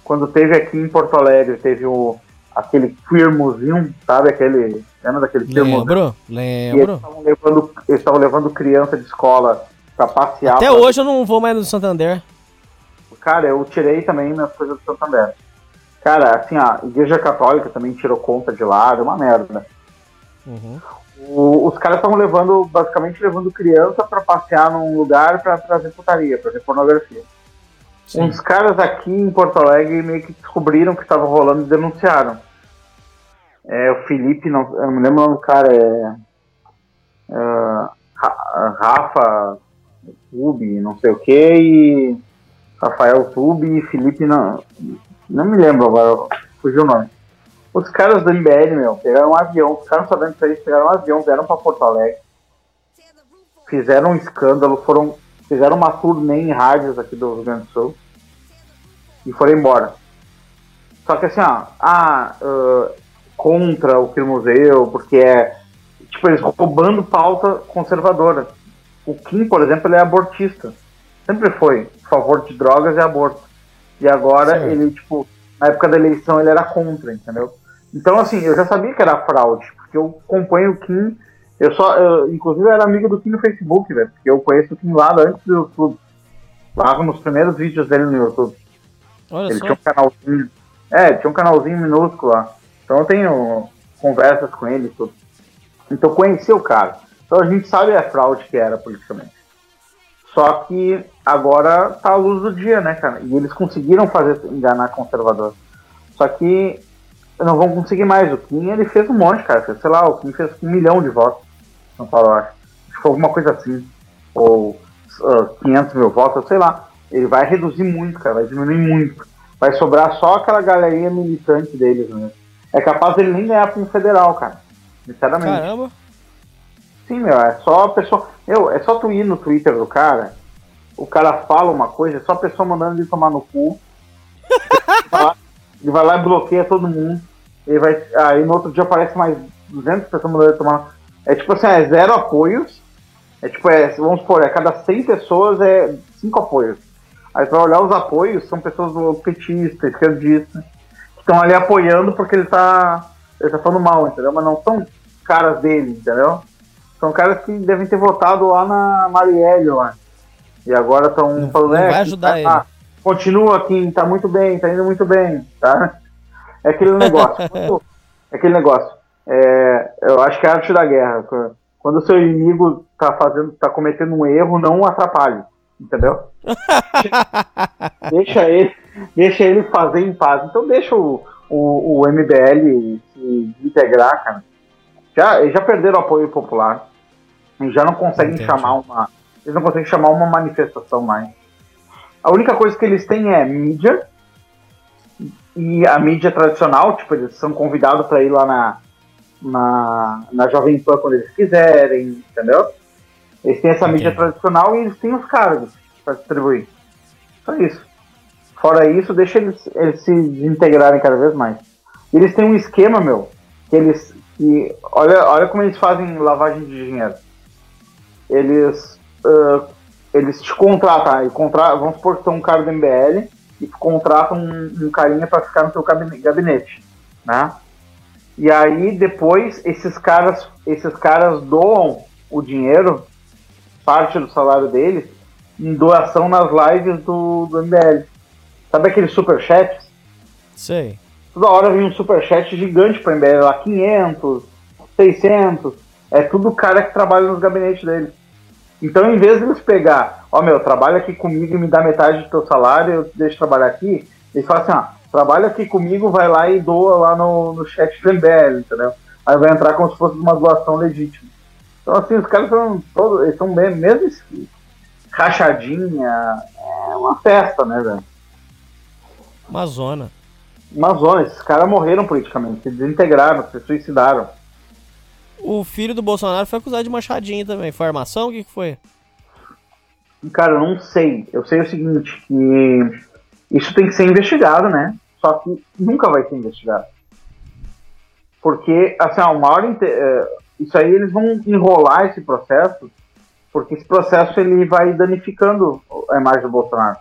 Quando teve aqui em Porto Alegre, teve o, aquele firmozinho, sabe? Aquele. Lembra daquele firmozinho? Lembro, E eles lembro. estavam levando, eles estavam levando criança de escola pra passear. Até pra- hoje eu não vou mais no Santander. Cara, eu tirei também nas coisas do Santander. Cara, assim, a Igreja Católica também tirou conta de lá, é uma merda. Uhum. O- os caras estavam levando, basicamente levando criança pra passear num lugar pra trazer putaria, pra ver pornografia. Sim. Uns caras aqui em Porto Alegre meio que descobriram que estava rolando e denunciaram. É, o Felipe, não, eu me lembro o nome do cara, é. é, Ra- Rafa Tube, não sei o que, e Rafael Tube e Felipe, não, não me lembro agora, fugiu o nome. Os caras do MBL, meu, pegaram um avião, ficaram sabendo disso aí, pegaram um avião, vieram pra Porto Alegre, fizeram um escândalo, foram, fizeram uma turnê em rádios aqui do Rio Grande do Sul e foram embora. Só que assim, ó, ah, ah, contra o museu, porque é, tipo, eles roubando pauta conservadora. O Kim, por exemplo, ele é abortista. Sempre foi a favor de drogas e aborto. E agora Certo. ele, tipo, na época da eleição ele era contra, entendeu? Então, assim, eu já sabia que era fraude, porque eu acompanho o Kim. Eu só, eu, inclusive, eu era amigo do Kim no Facebook, velho, porque eu conheço o Kim lá antes do YouTube. Lá nos primeiros vídeos dele no YouTube. Olha Ele só. tinha um canalzinho. É, tinha um canalzinho minúsculo lá. Então eu tenho conversas com ele e tudo. Então eu conheci o cara. Então a gente sabe a fraude que era politicamente. Só que agora tá à luz do dia, né, cara? E eles conseguiram fazer enganar conservador. Só que não vão conseguir mais. O Kim ele fez um monte, cara. Fez, Sei lá, o Kim fez um milhão de votos. São Paulo, acho. Acho que foi alguma coisa assim. Ou ah, 500 mil votos, sei lá. Ele vai reduzir muito, cara. Vai diminuir muito. Vai sobrar só aquela galerinha militante deles mesmo. É capaz dele nem ganhar para federal, cara. Sinceramente. Caramba. Sim, meu, é só a pessoa. Meu, é só tu ir no Twitter do cara, o cara fala uma coisa, é só a pessoa mandando ele tomar no cu. *laughs* ele, vai lá, ele vai lá e bloqueia todo mundo. Ele vai, aí no outro dia aparece mais 200 pessoas mandando ele tomar no É tipo assim, é zero apoios. É tipo, é, vamos supor, é cada 100 pessoas é 5 apoios. Aí pra olhar os apoios, são pessoas do petista, esquerdista, que estão ali apoiando porque ele tá, ele tá falando mal, entendeu? Mas não são caras dele, entendeu? São caras que devem ter votado lá na Marielle lá. E agora estão falando, não é, vai ajudar que ele. tá- Continua aqui, tá muito bem, tá indo muito bem, tá? É aquele negócio. *laughs* é aquele negócio. É, eu acho que é a arte da guerra. Quando o seu inimigo tá fazendo, tá cometendo um erro, não o atrapalhe. Entendeu? *laughs* deixa ele, deixa ele fazer em paz. Então deixa o, o, o MBL se integrar, cara. Já, já perderam o apoio popular. E já não conseguem Entendi. chamar uma. Eles não conseguem chamar uma manifestação mais. A única coisa que eles têm é mídia. E a mídia tradicional, tipo, eles são convidados para ir lá na, na, na Jovem Pan quando eles quiserem, entendeu? Eles têm essa mídia tradicional e eles têm os cargos para distribuir. Só isso. Fora isso, deixa eles, eles se desintegrarem cada vez mais. Eles têm um esquema, meu, que eles. Que, olha, olha como eles fazem lavagem de dinheiro. Eles. ah, eles te contratam, e contra, vamos supor que tem um cara do MBL e tu contrata um, um carinha para ficar no teu gabine- gabinete, né? E aí depois esses caras, esses caras doam o dinheiro, parte do salário deles, em doação nas lives do, do MBL. Sabe aqueles superchats? Sei. Toda hora vem um superchat gigante pra MBL lá, 500, 600. É tudo cara que trabalha nos gabinetes dele. Então, em vez de eles pegar, ó, meu, trabalha aqui comigo e me dá metade do teu salário, eu te deixo trabalhar aqui, eles falam assim, ó, trabalha aqui comigo, vai lá e doa lá no, no chat do MBL, entendeu? Aí vai entrar como se fosse uma doação legítima. Então, assim, os caras são todos, eles são bem, mesmo rachadinha, é uma festa, né, velho? Uma zona. Uma zona, esses caras morreram politicamente, se desintegraram, se suicidaram. O filho do Bolsonaro foi acusado de machadinha também. Foi armação? O que, que foi? Cara, eu não sei. Eu sei o seguinte, que isso tem que ser investigado, né? Só que nunca vai ser investigado. Porque, assim, ó, hora inte- eh, isso aí eles vão enrolar esse processo, porque esse processo ele vai danificando a imagem do Bolsonaro.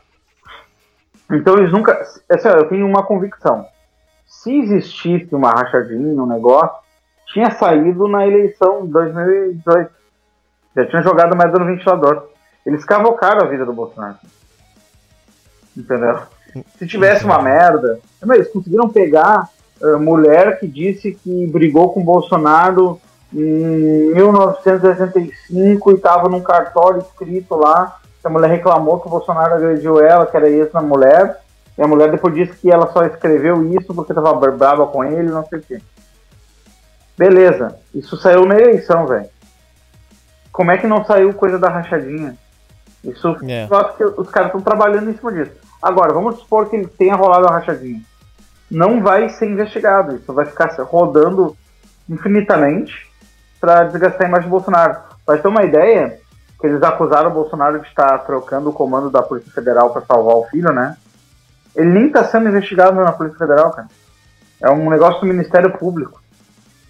Então eles nunca. Assim, ó, eu tenho uma convicção. Se existisse uma rachadinha, um negócio, tinha saído na eleição de 2018. Já tinha jogado mais no ventilador. Eles cavocaram a vida do Bolsonaro. Entendeu? Se tivesse uma merda. Não, Eles conseguiram pegar a mulher que disse que brigou com o Bolsonaro em 1965 e estava num cartório escrito lá. A mulher reclamou que o Bolsonaro agrediu ela, que era isso na mulher. E a mulher depois disse que ela só escreveu isso porque estava brava com ele, não sei o quê. Beleza, isso saiu na eleição, velho. Como é que não saiu coisa da rachadinha? Isso, É. eu acho que os caras estão trabalhando em cima disso. Agora, vamos supor que ele tenha rolado a rachadinha. Não vai ser investigado, isso vai ficar rodando infinitamente para desgastar a imagem do Bolsonaro. Pra ter uma ideia, que eles acusaram o Bolsonaro de estar trocando o comando da Polícia Federal para salvar o filho, né? Ele nem está sendo investigado na Polícia Federal, cara. É um negócio do Ministério Público.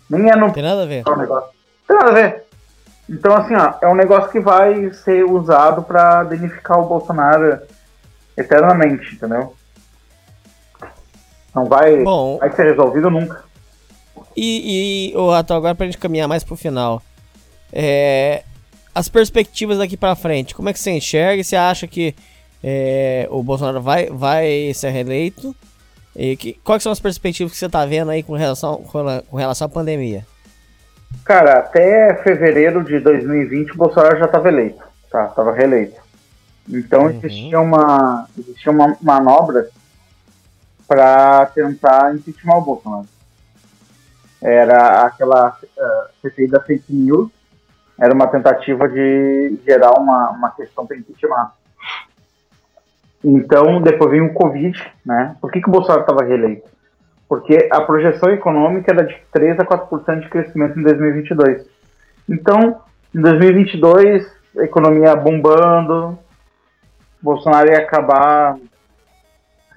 Nem é no Tem nada a ver. é um negócio. Tem nada a ver. Então, assim, ó, é um negócio que vai ser usado pra danificar o Bolsonaro eternamente, entendeu? Não vai, Bom. vai ser resolvido nunca. E, e o Rato, agora pra gente caminhar mais pro final. É, as perspectivas daqui pra frente, como é que você enxerga? Você acha que é, o Bolsonaro vai, vai ser reeleito? E que, quais são as perspectivas que você tá vendo aí com relação, com relação à pandemia? Cara, até fevereiro de 2020 o Bolsonaro já estava eleito, tá? Tava reeleito. Então existia uma existia uma manobra para tentar impeachment o Bolsonaro. Era aquela uh, CPI da fake news, era uma tentativa de gerar uma, uma questão para impeachment. Então, depois veio o Covid, né? Por que, que o Bolsonaro estava reeleito? Porque a projeção econômica era de 3 a 4% de crescimento em 2022. Então, em 2022, a economia bombando, Bolsonaro ia acabar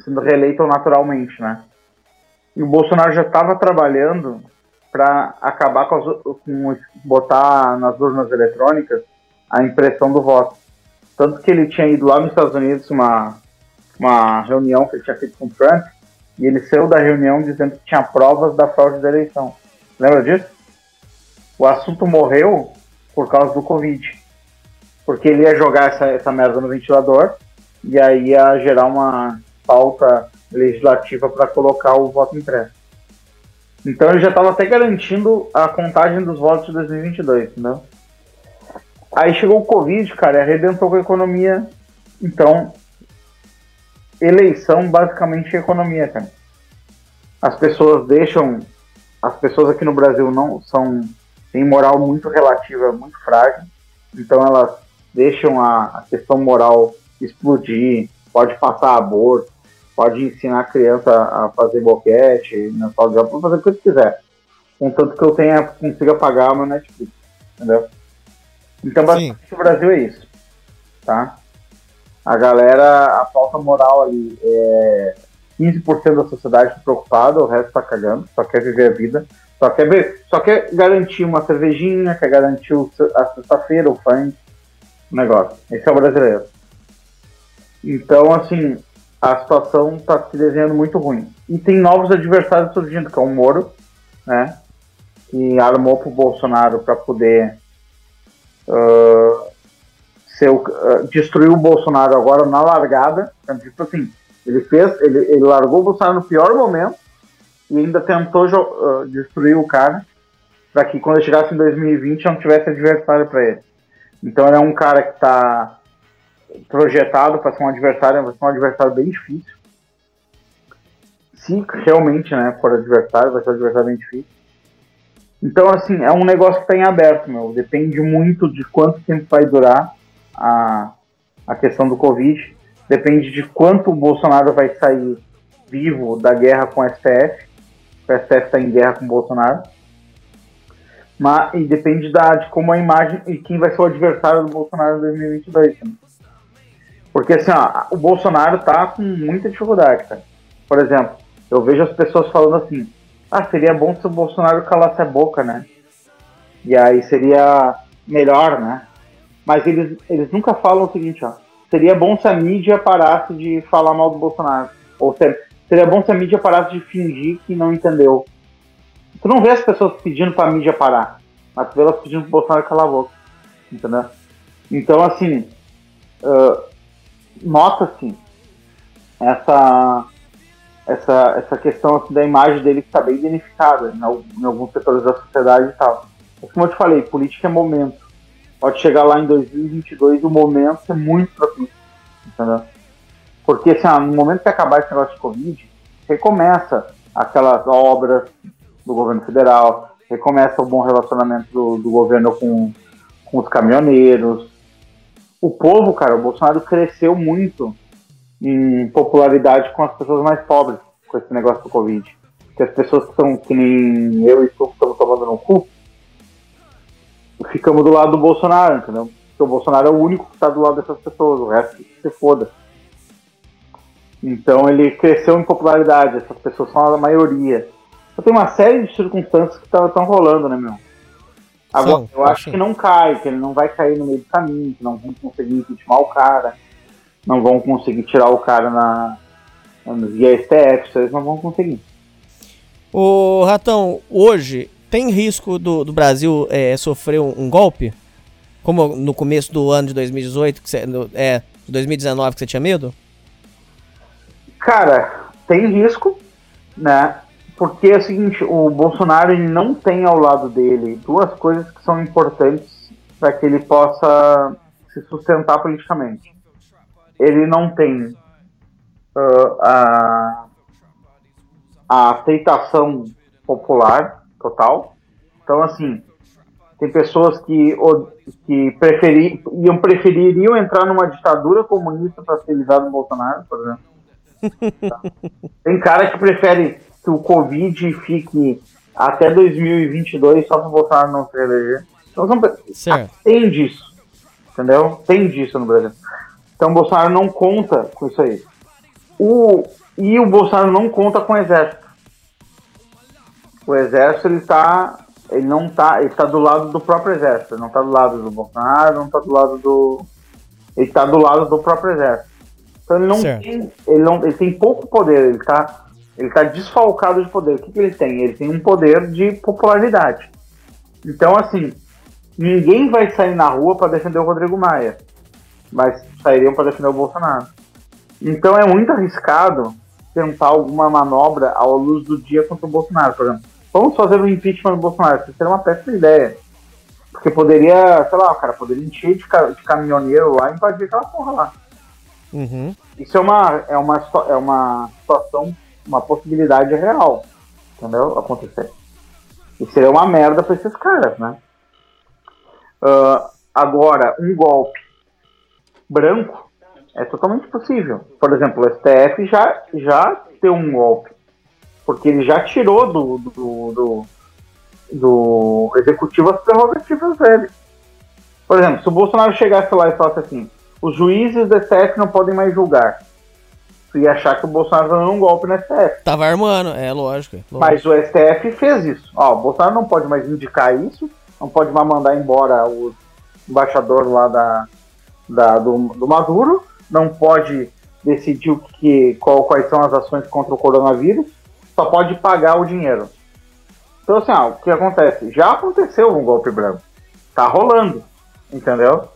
sendo reeleito naturalmente, né? E o Bolsonaro já estava trabalhando para acabar com, as, com botar nas urnas eletrônicas a impressão do voto. Tanto que ele tinha ido lá nos Estados Unidos uma uma reunião que ele tinha feito com o Trump e ele saiu da reunião dizendo que tinha provas da fraude da eleição. Lembra disso? O assunto morreu por causa do Covid. Porque ele ia jogar essa, essa merda no ventilador e aí ia gerar uma pauta legislativa para colocar o voto impresso. Então ele já estava até garantindo a contagem dos votos de 2022, entendeu? Aí chegou o Covid, cara, arrebentou com a economia. Então, eleição basicamente é economia, cara. As pessoas deixam. As pessoas aqui no Brasil não são. têm moral muito relativa, muito frágil. Então elas deixam a, a questão moral explodir, pode passar aborto, pode ensinar a criança a fazer boquete, na sala de aula, fazer o que quiser. Contanto que eu tenha, consiga pagar o meu Netflix. Entendeu? Então basicamente o Brasil é isso. Tá? A galera, a falta moral ali é 15% da sociedade tá preocupada, o resto tá cagando, só quer viver a vida, só quer ver, só quer garantir uma cervejinha, quer garantir o, a sexta-feira, o funk, o negócio. Esse é o brasileiro. Então, assim, a situação tá se desenhando muito ruim. E tem novos adversários surgindo, que é o Moro, né? Que armou pro Bolsonaro para poder ser o, uh, destruir o Bolsonaro agora na largada. Então, tipo assim, Ele fez, ele, ele largou o Bolsonaro no pior momento e ainda tentou uh, destruir o cara para que quando ele chegasse em 2020 não tivesse adversário para ele. Então ele é um cara que está projetado para ser um adversário, vai ser um adversário bem difícil. Se realmente né, for adversário, vai ser um adversário bem difícil. Então, assim, é um negócio que está em aberto, meu. Depende muito de quanto tempo vai durar a, a questão do Covid. Depende de quanto o Bolsonaro vai sair vivo da guerra com o STF. O STF está em guerra com o Bolsonaro. Mas, e depende da, de como a imagem e quem vai ser o adversário do Bolsonaro em 2022. Né? Porque assim, ó, o Bolsonaro tá com muita dificuldade, cara. Por exemplo, eu vejo as pessoas falando assim: ah, seria bom se o Bolsonaro calasse a boca, né? E aí seria melhor, né? Mas eles, eles nunca falam o seguinte, ó. Seria bom se a mídia parasse de falar mal do Bolsonaro. Ou seria, seria bom se a mídia parasse de fingir que não entendeu. Tu não vê as pessoas pedindo pra mídia parar, mas tu vê elas pedindo pro Bolsonaro calar a boca. Entendeu? Então, assim, uh, nota-se essa essa, essa questão assim, da imagem dele que está bem identificada em, em, alguns setores da sociedade e tal. Mas, como eu te falei, política é momento. Pode chegar lá em 2022 o momento é muito propício, entendeu? Porque assim, ah, no momento que acabar esse negócio de Covid, recomeça aquelas obras do governo federal, recomeça o bom relacionamento do, do governo com, com os caminhoneiros. O povo, cara, o Bolsonaro cresceu muito em popularidade com as pessoas mais pobres com esse negócio do Covid. Que as pessoas que estão, que nem eu e tu, estamos tomando no cu, ficamos do lado do Bolsonaro, entendeu? Porque o Bolsonaro é o único que está do lado dessas pessoas, o resto se foda. Então ele cresceu em popularidade, essas pessoas são a maioria. Então tem uma série de circunstâncias que estão rolando, né, meu? Agora, sim, eu acho sim. que não cai, que ele não vai cair no meio do caminho, que não vão conseguir impeachment o cara não vão conseguir tirar o cara na, via STF, eles não vão conseguir. O Ratão, hoje tem risco do, do Brasil é, sofrer um, um, golpe? Como no começo do ano de 2018, que você, no, é, 2019 que você tinha medo? Cara, tem risco, né? Porque é o seguinte, o Bolsonaro ele não tem ao lado dele duas coisas que são importantes para que ele possa se sustentar politicamente ele não tem uh, a, a aceitação popular total. Então, assim, tem pessoas que, que preferi, iam, prefeririam entrar numa ditadura comunista para ser ligado no Bolsonaro, por exemplo. Tá? *laughs* Tem cara que prefere que o Covid fique até 2022 só para o Bolsonaro não se eleger. Então, são, tem disso, entendeu? Tem disso no Brasil. Então o Bolsonaro não conta com isso aí. O, e o Bolsonaro não conta com o exército. O exército ele tá. Ele não tá. Ele tá do lado do próprio exército. Ele não tá do lado do Bolsonaro, não tá do lado do. Ele tá do lado do próprio exército. Então ele não certo. tem. Ele, não, ele tem pouco poder, ele tá. Ele tá desfalcado de poder. O que, que ele tem? Ele tem um poder de popularidade. Então, assim, ninguém vai sair na rua para defender o Rodrigo Maia mas sairiam para defender o Bolsonaro. Então é muito arriscado tentar alguma manobra à luz do dia contra o Bolsonaro, por exemplo. Vamos fazer um impeachment do Bolsonaro, isso seria uma péssima ideia. Porque poderia, sei lá, o cara poderia encher de, de caminhoneiro lá e invadir aquela porra lá. Uhum. Isso é uma, é, uma, é uma situação, uma possibilidade real, entendeu? Acontecer. E seria uma merda pra esses caras, né? Uh, agora, um golpe branco é totalmente possível. Por exemplo, o STF já, já deu um golpe, porque ele já tirou do, do, do, do executivo as prerrogativas dele. Por exemplo, se o Bolsonaro chegasse lá e falasse assim, os juízes do STF não podem mais julgar. Tu ia achar que o Bolsonaro deu um golpe no STF. Tava armando, é lógico, lógico. Mas o STF fez isso. Ó, o Bolsonaro não pode mais indicar isso, não pode mais mandar embora o embaixador lá da, da, do, do Maduro, não pode decidir o que, qual, quais são as ações contra o coronavírus, só pode pagar o dinheiro. Então, assim, ah, o que acontece? Já aconteceu um golpe branco. Tá rolando, entendeu?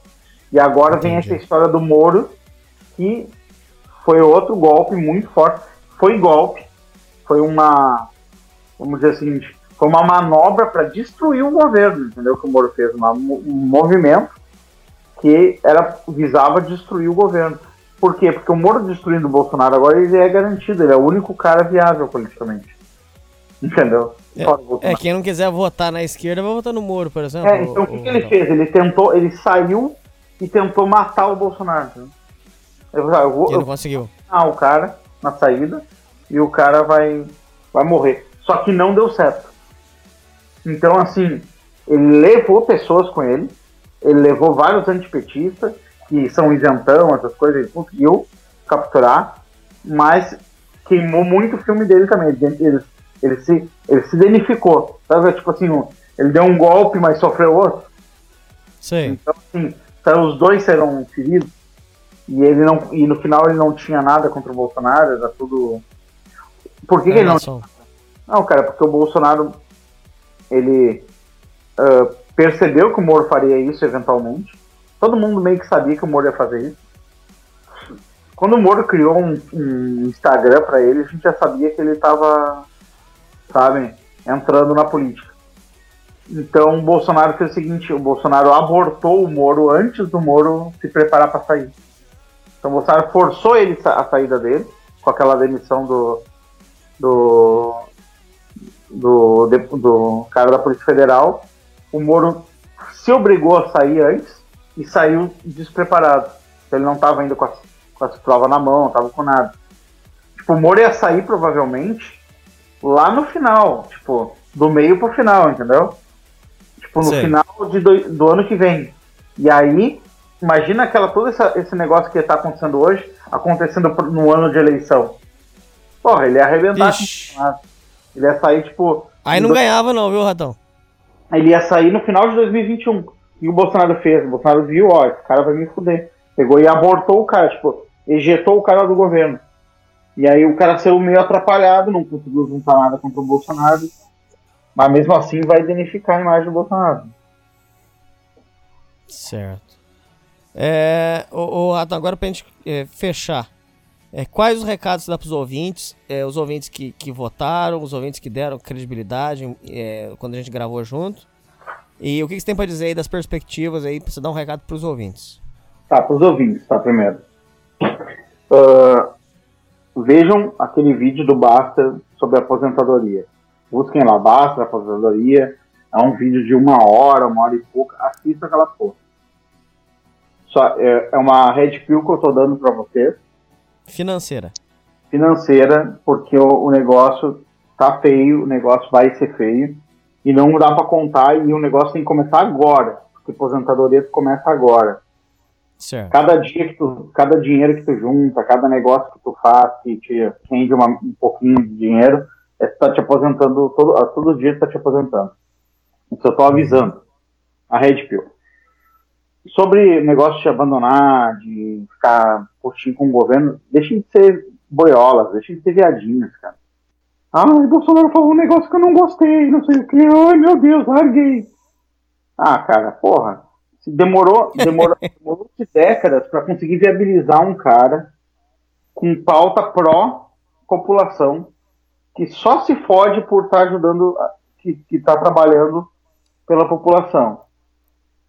E agora Entendi. vem essa história do Moro, que foi outro golpe muito forte. Foi golpe, foi uma, vamos dizer assim, foi uma manobra para destruir o governo, entendeu? Que o Moro fez, um movimento que era visava destruir o governo. Por quê? Porque o Moro destruindo o Bolsonaro agora ele é garantido, ele é o único cara viável politicamente. Entendeu? O É, Bolsonaro. quem não quiser votar na esquerda, vai votar no Moro, por exemplo. É, então o que, que ele fez? Ele tentou, ele saiu e tentou matar o Bolsonaro. entendeu? Eu, eu vou, Ele não conseguiu. matar o cara na saída e o cara vai, vai morrer. Só que não deu certo. Então, assim, ele levou pessoas com ele, ele levou vários antipetistas, que são isentão, essas coisas, ele conseguiu capturar, mas queimou muito o filme dele também. Ele, ele, ele se, ele se danificou. Sabe? Tipo assim, ele deu um golpe, mas sofreu outro. Sei. Então, assim, então os dois serão feridos. E ele não e no final ele não tinha nada contra o Bolsonaro, era tudo. Por que, que ele não. Não, cara, porque o Bolsonaro ele ah, percebeu que o Moro faria isso eventualmente. Todo mundo meio que sabia que o Moro ia fazer isso. Quando o Moro criou um, um Instagram pra ele, a gente já sabia que ele estava, sabe, entrando na política. Então o Bolsonaro fez o seguinte: o Bolsonaro abortou o Moro antes do Moro se preparar para sair. Então o Bolsonaro forçou ele a saída dele, com aquela demissão do, do, do, do cara da Polícia Federal. O Moro se obrigou a sair antes e saiu despreparado. Ele não estava ainda com as, com as provas na mão, não estava com nada. Tipo, o Moro ia sair provavelmente lá no final, tipo, do meio pro final, entendeu? Tipo, no Sei. final de do, do ano que vem. E aí, imagina aquela, todo essa- esse negócio que está acontecendo hoje, acontecendo no ano de eleição. Porra, ele ia arrebentar. Ele ia sair, tipo. Aí não do- ganhava não, viu, Ratão? Ele ia sair no final de 2021. E o Bolsonaro fez? O Bolsonaro viu, ó, esse cara vai me fuder. Pegou e abortou o cara, tipo, ejetou o cara do governo. E aí o cara saiu meio atrapalhado, não conseguiu juntar nada contra o Bolsonaro. Mas mesmo assim vai danificar a imagem do Bolsonaro. Certo. É, ô, Ratão, agora pra gente é, fechar. É, quais os recados dá pros ouvintes? É, os ouvintes que, que votaram, os ouvintes que deram credibilidade é, quando a gente gravou junto. E o que, que você tem pra dizer aí das perspectivas aí, pra você dar um recado pros ouvintes? Tá, para os ouvintes, tá, primeiro. Ah, vejam aquele vídeo do Basta sobre aposentadoria. Busquem lá, Basta, aposentadoria. É um vídeo de uma hora, uma hora e pouca. Assista aquela porra. Só, é, é uma red pill que eu tô dando para vocês, Financeira. financeira, porque o, o negócio tá feio, o negócio vai ser feio. E não dá para contar, e o negócio tem que começar agora. Porque a aposentadoria começa agora. Certo. Cada dia que tu, cada dinheiro que tu junta, cada negócio que tu faz que te rende uma- um pouquinho de dinheiro, é tá te aposentando todo, todo dia tá te aposentando. Isso eu tô avisando. A Red Pill. Sobre o negócio de abandonar, de ficar curtindo com o governo, deixem de ser boiolas, deixem de ser viadinhos, cara. Ai, Bolsonaro falou um negócio que eu não gostei, não sei o que. Ai, meu Deus, larguei. Ah, cara, porra. Demorou, demorou, *laughs* demorou de décadas para conseguir viabilizar um cara com pauta pró-população que só se fode por estar ajudando, a- que, que tá trabalhando pela população.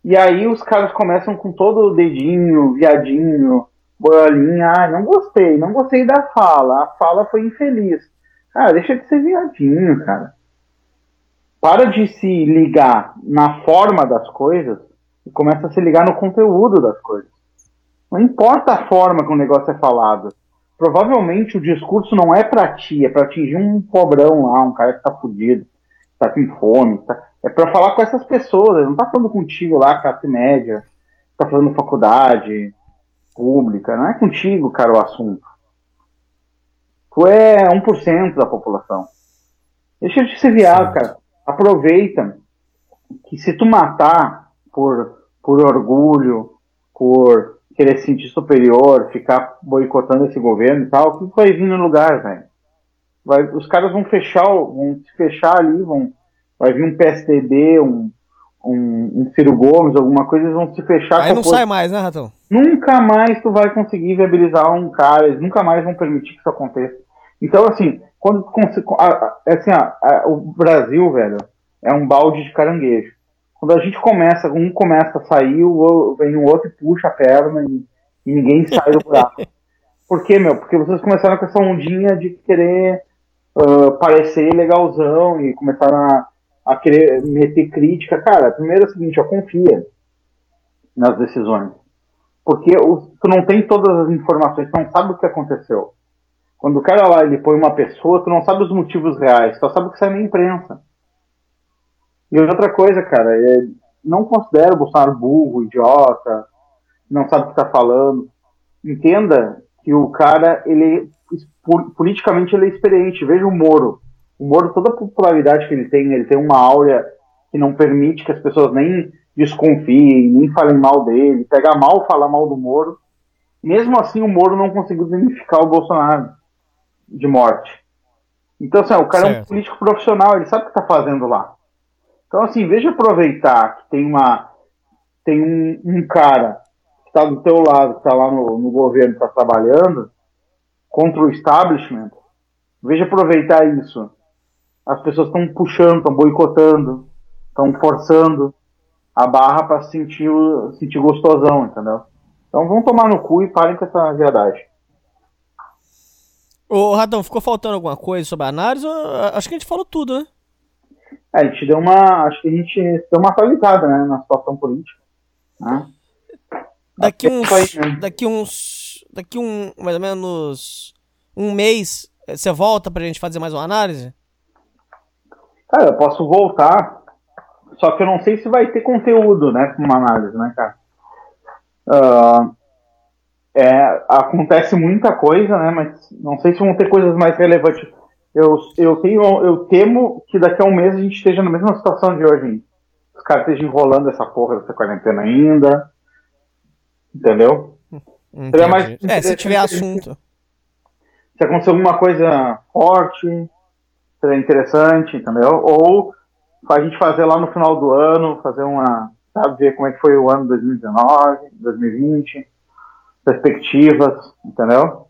E aí os caras começam com todo o dedinho, viadinho, boiolinha, ah, não gostei, não gostei da fala, a fala foi infeliz. Cara, deixa de ser viadinho, cara. Para de se ligar na forma das coisas e começa a se ligar no conteúdo das coisas. Não importa a forma que o negócio é falado. Provavelmente o discurso não é pra ti, é pra atingir um pobrão lá, um cara que tá fudido, tá com fome. Tá... É pra falar com essas pessoas, não tá falando contigo lá, classe média, tá fazendo faculdade pública, não é contigo, cara, o assunto. Tu é 1% da população. Deixa de ser viado, cara. Aproveita que se tu matar por, por orgulho, por querer se sentir superior, ficar boicotando esse governo e tal, o que vai vir no lugar, velho? Os caras vão fechar, vão se fechar ali, vão, vai vir um PSDB, um, um, um Ciro Gomes, alguma coisa, eles vão se fechar Aí não coisa- sai mais, né, Ratão? nunca mais tu vai conseguir viabilizar um cara, eles nunca mais vão permitir que isso aconteça. Então, assim, quando é assim, ó, o Brasil, velho, é um balde de caranguejo. Quando a gente começa, um começa a sair, o o- vem um outro e puxa a perna e, e ninguém sai do buraco. *laughs* Por quê, meu? Porque vocês começaram com essa ondinha de querer ah, parecer legalzão e começaram a, a querer meter crítica. Cara, primeiro é o seguinte, ó, confia nas decisões. Porque tu não tem todas as informações, tu não sabe o que aconteceu. Quando o cara lá ele põe uma pessoa, tu não sabe os motivos reais, só sabe o que sai na imprensa. E outra coisa, cara, é, não considera o Bolsonaro burro, idiota, não sabe o que tá falando. Entenda que o cara, ele po- politicamente ele é experiente. Veja o Moro. O Moro, toda a popularidade que ele tem, ele tem uma áurea que não permite que as pessoas nem desconfiem, nem falem mal dele. Pega mal falar mal do Moro. Mesmo assim, o Moro não conseguiu identificar o Bolsonaro de morte. Então, assim, o cara é um Certo. político profissional, ele sabe o que está fazendo lá. Então, assim, em vez de aproveitar que tem uma tem um, um cara que está do teu lado, que está lá no, no governo, está trabalhando contra o establishment, em vez de aproveitar isso, as pessoas estão puxando, estão boicotando, estão forçando a barra para sentir, sentir gostosão, entendeu? Então vão tomar no cu e parem com essa viadagem. Ô, Ratão, ficou faltando alguma coisa sobre a análise? Acho que a gente falou tudo, né? É, a gente deu uma. Acho que a gente deu uma atualizada né, na situação política. Né? Daqui uns. aí, né? Daqui uns. Daqui um. Mais ou menos. Um mês. eh, Você volta pra gente fazer mais uma análise? Cara, eu posso voltar, só que eu não sei se vai ter conteúdo, né, com uma análise, né, cara? Ah, é, acontece muita coisa, né, mas não sei se vão ter coisas mais relevantes. Eu, eu, tenho, eu temo que daqui a um mês a gente esteja na mesma situação de hoje. hein? Os caras estejam enrolando essa porra dessa quarentena ainda. Entendeu? Seria mais. É, se tiver assunto. se acontecer alguma coisa forte, seria interessante, entendeu? Ou a gente fazer lá no final do ano, fazer uma, sabe, ver como é que foi o ano 2019, 2020, perspectivas, entendeu?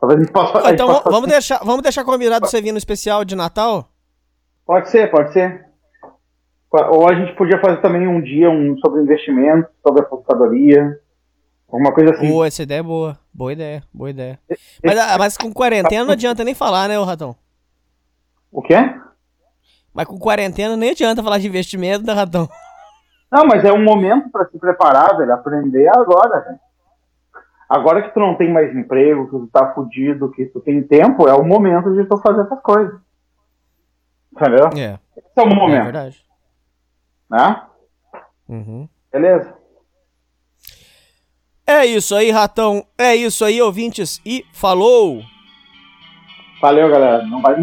Talvez a gente possa. a gente Então possa- vamos deixar, vamos deixar combinado você vir no especial de Natal? Pode ser, pode ser. Ou a gente podia fazer também um dia um sobre investimento, sobre aposentadoria, alguma coisa assim. Boa, essa ideia é boa. Boa ideia, boa ideia. Mas, ah, mas com quarentena não adianta nem falar, né, ô Ratão? O quê? Mas com quarentena nem adianta falar de investimento, né, Ratão? Não, mas é um momento para se preparar, velho. Aprender agora, velho. Agora que tu não tem mais emprego, que tu tá fudido, que tu tem tempo, é o momento de tu fazer essas coisas. Entendeu? É, Esse é o é momento, verdade. né? Uhum. Beleza? É isso aí, Ratão. É isso aí, ouvintes. E falou! Valeu, galera. Não vai.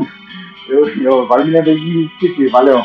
Eu, eu, agora me lembrei de me despedir. Valeu.